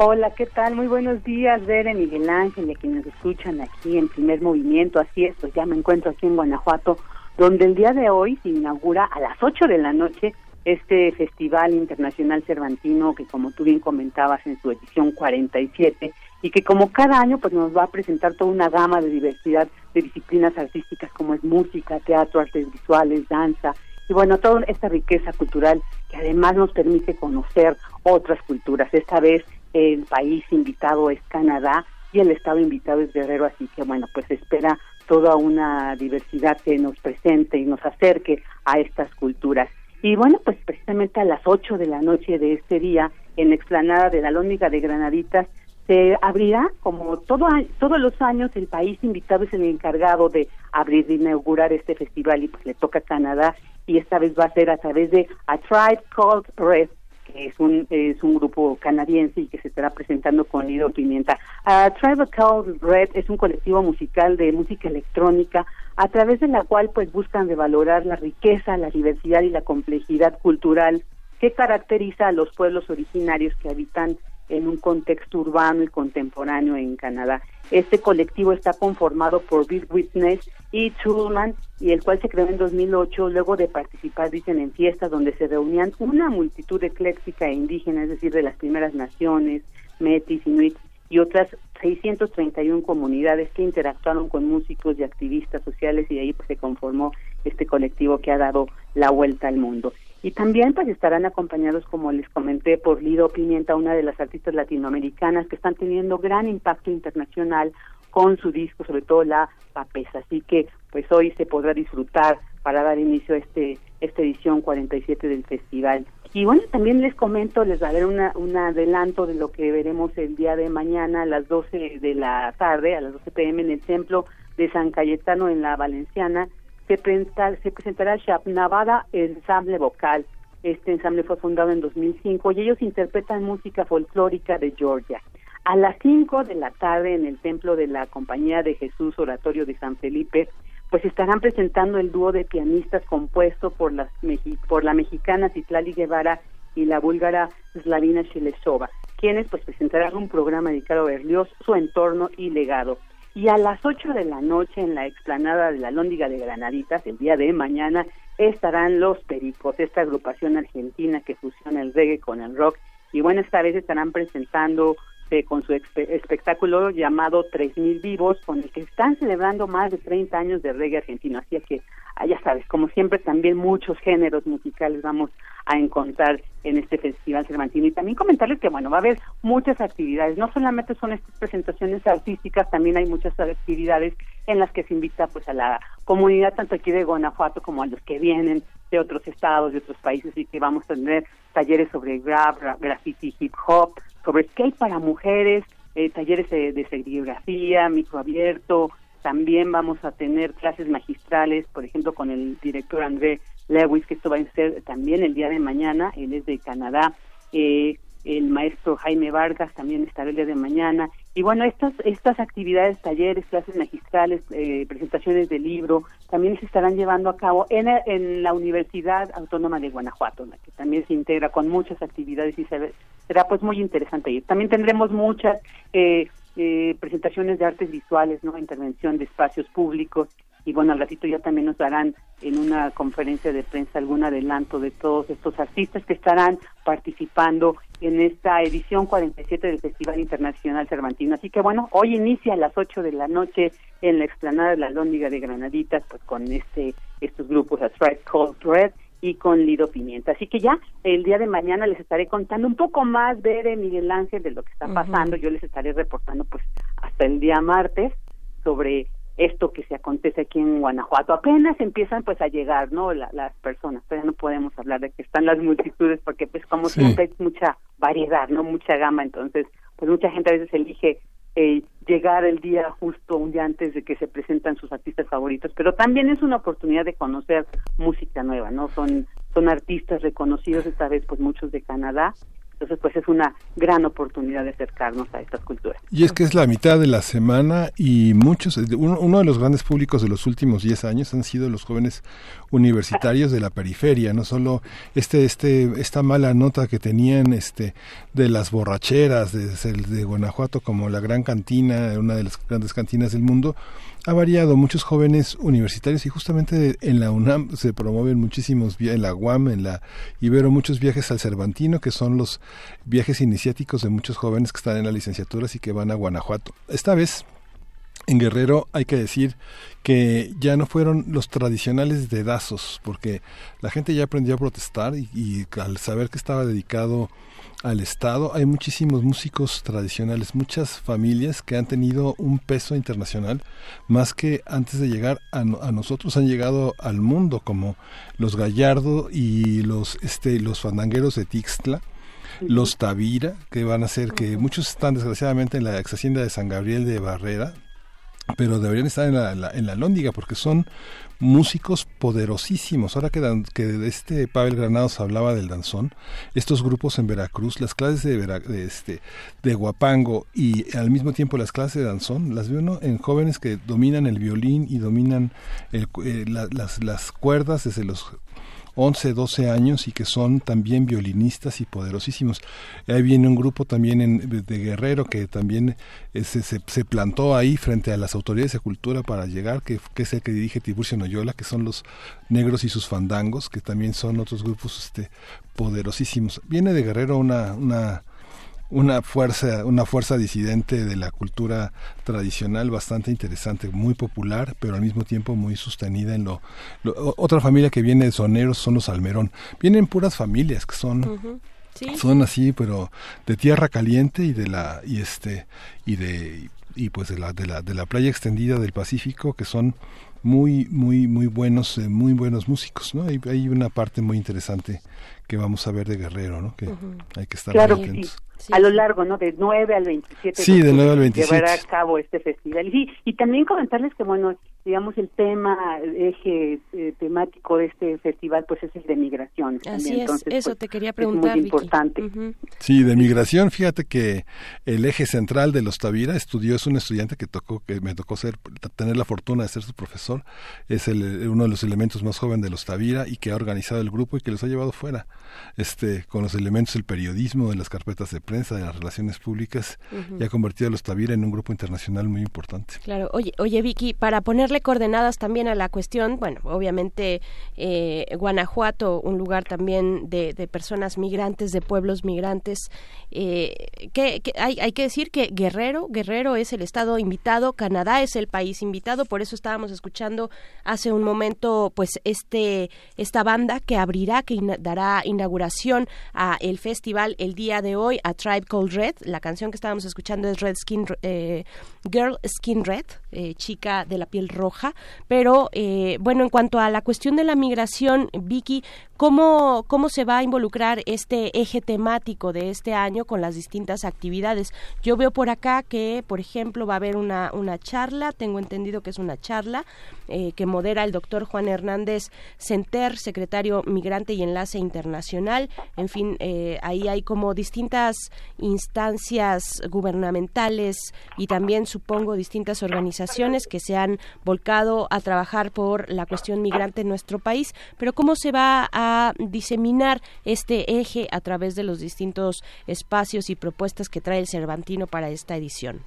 S20: Hola, ¿qué tal? Muy buenos días, Bere, Miguel Ángel y a quienes escuchan aquí en primer movimiento. Así es, pues ya me encuentro aquí en Guanajuato, donde el día de hoy se inaugura a las 8 de la noche este Festival Internacional Cervantino que como tú bien comentabas en su edición 47 y que como cada año pues nos va a presentar toda una gama de diversidad de disciplinas artísticas como es música, teatro, artes visuales, danza y bueno, toda esta riqueza cultural que además nos permite conocer otras culturas. Esta vez el país invitado es Canadá y el estado invitado es Guerrero, así que bueno, pues espera toda una diversidad que nos presente y nos acerque a estas culturas. Y bueno, pues precisamente a las 8 de la noche de este día, en la explanada de la Lóndiga de Granaditas, se abrirá, como todo, todos los años, el país invitado es el encargado de abrir, de inaugurar este festival y pues le toca a Canadá y esta vez va a ser a través de A Tribe Called Red, que es un, es un grupo canadiense y que se estará presentando con Lido Pimienta. Uh, Tribal Call Red es un colectivo musical de música electrónica a través de la cual pues buscan revalorar la riqueza, la diversidad y la complejidad cultural que caracteriza a los pueblos originarios que habitan en un contexto urbano y contemporáneo en Canadá. Este colectivo está conformado por Bill Witness y Chulman, y el cual se creó en 2008 luego de participar, dicen, en fiestas donde se reunían una multitud ecléctica e indígena, es decir, de las primeras naciones, metis, inuit y otras 631 comunidades que interactuaron con músicos y activistas sociales y de ahí pues, se conformó este colectivo que ha dado la vuelta al mundo. Y también pues estarán acompañados, como les comenté, por Lido Pimienta, una de las artistas latinoamericanas que están teniendo gran impacto internacional con su disco, sobre todo la papesa. Así que pues hoy se podrá disfrutar para dar inicio a este esta edición 47 del festival. Y bueno, también les comento, les daré una, un adelanto de lo que veremos el día de mañana a las 12 de la tarde, a las 12 pm en el templo de San Cayetano en la Valenciana se, presenta, se presentará Shabnavada Ensamble Vocal. Este ensamble fue fundado en 2005 y ellos interpretan música folclórica de Georgia. A las 5 de la tarde en el Templo de la Compañía de Jesús Oratorio de San Felipe, pues estarán presentando el dúo de pianistas compuesto por, las, por la mexicana Citlali Guevara y la búlgara Slavina Shilesova, quienes pues presentarán un programa dedicado a Berlioz, su entorno y legado. Y a las 8 de la noche en la explanada de la Lóndiga de Granaditas, el día de mañana, estarán Los Pericos, esta agrupación argentina que fusiona el reggae con el rock. Y bueno, esta vez estarán presentando eh, con su espectáculo llamado 3000 vivos, con el que están celebrando más de 30 años de reggae argentino. Así que, ya sabes, como siempre, también muchos géneros musicales vamos a encontrar en este Festival Cervantino. Y también comentarles que, bueno, va a haber muchas actividades. No solamente son estas presentaciones artísticas, también hay muchas actividades en las que se invita pues a la comunidad, tanto aquí de Guanajuato como a los que vienen de otros estados, de otros países, y que vamos a tener talleres sobre rap, graffiti, hip hop, sobre skate para mujeres, eh, talleres de, de serigrafía, microabierto, también vamos a tener clases magistrales, por ejemplo, con el director André Lewis, que esto va a ser también el día de mañana, él es de Canadá, eh, el maestro Jaime Vargas también estará el día de mañana. Y bueno, estas, estas actividades, talleres, clases magistrales, eh, presentaciones de libro, también se estarán llevando a cabo en, en la Universidad Autónoma de Guanajuato, que también se integra con muchas actividades y se, será pues muy interesante ir. También tendremos muchas eh, eh, presentaciones de artes visuales, ¿no? intervención de espacios públicos y bueno, al ratito ya también nos darán en una conferencia de prensa algún adelanto de todos estos artistas que estarán participando en esta edición 47 del Festival Internacional Cervantino. Así que bueno, hoy inicia a las 8 de la noche en la explanada de la Lóndiga de Granaditas, pues con este estos grupos, A Cold Red y con Lido Pimienta. Así que ya el día de mañana les estaré contando un poco más, de Miguel Ángel, de lo que está pasando. Yo les estaré reportando pues hasta el día martes sobre esto que se acontece aquí en Guanajuato. Apenas empiezan pues a llegar, ¿no? las personas, pero no podemos hablar de que están las multitudes porque pues como siempre hay mucha variedad, ¿no? Mucha gama, entonces pues mucha gente a veces elige eh, llegar el día justo un día antes de que se presentan sus artistas favoritos, pero también es una oportunidad de conocer música nueva, ¿no? Son son artistas reconocidos esta vez pues muchos de Canadá entonces, pues es una gran oportunidad de acercarnos a estas culturas.
S1: Y es que es la mitad de la semana y muchos, uno, de los grandes públicos de los últimos 10 años han sido los jóvenes universitarios de la periferia, no solo este, este, esta mala nota que tenían este, de las borracheras de, de Guanajuato como la gran cantina, una de las grandes cantinas del mundo, ha variado. Muchos jóvenes universitarios y justamente en la UNAM se promueven muchísimos, en la UAM, en la Ibero, muchos viajes al Cervantino, que son los viajes iniciáticos de muchos jóvenes que están en las licenciaturas y que van a Guanajuato. Esta vez en Guerrero hay que decir que ya no fueron los tradicionales dedazos, porque la gente ya aprendió a protestar y al saber que estaba dedicado al Estado. Hay muchísimos músicos tradicionales, muchas familias que han tenido un peso internacional, más que antes de llegar a, nosotros han llegado al mundo, como los Gallardo y los, este, los fandangueros de Tixtla los Tavira, que van a ser que muchos están desgraciadamente en la ex hacienda de San Gabriel de Barrera, pero deberían estar en la, en la Lóndiga porque son músicos poderosísimos. Ahora que, que este Pavel Granados hablaba del danzón, estos grupos en Veracruz, las clases de, este, de guapango y al mismo tiempo las clases de danzón, las veo en jóvenes que dominan el violín y dominan eh, las, las cuerdas desde los 11, 12 años y que son también violinistas y poderosísimos. Ahí viene un grupo también en, de Guerrero que también eh, se, se, plantó ahí frente a las autoridades de cultura para llegar, que, que, es el que dirige Tiburcio Noyola, que son los negros y sus fandangos, que también son otros grupos este, poderosísimos. Viene de Guerrero una, una una fuerza, una fuerza disidente de la cultura tradicional bastante interesante, muy popular, pero al mismo tiempo muy sostenida en lo, otra familia que viene de soneros son los Almerón. Vienen puras familias que son son así, pero de tierra caliente y de la y este y de y pues de la de la de la playa extendida del Pacífico que son muy muy muy buenos eh, muy buenos músicos, ¿no? Hay, hay una parte muy interesante que vamos a ver de Guerrero, ¿no? Que hay que estar
S20: muy atentos. A lo largo, ¿no? De 9 al 27.
S1: Sí, de 9 al 27.
S20: Llevará a cabo este festival. Y, y también comentarles que, bueno, digamos, el tema, el eje eh, temático de este festival, pues es el de migración.
S2: Así es, eso
S20: pues,
S2: te quería preguntar.
S20: Es muy importante.
S1: Sí, de migración, fíjate que el eje central de los Tavira estudió, es un estudiante que tocó, que me tocó ser, tener la fortuna de ser su profesor, es el, uno de los elementos más jóvenes de los Tavira y que ha organizado el grupo y que los ha llevado fuera, este, con los elementos del periodismo, de las carpetas de prensa, de las relaciones públicas, y ha convertido a los Tavira en un grupo internacional muy importante.
S2: Claro, oye, oye Vicky, para ponerle coordenadas también a la cuestión, bueno, obviamente eh, Guanajuato, un lugar también de, personas migrantes, de pueblos migrantes, eh, que, hay, hay, que decir que Guerrero, Guerrero es el estado invitado, Canadá es el país invitado, por eso estábamos escuchando hace un momento, pues este esta banda que abrirá, que dará inauguración a el festival el día de hoy, a Tribe Called Red. La canción que estábamos escuchando es Red Skin eh, Girl Skin Red, eh, chica de la piel roja pero eh, bueno, en cuanto a la cuestión de la migración, Vicky, ¿cómo, ¿cómo se va a involucrar este eje temático de este año con las distintas actividades? Yo veo por acá que, por ejemplo, va a haber una, una charla, tengo entendido que es una charla eh, que modera el doctor Juan Hernández Center, secretario migrante y enlace internacional. En fin, eh, ahí hay como distintas instancias gubernamentales y también supongo distintas organizaciones que se han a trabajar por la cuestión migrante en nuestro país, pero ¿cómo se va a diseminar este eje a través de los distintos espacios y propuestas que trae el Cervantino para esta edición?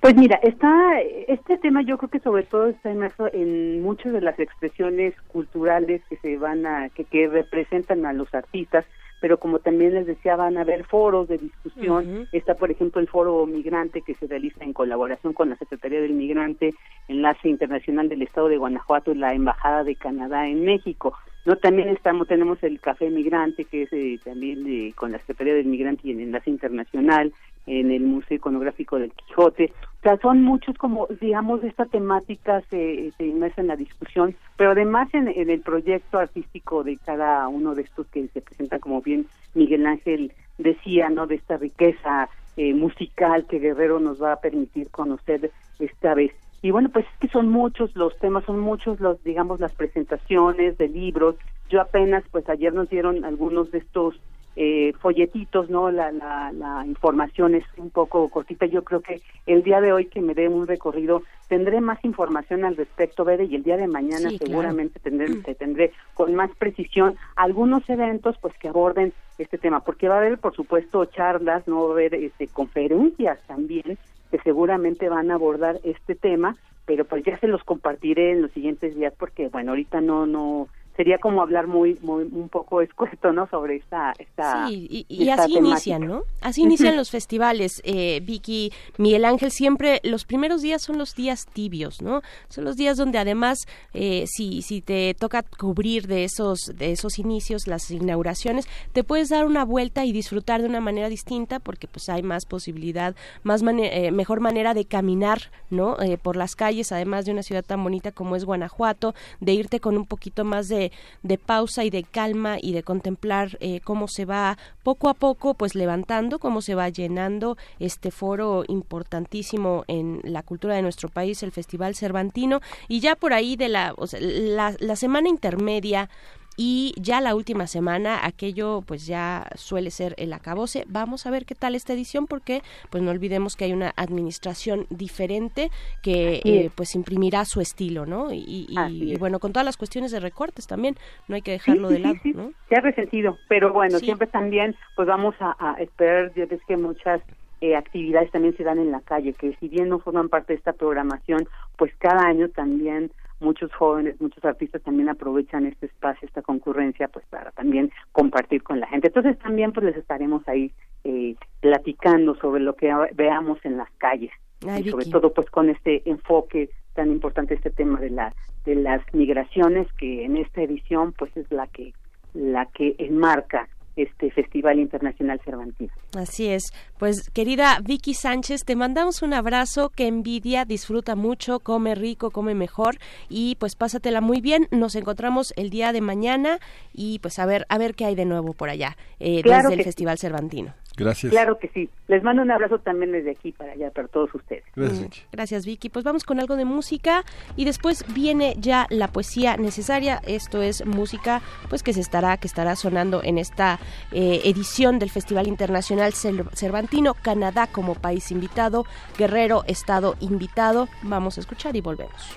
S20: Pues mira, está este tema yo creo que sobre todo está en muchas de las expresiones culturales que se van a que, que representan a los artistas pero como también les decía, van a haber foros de discusión. Está, por ejemplo, el foro migrante que se realiza en colaboración con la Secretaría del Migrante, Enlace Internacional del Estado de Guanajuato y la Embajada de Canadá en México. No, también estamos, tenemos el Café Migrante, que es eh, también con la Secretaría del Migrante y el Enlace Internacional, en el Museo Iconográfico del Quijote. O sea, son muchos como, digamos, esta temática se, se inmersa en la discusión, pero además en, el proyecto artístico de cada uno de estos que se presentan, como bien Miguel Ángel decía, ¿no? De esta riqueza eh, musical que Guerrero nos va a permitir conocer esta vez. Y bueno, pues es que son muchos los temas, son muchos los, digamos, las presentaciones de libros. Yo apenas, pues ayer nos dieron algunos de estos eh, folletitos, ¿no? La, la, información es un poco cortita. Yo creo que el día de hoy que me dé un recorrido tendré más información al respecto, Bede, y el día de mañana seguramente tendré, mm. tendré con más precisión algunos eventos pues que aborden este tema, porque va a haber, por supuesto, charlas, no va a haber este, conferencias también que seguramente van a abordar este tema, pero pues ya se los compartiré en los siguientes días porque, bueno, ahorita no, no, sería como hablar muy, muy un poco escueto, ¿no? Sobre esta, esta
S2: sí, y, así inician, ¿no? Así inician los festivales, eh, Vicky, Miguel Ángel. Siempre los primeros días son los días tibios, ¿no? Son los días donde además, eh, si si te toca cubrir de esos de esos inicios, las inauguraciones, te puedes dar una vuelta y disfrutar de una manera distinta, porque pues hay más posibilidad, más eh, mejor manera de caminar, ¿no? Eh, por las calles, además de una ciudad tan bonita como es Guanajuato, de irte con un poquito más de de, pausa y de calma y de contemplar eh, cómo se va poco a poco pues levantando, cómo se va llenando este foro importantísimo en la cultura de nuestro país, el Festival Cervantino, y ya por ahí de la, la, la semana intermedia y ya la última semana aquello pues ya suele ser el acabose. Vamos a ver qué tal esta edición porque pues no olvidemos que hay una administración diferente que eh, pues imprimirá su estilo no y, bueno con todas las cuestiones de recortes también no hay que dejarlo de lado ¿no?
S20: se ha resentido pero bueno siempre también pues vamos a, esperar ya ves que muchas eh, actividades también se dan en la calle, que si bien no forman parte de esta programación, pues cada año también muchos jóvenes, muchos artistas también aprovechan este espacio, esta concurrencia, pues para también compartir con la gente. Entonces también pues les estaremos ahí eh, platicando sobre lo que veamos en las calles y sobre todo pues con este enfoque tan importante este tema de la de las migraciones que en esta edición pues es la que la que enmarca este Festival Internacional Cervantino.
S2: Así es. Pues querida Vicky Sánchez, te mandamos un abrazo, que envidia, disfruta mucho, come rico, come mejor y pues pásatela muy bien. Nos encontramos el día de mañana y pues a ver a ver qué hay de nuevo por allá eh, desde el Festival Cervantino.
S1: Gracias.
S20: Claro que sí. Les mando un abrazo también desde aquí para allá, para todos ustedes.
S1: Gracias,
S2: Mm, Gracias, Vicky. Pues vamos con algo de música y después viene ya la poesía necesaria. Esto es música pues que se estará que estará sonando en esta eh, edición del Festival Internacional Cervantino, Canadá como país invitado, Guerrero estado invitado. Vamos a escuchar y volvemos.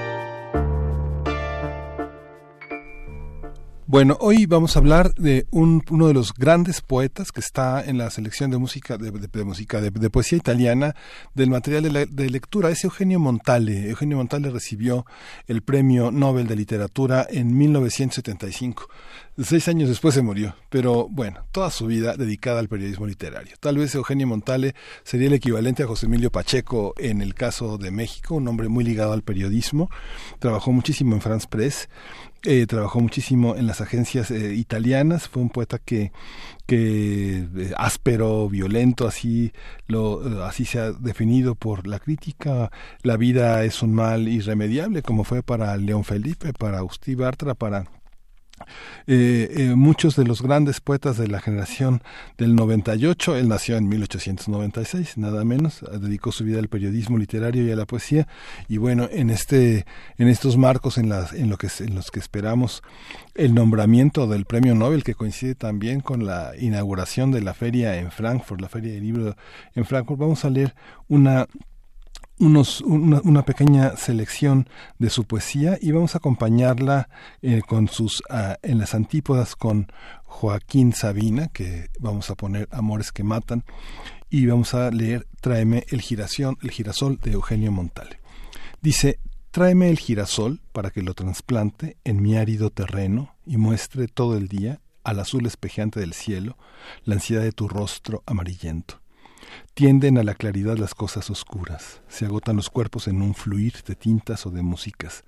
S1: Bueno, hoy vamos a hablar de un- uno de los grandes poetas que está en la selección de música, de, música, de, poesía italiana, del material de, la- de lectura. Es Eugenio Montale. Eugenio Montale recibió el Premio Nobel de Literatura en 1975. Seis años después se murió, pero bueno, toda su vida dedicada al periodismo literario. Tal vez Eugenio Montale sería el equivalente a José Emilio Pacheco en el caso de México, un hombre muy ligado al periodismo. Trabajó muchísimo en France Press eh, trabajó muchísimo en las agencias eh, italianas, fue un poeta que, que eh, áspero, violento, así, lo, eh, así se ha definido por la crítica. La vida es un mal irremediable, como fue para León Felipe, para Agustí Bartra, para eh, eh, muchos de los grandes poetas de la generación del 98, él nació en 1896, nada menos, eh, dedicó su vida al periodismo literario y a la poesía, y bueno, en este, en estos marcos, en las, lo que, en los que esperamos el nombramiento del premio Nobel, que coincide también con la inauguración de la feria en Frankfurt, la feria del libro en Frankfurt, vamos a leer una una, pequeña selección de su poesía y vamos a acompañarla eh, con sus ah, en las antípodas con Joaquín Sabina que vamos a poner Amores que matan y vamos a leer Tráeme el girasol, el girasol de Eugenio Montale. Dice Tráeme el girasol para que lo trasplante en mi árido terreno y muestre todo el día al azul espejeante del cielo la ansiedad de tu rostro amarillento. Tienden a la claridad las cosas oscuras, se agotan los cuerpos en un fluir de tintas o de músicas.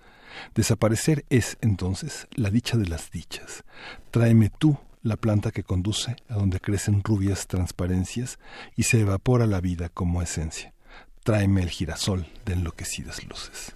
S1: Desaparecer es, entonces, la dicha de las dichas. Tráeme tú la planta que conduce a donde crecen rubias transparencias y se evapora la vida como esencia. Tráeme el girasol de enloquecidas luces.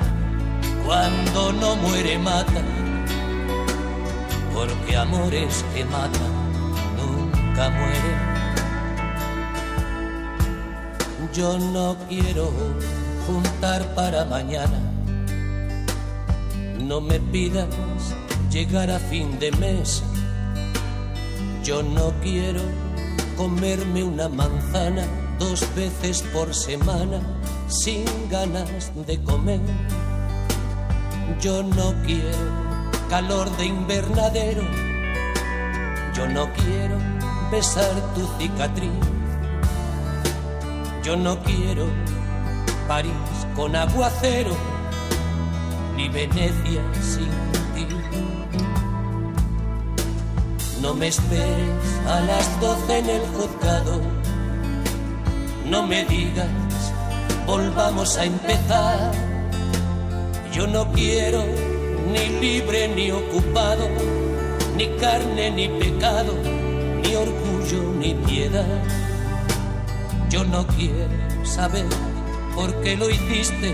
S21: cuando no muere mata. Porque amores que matan nunca mueren. Yo no quiero juntar para mañana. No me pidas llegar a fin de mes. Yo no quiero comerme una manzana dos veces por semana sin ganas de comer. Yo no quiero calor de invernadero. Yo no quiero besar tu cicatriz. Yo no quiero París con aguacero, ni Venecia sin ti. No me esperes a las doce en el juzgado, no me digas, volvamos a empezar. Yo no quiero ni libre ni ocupado, ni carne ni pecado, ni orgullo ni piedad. Yo no quiero saber por qué lo hiciste.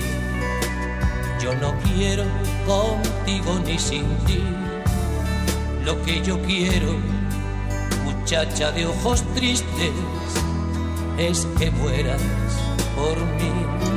S21: Yo no quiero contigo ni sin ti. Lo que yo quiero, muchacha de ojos tristes, es que mueras por mí.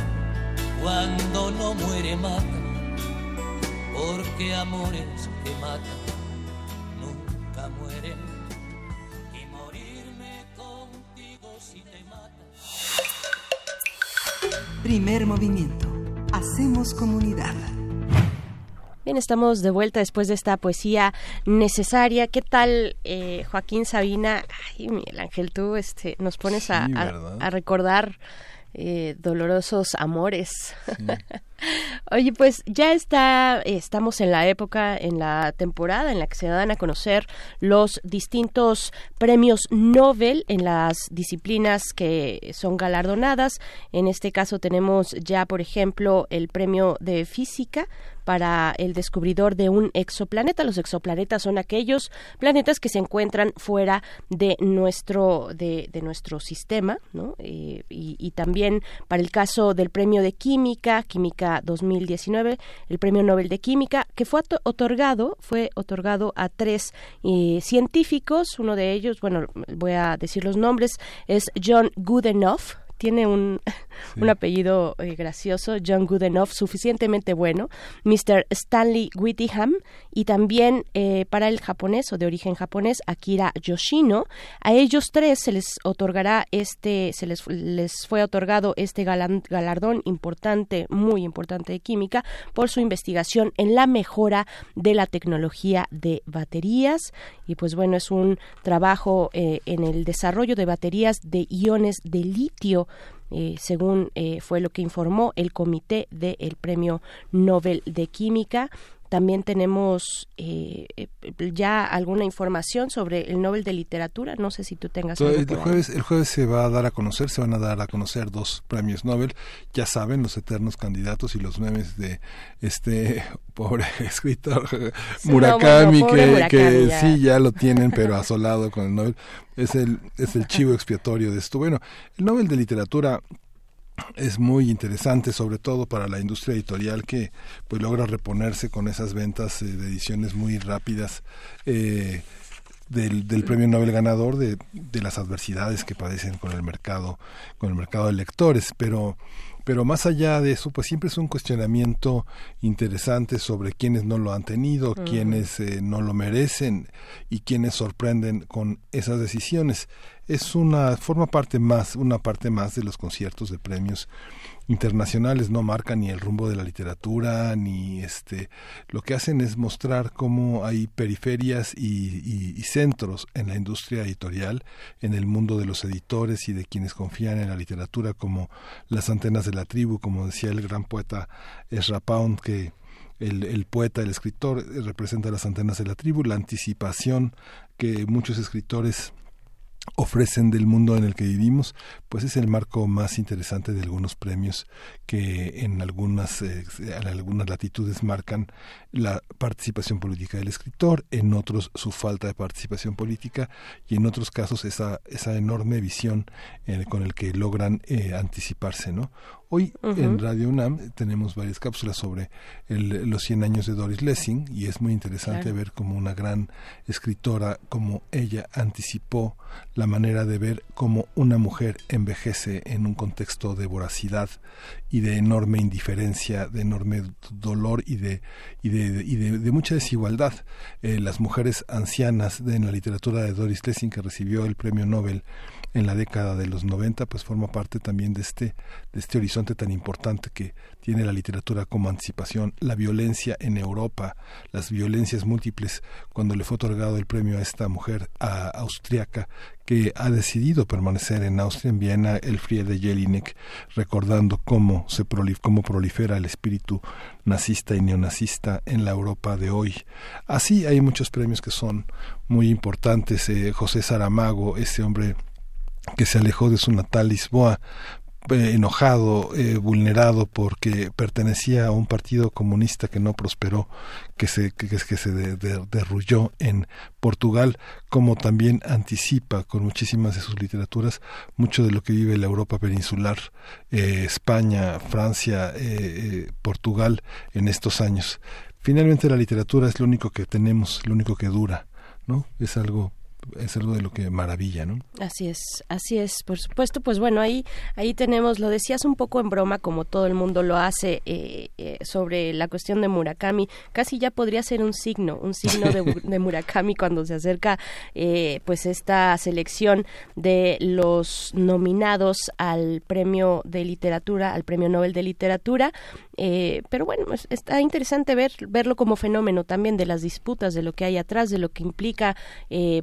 S21: cuando no muere mata, porque amores que matan nunca mueren. Y morirme contigo si te matas.
S3: Primer movimiento. Hacemos comunidad.
S2: Bien, estamos de vuelta después de esta poesía necesaria. ¿Qué tal, eh, Joaquín Sabina? Ay, Miguel Ángel, tú este, nos pones a, a, recordar eh, dolorosos amores. Oye, pues ya está, estamos en la época, en la temporada en la que se dan a conocer los distintos premios Nobel en las disciplinas que son galardonadas. En este caso tenemos ya, por ejemplo, el premio de física para el descubridor de un exoplaneta. Los exoplanetas son aquellos planetas que se encuentran fuera de nuestro de, nuestro sistema, ¿no? Eh, y, y, también para el caso del premio de química, química 2019, el premio Nobel de química que fue otorgado fue otorgado a tres eh, científicos. Uno de ellos, bueno, voy a decir los nombres, es John Goodenough tiene un, un apellido eh, gracioso, John Goodenough, suficientemente bueno, Mr. Stanley Whittingham y también eh, para el japonés o de origen japonés, Akira Yoshino. A ellos tres se les otorgará este, se les, les fue otorgado este galardón importante, muy importante de química, por su investigación en la mejora de la tecnología de baterías. Y pues bueno, es un trabajo eh, en el desarrollo de baterías de iones de litio eh, según eh, fue lo que informó el comité del Premio Nobel de Química. También tenemos eh, ya alguna información sobre el Nobel de Literatura. No sé si tú tengas.
S1: el, jueves, el jueves se va a dar a conocer, se van a dar a conocer dos premios Nobel. Ya saben, los eternos candidatos y los memes de este pobre escritor Murakami, que, sí ya lo tienen, pero asolado con el Nobel. Es el, es el chivo expiatorio de esto. Bueno, el Nobel de Literatura es muy interesante, sobre todo para la industria editorial que pues logra reponerse con esas ventas eh, de ediciones muy rápidas eh, del, premio Nobel ganador de, de, las adversidades que padecen con el mercado con el mercado de lectores, pero pero más allá de eso, pues siempre es un cuestionamiento interesante sobre quienes no lo han tenido, quienes eh, no lo merecen y quienes sorprenden con esas decisiones. Es una forma parte más, una parte más de los conciertos de premios internacionales no marcan ni el rumbo de la literatura ni este lo que hacen es mostrar cómo hay periferias y, centros en la industria editorial en el mundo de los editores y de quienes confían en la literatura como las antenas de la tribu como decía el gran poeta Ezra Pound que el, poeta, el escritor, representa las antenas de la tribu, la anticipación que muchos escritores ofrecen del mundo en el que vivimos, pues es el marco más interesante de algunos premios que en algunas, eh, en algunas latitudes marcan la participación política del escritor, en otros su falta de participación política y en otros casos esa, esa enorme visión eh, con el que logran eh, anticiparse, ¿no? Hoy en Radio UNAM tenemos varias cápsulas sobre los 100 años de Doris Lessing y es muy interesante ver cómo una gran escritora como ella anticipó la manera de ver cómo una mujer envejece en un contexto de voracidad y de enorme indiferencia, de enorme dolor y de, y de, y de, mucha desigualdad. Eh, las mujeres ancianas de, en la literatura de Doris Lessing, que recibió el premio Nobel en la década de los 90, pues forma parte también de este, de este horizonte tan importante que tiene la literatura como anticipación, la violencia en Europa, las violencias múltiples, cuando le fue otorgado el premio a esta mujer a, austriaca que ha decidido permanecer en Austria, en Viena, el Friede Jelinek, recordando cómo se cómo prolifera el espíritu nazista y neonazista en la Europa de hoy. Así hay muchos premios que son muy importantes. Eh, José Saramago, ese hombre que se alejó de su natal Lisboa, eh, enojado, eh, vulnerado porque pertenecía a un partido comunista que no prosperó, que se, que, que se en Portugal, como también anticipa con muchísimas de sus literaturas mucho de lo que vive la Europa peninsular, eh, España, Francia, Portugal en estos años. Finalmente la literatura es lo único que tenemos, lo único que dura, ¿no? Es algo es algo de lo que maravilla, ¿no?
S2: Así es, así es, por supuesto. Pues bueno, ahí, ahí tenemos, lo decías un poco en broma, como todo el mundo lo hace eh, eh, sobre la cuestión de Murakami. Casi ya podría ser un signo, un signo de, de Murakami cuando se acerca, eh, pues esta selección de los nominados al premio de literatura, al premio Nobel de literatura. Pero bueno, pues está interesante ver verlo como fenómeno también de las disputas, de lo que hay atrás, de lo que implica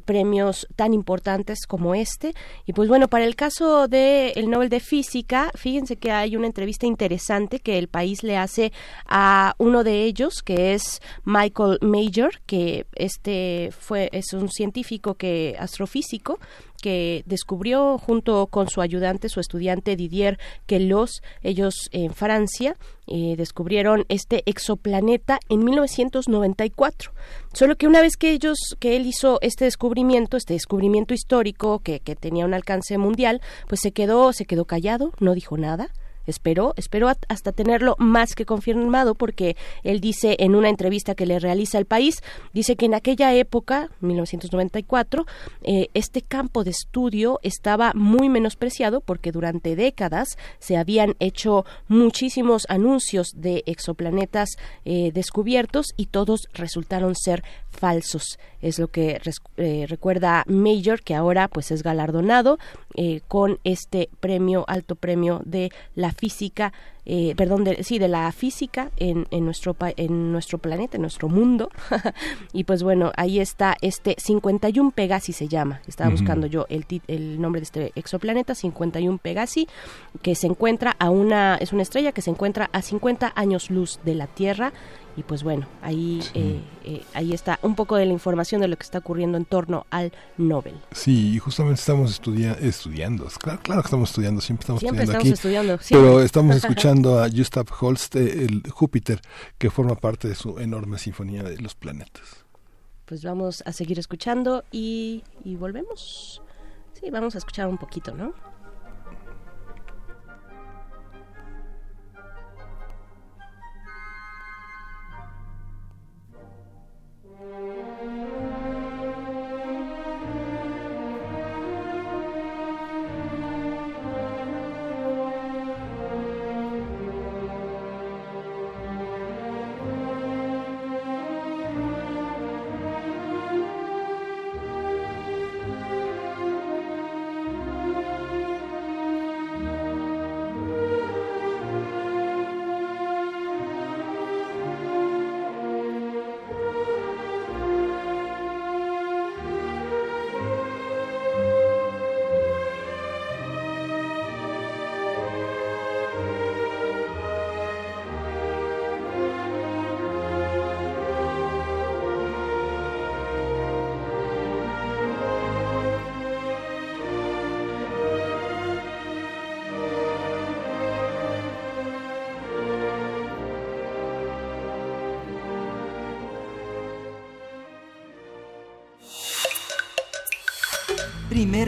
S2: premio tan importantes como este. Y pues bueno, para el caso del el Nobel de Física, fíjense que hay una entrevista interesante que el país le hace a uno de ellos, que es Michael Major, que este fue es un científico que astrofísico que descubrió junto con su ayudante, su estudiante Didier Queloz, ellos en Francia, eh, descubrieron este exoplaneta en 1994. Solo que una vez que ellos, que él hizo este descubrimiento, este descubrimiento histórico que, que tenía un alcance mundial, pues se quedó, se quedó callado, no dijo nada Espero, espero hasta tenerlo más que confirmado porque él dice en una entrevista que le realiza el país, dice que en aquella época, 1994, eh, este campo de estudio estaba muy menospreciado porque durante décadas se habían hecho muchísimos anuncios de exoplanetas eh, descubiertos y todos resultaron ser falsos. Es lo que eh, recuerda Major, que ahora pues es galardonado con este premio, alto premio de la física, eh, perdón, de, sí, de la física en, en, nuestro, en nuestro planeta, en nuestro mundo. y pues bueno, ahí está este 51 Pegasi se llama. Estaba buscando yo el, el nombre de este exoplaneta, 51 Pegasi, que se encuentra a una, es una estrella que se encuentra a 50 años luz de la Tierra y pues bueno, ahí, eh, eh, ahí está un poco de la información de lo que está ocurriendo en torno al Nobel.
S1: Sí, y justamente estamos estudiando, claro, claro que estamos estudiando, siempre estamos
S2: siempre
S1: estudiando
S2: estamos
S1: aquí, pero estamos escuchando a Gustav Holst, eh, el Júpiter, que forma parte de su enorme sinfonía de los planetas.
S2: Pues vamos a seguir escuchando y, y volvemos. Sí, vamos a escuchar un poquito, ¿no?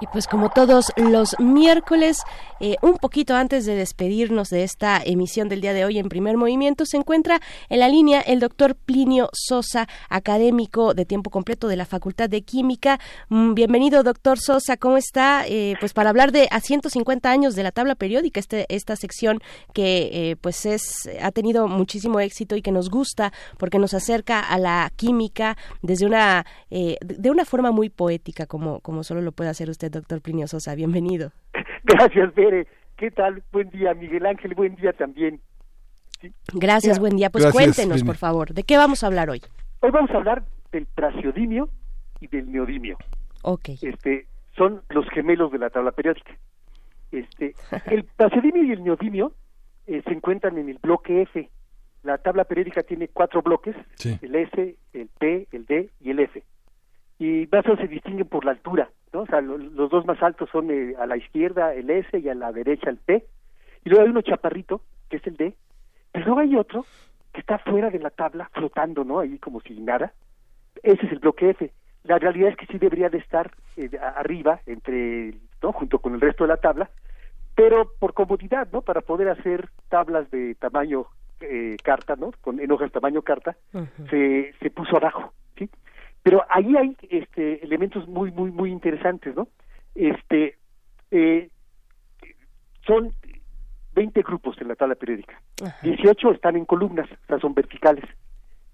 S2: Y pues como todos los miércoles, eh, un poquito antes de despedirnos de esta emisión del día de hoy en primer movimiento, se encuentra en la línea el doctor Plinio Sosa, académico de tiempo completo de la Facultad de Química. Mm, bienvenido, doctor Sosa, ¿cómo está? Eh, pues para hablar de a 150 años de la tabla periódica, este, esta sección que eh, pues es, ha tenido muchísimo éxito y que nos gusta porque nos acerca a la química desde una, de una forma muy poética, como, como solo lo puede hacer usted doctor Plinio Sosa. Bienvenido.
S22: Gracias, Bere. ¿Qué tal? Buen día, Miguel Ángel. Buen día también.
S2: Gracias, buen día. Pues cuéntenos, por favor, ¿de qué vamos a hablar hoy?
S22: Hoy vamos a hablar del praseodimio y del neodimio.
S2: Ok.
S22: Este, son los gemelos de la tabla periódica. Este, el praseodimio y el neodimio eh, se encuentran en el bloque F. La tabla periódica tiene cuatro bloques, el S, el P, el D y el F. Y más o menos se distinguen por la altura. ¿no? O sea, los dos más altos son eh, a la izquierda el S y a la derecha el P. Y luego hay uno chaparrito, que es el D. Pero luego hay otro que está fuera de la tabla, flotando, ¿no? Ahí como si nada. Ese es el bloque F. La realidad es que sí debería de estar eh, arriba, entre, ¿no? Junto con el resto de la tabla, pero por comodidad, ¿no? Para poder hacer tablas de tamaño eh, carta, ¿no? Con, en hojas tamaño carta, se, se puso abajo, ¿sí? Pero ahí hay este, elementos muy, muy, muy interesantes, ¿no? Este, eh, son 20 grupos en la tabla periódica. 18 están en columnas, o sea, son verticales.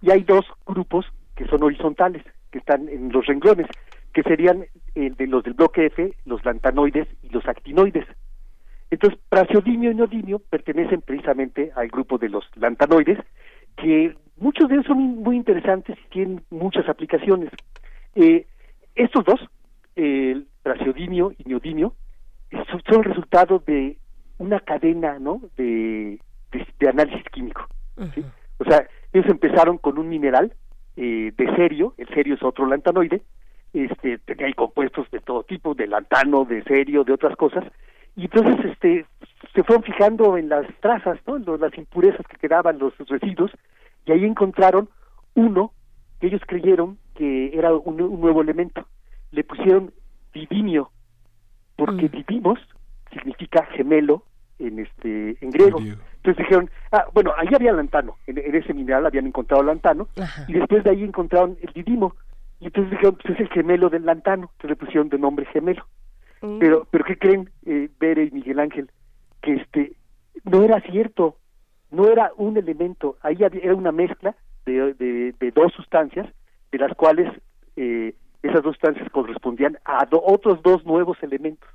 S22: Y hay dos grupos que son horizontales, que están en los renglones, que serían el de los del bloque F, los lantanoides y los actinoides. Entonces, praseodimio y neodimio pertenecen precisamente al grupo de los lantanoides, que muchos de ellos son muy interesantes y tienen muchas aplicaciones. Eh, estos dos, el praseodimio y neodimio, son, son, el resultado de una cadena ¿no? de, de, análisis químico. O sea, ellos empezaron con un mineral eh, de serio, el serio es otro lantanoide, este, hay compuestos de todo tipo, de lantano, de serio, de otras cosas, y entonces este se fueron fijando en las trazas, ¿no? En las impurezas que quedaban, los residuos, y ahí encontraron uno que ellos creyeron que era un, nuevo elemento. Le pusieron didimio, porque didimos significa gemelo en este en griego. Entonces dijeron, ah, bueno, ahí había lantano, en, ese mineral habían encontrado lantano, y después de ahí encontraron el didimo, y entonces dijeron, pues es el gemelo del lantano, entonces le pusieron de nombre gemelo. Mm. Pero, pero ¿qué creen, eh, Bere y Miguel Ángel? Que este, no era cierto, no era un elemento, ahí era una mezcla de, de, dos sustancias, de las cuales eh, esas dos sustancias correspondían a otros dos nuevos elementos,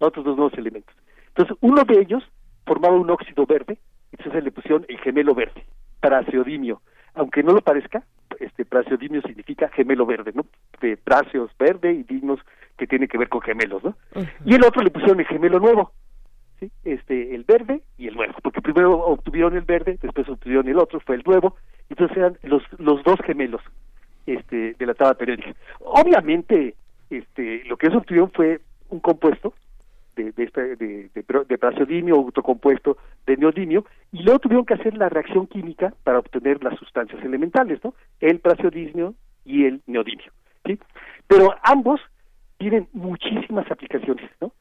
S22: a otros dos nuevos elementos. Entonces, uno de ellos formaba un óxido verde, entonces le pusieron el gemelo verde, praseodimio. Aunque no lo parezca, este praseodimio significa gemelo verde, ¿no? De praseos verde y dignos que tiene que ver con gemelos, ¿no? Y el otro le pusieron el gemelo nuevo, ¿sí? este el verde primero obtuvieron el verde después obtuvieron el otro fue el nuevo entonces eran los los dos gemelos este de la tabla periódica obviamente este lo que ellos obtuvieron fue un compuesto de de este, de, de, praseodimio otro compuesto de neodimio y luego tuvieron que hacer la reacción química para obtener las sustancias elementales no el praseodimio y el neodimio sí pero ambos tienen muchísimas aplicaciones no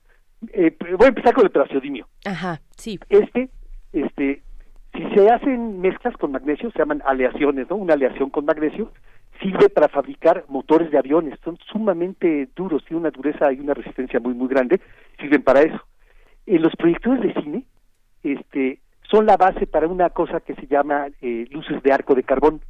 S22: eh, voy a empezar con el praseodimio.
S2: Ajá, sí.
S22: Este, este, si se hacen mezclas con magnesio, se llaman aleaciones, ¿no? Una aleación con magnesio sirve para fabricar motores de aviones. Son sumamente duros, tienen una dureza y una resistencia muy, muy grande. Sirven para eso. En los proyectores de cine, este, son la base para una cosa que se llama eh, luces de arco de carbón.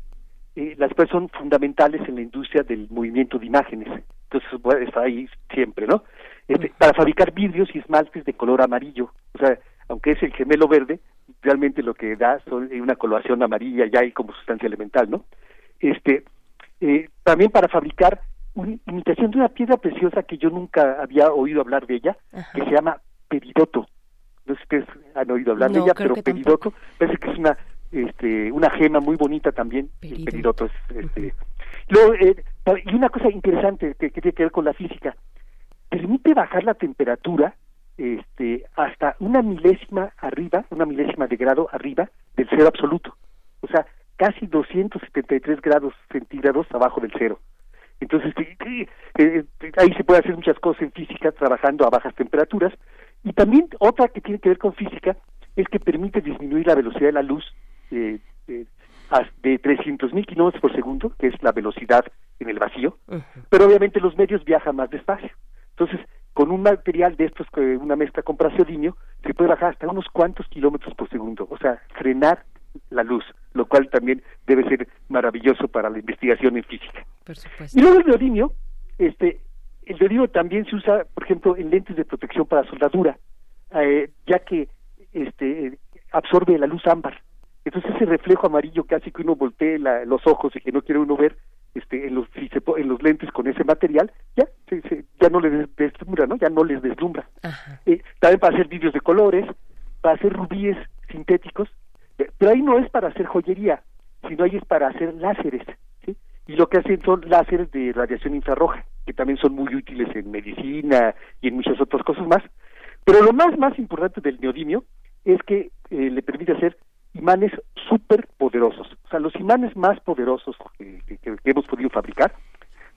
S22: Eh, las cuales son fundamentales en la industria del movimiento de imágenes. Entonces, bueno, está ahí siempre, ¿no? Este, para fabricar vidrios y esmaltes de color amarillo. O sea, aunque es el gemelo verde, realmente lo que da son una coloración amarilla ya hay como sustancia elemental, ¿no? Este, eh, también para fabricar una imitación de una piedra preciosa que yo nunca había oído hablar de ella, que se llama peridoto. No sé si ustedes han oído hablar de ella, pero peridoto parece que es una este, una gema muy bonita también. Peridoto. es, este, Luego, eh, y una cosa interesante que, que tiene que ver con la física permite bajar la temperatura este, hasta una milésima arriba, una milésima de grado arriba del cero absoluto. O sea, casi 273 grados centígrados abajo del cero. Entonces, eh, ahí se puede hacer muchas cosas en física trabajando a bajas temperaturas. Y también otra que tiene que ver con física es que permite disminuir la velocidad de la luz eh, eh, de 300.000 kilómetros por segundo, que es la velocidad en el vacío, pero obviamente los medios viajan más despacio. Entonces, con un material de estos, una mezcla con praseodimio, se puede bajar hasta unos cuantos kilómetros por segundo, o sea, frenar la luz, lo cual también debe ser maravilloso para la investigación en física. Y luego el neodimio, este, el neodimio también se usa, por ejemplo, en lentes de protección para soldadura, eh, ya que este, absorbe la luz ámbar. Entonces ese reflejo amarillo casi que uno voltee los ojos y que no quiere uno ver este, en los en los lentes con ese material, ya ya no les deslumbra, ¿no? Ya no les deslumbra. Eh, también para hacer vídeos de colores, para hacer rubíes sintéticos, eh, pero ahí no es para hacer joyería, sino ahí es para hacer láseres, ¿sí? Y lo que hacen son láseres de radiación infrarroja, que también son muy útiles en medicina y en muchas otras cosas más. Pero lo más más importante del neodimio es que eh, le permite hacer imanes súper poderosos. O sea, los imanes más poderosos que, hemos podido fabricar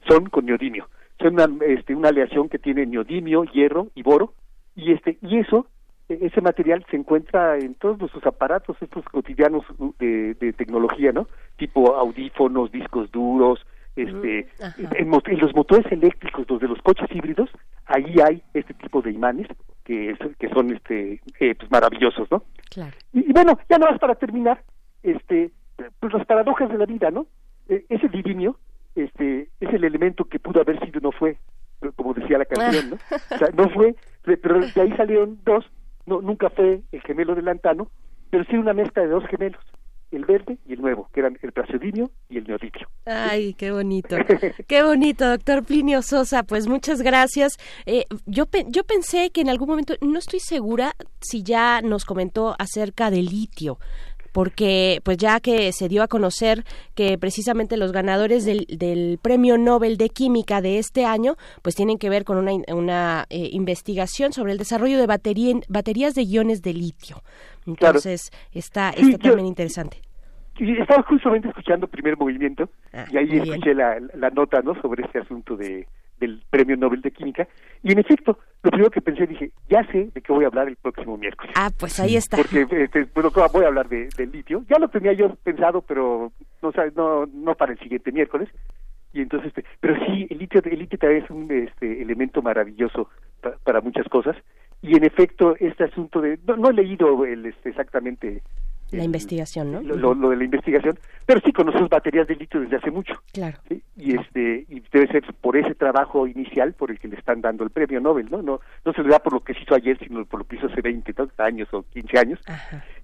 S22: son con neodimio. Son una, este, una aleación que tiene neodimio, hierro y boro, y este y eso e, ese material se encuentra en todos nuestros aparatos estos cotidianos de, tecnología no tipo audífonos discos duros este en, los motores eléctricos los de los coches híbridos ahí hay este tipo de imanes que, que son este eh, pues maravillosos no claro. y, bueno ya no más para terminar este pues las paradojas de la vida no e, ese divinio este es el elemento que pudo haber sido no fue como decía la canción no o sea no fue pero de ahí salieron dos no nunca fue el gemelo del lantano pero sí una mezcla de dos gemelos el verde y el nuevo, que eran el praseodimio y el neodimio.
S2: Ay, qué bonito. qué bonito, doctor Plinio Sosa. Pues muchas gracias. Eh, yo, yo pensé que en algún momento, no estoy segura si ya nos comentó acerca del litio porque pues ya que se dio a conocer que precisamente los ganadores del, premio Nobel de Química de este año pues tienen que ver con una, una eh, investigación sobre el desarrollo de baterías de iones de litio. Entonces está, está también interesante.
S22: estaba justamente escuchando primer movimiento ah, y ahí escuché la, la, nota no sobre este asunto de del Premio Nobel de Química. Y en efecto lo primero que pensé dije ya sé de qué voy a hablar el próximo miércoles.
S2: Ah pues ahí está.
S22: Porque este, bueno, voy a hablar de, del litio. Ya lo tenía yo pensado pero no no no para el siguiente miércoles. Y entonces este, pero sí el litio el litio también es un este, elemento maravilloso para muchas cosas y en efecto este asunto de no, he leído el, este, exactamente
S2: la investigación, ¿no?
S22: Lo, de la investigación, pero sí conocemos baterías de litio desde hace mucho.
S2: Claro.
S22: Y este y debe ser por ese trabajo inicial por el que le están dando el premio Nobel, ¿no? No no se le da por lo que se hizo ayer, sino por lo que hizo hace 20 años o 15 años.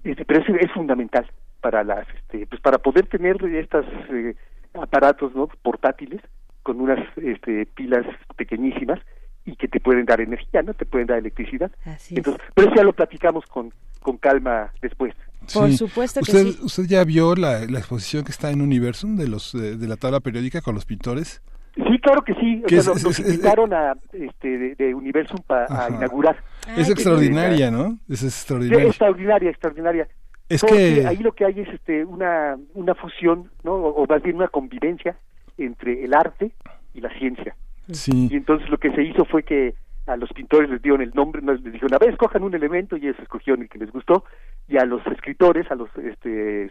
S22: Este, pero es, es fundamental para las este pues para poder tener estos eh, aparatos, ¿no? portátiles con unas este, pilas pequeñísimas y que te pueden dar energía, ¿no? Te pueden dar electricidad. Así Entonces, pero eso ya lo platicamos con, con calma después.
S2: Por supuesto que
S1: ¿Usted,
S2: sí.
S1: ¿Usted ya vio la, la, exposición que está en Universum de los de, la tabla periódica con los pintores?
S22: Sí, claro que sí. O sea, es, invitaron a, este, de, Universum para inaugurar.
S1: es extraordinaria, ¿no? Es extraordinaria.
S22: extraordinaria, extraordinaria.
S1: Es que
S22: ahí lo que hay es este una una fusión, ¿no? O, más bien una convivencia entre el arte y la ciencia. Y entonces lo que se hizo fue que a los pintores les dieron el nombre, les dijeron, a ver, escojan un elemento y ellos escogieron el que les gustó, y a los escritores, a los este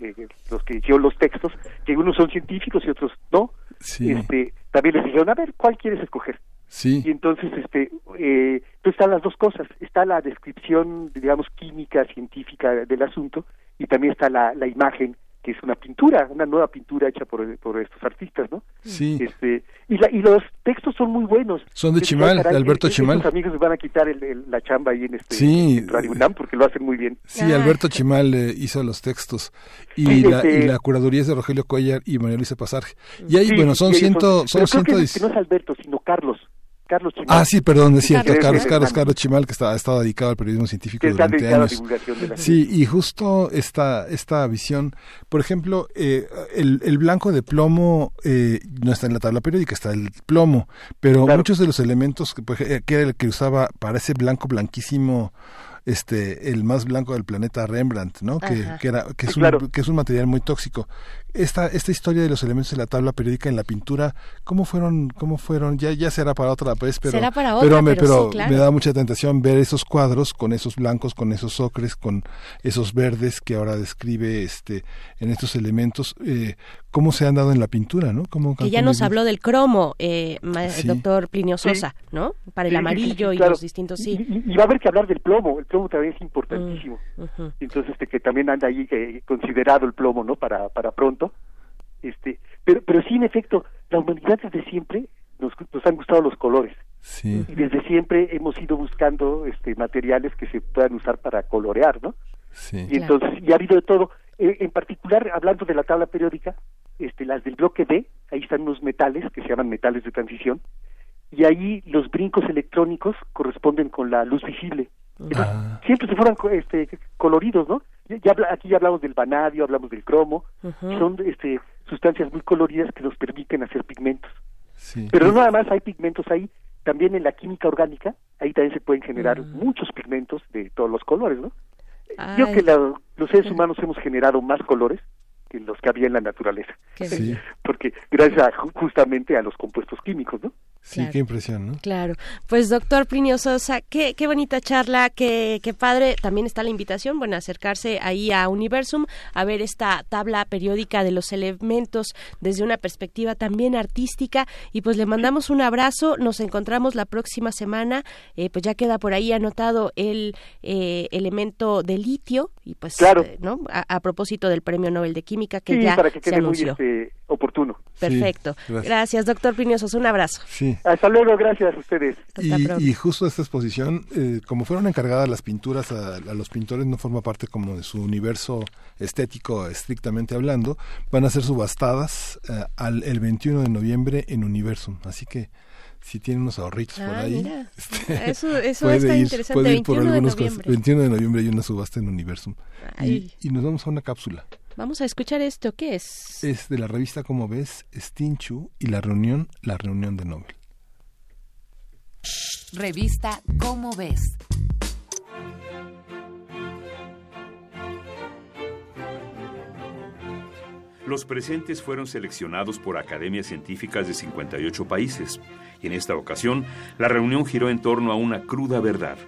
S22: eh, los que hicieron los textos, que unos son científicos y otros no, este, también les dijeron, a ver, ¿cuál quieres escoger?
S1: Sí.
S22: Y entonces, este, eh, pues están las dos cosas, está la descripción, digamos, química, científica del asunto, y también está la, la imagen que es una pintura, una nueva pintura hecha por, por estos artistas, ¿no?
S1: Sí.
S22: Este, y, la, y los textos son muy buenos.
S1: Son de Chimal, de Alberto Chimal.
S22: Los amigos van a quitar el, la chamba ahí en este
S1: sí.
S22: porque lo hacen muy bien.
S1: Sí, Alberto Chimal eh, hizo los textos y, la, y este la curaduría es de Rogelio Cuellar y María Luisa Pasarge. Y ahí, bueno, son ciento... Son,
S22: ciento que, no es Alberto, sino Carlos. Carlos Chimal.
S1: Ah, sí, perdón, es cierto, Carlos, Carlos, Carlos Chimal, que está, ha estado dedicado al periodismo científico durante años. sí, y justo esta, esta visión, por ejemplo, eh, el, el, blanco de plomo eh, no está en la tabla periódica, está el plomo, pero muchos de los elementos que, que era el que usaba para ese blanco blanquísimo este el más blanco del planeta Rembrandt, ¿no? Que, que, era que es, un, que es un material muy tóxico esta, esta historia de los elementos de la tabla periódica en la pintura, ¿cómo fueron? ¿Cómo fueron? Ya, ya será para otra vez, pero, pero, me, pero, me da mucha tentación ver esos cuadros con esos blancos, con esos ocres, con esos verdes que ahora describe este en estos elementos, eh, cómo se han dado en la pintura, ¿no? ¿Cómo,
S2: que ya nos habló del cromo, eh, el doctor Plinio Sosa, ¿no? Para el amarillo y los distintos, sí.
S22: Y, va a haber que hablar del plomo, el plomo también es importantísimo. Mm, Entonces, este, que también anda ahí eh, considerado el plomo, ¿no? Para, para pronto este pero pero sí en efecto la humanidad desde siempre nos, nos han gustado los colores.
S1: Y
S22: desde siempre hemos ido buscando este materiales que se puedan usar para colorear no y entonces y ha habido de todo. Eh, en particular hablando de la tabla periódica este las del bloque D ahí están unos metales que se llaman metales de transición y ahí los brincos electrónicos corresponden con la luz visible. Ah. siempre se fueron este, coloridos no ya, aquí ya hablamos del vanadio, hablamos del cromo, son este, sustancias muy coloridas que nos permiten hacer pigmentos. Pero no nada más hay pigmentos ahí, también en la química orgánica, ahí también se pueden generar mm. muchos pigmentos de todos los colores, ¿no? Yo que los seres humanos hemos generado más colores que los que había en la naturaleza. Porque gracias justamente a los compuestos químicos, ¿no?
S1: Sí, qué impresión, ¿no?
S2: Claro. Pues doctor Plinio Sosa, qué, qué bonita charla, qué, qué padre. También está la invitación, bueno, acercarse ahí a Universum, a ver esta tabla periódica de los elementos desde una perspectiva también artística. Y pues le mandamos un abrazo, nos encontramos la próxima semana, eh, pues ya queda por ahí anotado el eh, elemento de litio, y pues, eh, ¿no? A, propósito del Premio Nobel de Química que ya
S22: para que
S2: se anunció.
S22: Muy, este, oportuno.
S2: Perfecto. gracias. doctor Plinio Sosa, un abrazo.
S1: Sí.
S22: Hasta luego, gracias a ustedes.
S1: Y, justo esta exposición, eh, como fueron encargadas las pinturas a, los pintores, no forma parte como de su universo estético estrictamente hablando, van a ser subastadas eh, al, el 21 de noviembre en Universum. Así que si tienen unos ahorritos por
S2: ah,
S1: ahí.
S2: Este, eso, eso está interesante. Puede ir por algunos de noviembre.
S1: 21 de noviembre hay una subasta en Universum. Y, y, nos vamos a una cápsula.
S2: Vamos a escuchar esto. ¿Qué es?
S1: Es de la revista Como ves, Stinchu y la reunión, la reunión de Nobel.
S23: Revista Cómo ves.
S18: Los presentes fueron seleccionados por academias científicas de 58 países y en esta ocasión la reunión giró en torno a una cruda verdad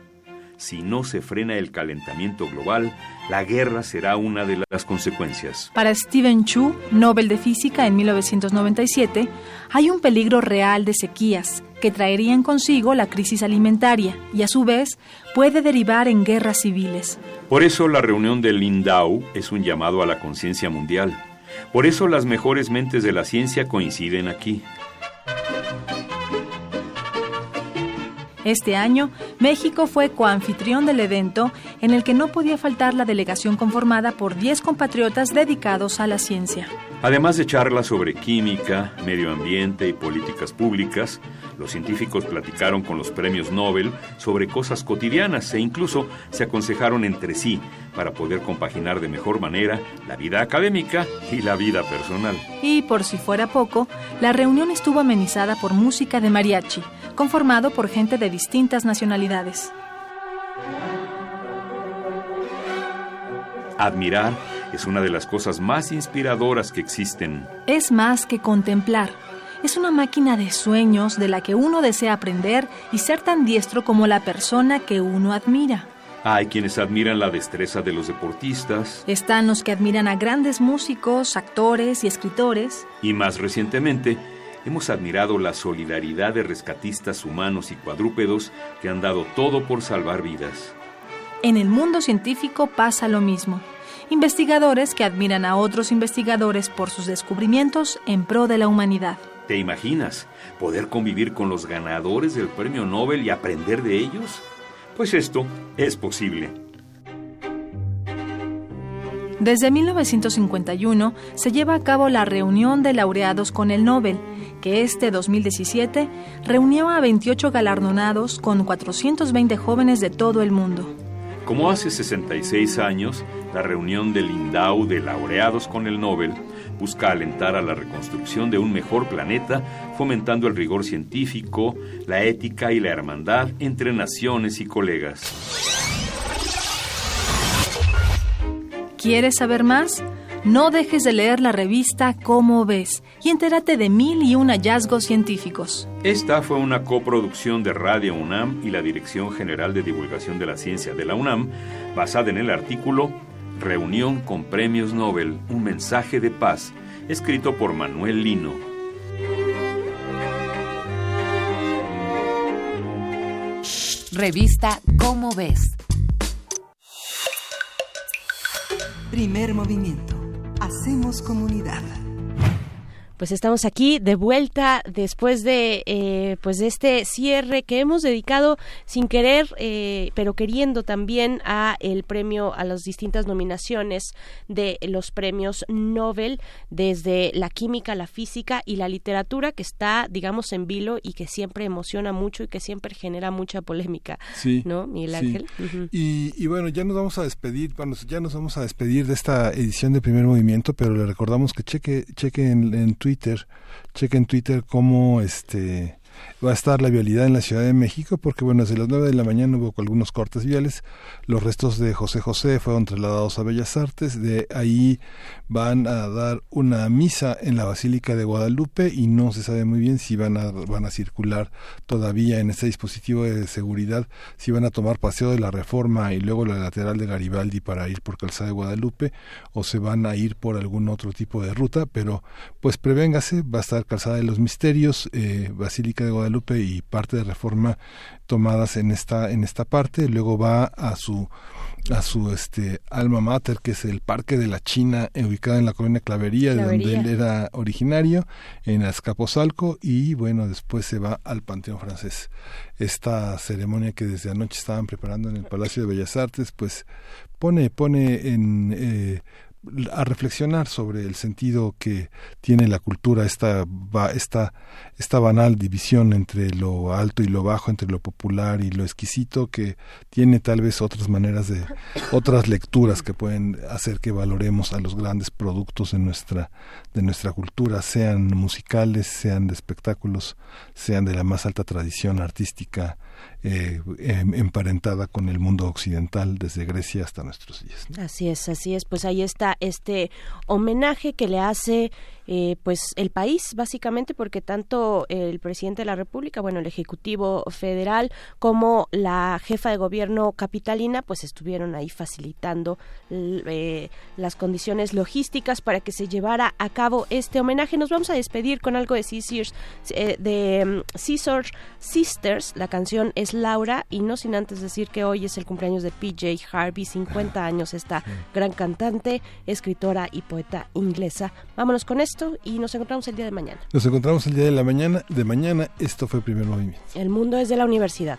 S18: si no se frena el calentamiento global, la guerra será una de las consecuencias.
S24: Para Stephen Chu, Nobel de Física en 1997, hay un peligro real de sequías que traerían consigo la crisis alimentaria y a su vez puede derivar en guerras civiles.
S18: Por eso la reunión del Lindau es un llamado a la conciencia mundial. Por eso las mejores mentes de la ciencia coinciden aquí.
S24: Este año, México fue coanfitrión del evento en el que no podía faltar la delegación conformada por 10 compatriotas dedicados a la ciencia.
S18: Además de charlas sobre química, medio ambiente y políticas públicas, los científicos platicaron con los premios Nobel sobre cosas cotidianas e incluso se aconsejaron entre sí para poder compaginar de mejor manera la vida académica y la vida personal.
S24: Y por si fuera poco, la reunión estuvo amenizada por música de mariachi, conformado por gente de distintas nacionalidades.
S18: Admirar es una de las cosas más inspiradoras que existen.
S24: Es más que contemplar. Es una máquina de sueños de la que uno desea aprender y ser tan diestro como la persona que uno admira.
S18: Hay quienes admiran la destreza de los deportistas.
S24: Están los que admiran a grandes músicos, actores y escritores.
S18: Y más recientemente, hemos admirado la solidaridad de rescatistas humanos y cuadrúpedos que han dado todo por salvar vidas.
S24: En el mundo científico pasa lo mismo. Investigadores que admiran a otros investigadores por sus descubrimientos en pro de la humanidad.
S18: ¿Te imaginas poder convivir con los ganadores del premio Nobel y aprender de ellos? Pues esto es posible.
S24: Desde 1951 se lleva a cabo la reunión de laureados con el Nobel, que este 2017 reunió a 28 galardonados con 420 jóvenes de todo el mundo.
S18: Como hace 66 años, la reunión del INDAU de laureados con el Nobel busca alentar a la reconstrucción de un mejor planeta, fomentando el rigor científico, la ética y la hermandad entre naciones y colegas.
S24: ¿Quieres saber más? No dejes de leer la revista Cómo ves y entérate de mil y un hallazgos científicos.
S18: Esta fue una coproducción de Radio UNAM y la Dirección General de Divulgación de la Ciencia de la UNAM, basada en el artículo Reunión con Premios Nobel, un mensaje de paz, escrito por Manuel Lino.
S23: Revista Cómo ves.
S3: Primer movimiento. Hacemos comunidad.
S2: Pues estamos aquí de vuelta después de eh, pues de este cierre que hemos dedicado sin querer eh, pero queriendo también a el premio a las distintas nominaciones de los premios Nobel desde la química, la física y la literatura que está digamos en vilo y que siempre emociona mucho y que siempre genera mucha polémica,
S1: sí,
S2: ¿no, Miguel Ángel?
S1: y, y, bueno ya nos vamos a despedir, bueno, ya nos vamos a despedir de esta edición de Primer Movimiento, pero le recordamos que cheque cheque en, en Twitter, cheque en Twitter cómo este va a estar la vialidad en la Ciudad de México porque bueno desde las 9 de la mañana hubo algunos cortes viales. Los restos de José José fueron trasladados a Bellas Artes. De ahí van a dar una misa en la Basílica de Guadalupe y no se sabe muy bien si van a van a circular todavía en este dispositivo de seguridad si van a tomar paseo de la Reforma y luego la lateral de Garibaldi para ir por Calzada de Guadalupe o se van a ir por algún otro tipo de ruta. Pero pues prevéngase va a estar Calzada de los Misterios eh, Basílica de Guadalupe y parte de Reforma tomadas en esta en esta parte luego va a su a su este alma mater que es el Parque de la China ubicado en la colonia Clavería,
S2: Clavería.
S1: donde él era originario en Azcapotzalco y bueno después se va al Panteón francés esta ceremonia que desde anoche estaban preparando en el Palacio de Bellas Artes pues pone pone en eh, a reflexionar sobre el sentido que tiene la cultura, esta, esta, esta banal división entre lo alto y lo bajo, entre lo popular y lo exquisito, que tiene tal vez otras maneras de, otras lecturas que pueden hacer que valoremos a los grandes productos de nuestra, de nuestra cultura, sean musicales, sean de espectáculos, sean de la más alta tradición artística eh, emparentada con el mundo occidental desde Grecia hasta nuestros días.
S2: Así es, así es. Pues ahí está este homenaje que le hace eh, pues el país básicamente porque tanto el presidente de la República, bueno, el ejecutivo federal como la jefa de gobierno capitalina, pues estuvieron ahí facilitando eh, las condiciones logísticas para que se llevara a cabo este homenaje. Nos vamos a despedir con algo de Caesars, eh, de um, Caesar Sisters. La canción es Laura y no sin antes decir que hoy es el cumpleaños de PJ Harvey, 50 años esta gran cantante, escritora y poeta inglesa. Vámonos con esto y nos encontramos el día de mañana.
S1: Nos encontramos el día de la mañana. De mañana, esto fue el primer movimiento.
S2: El mundo es de la universidad.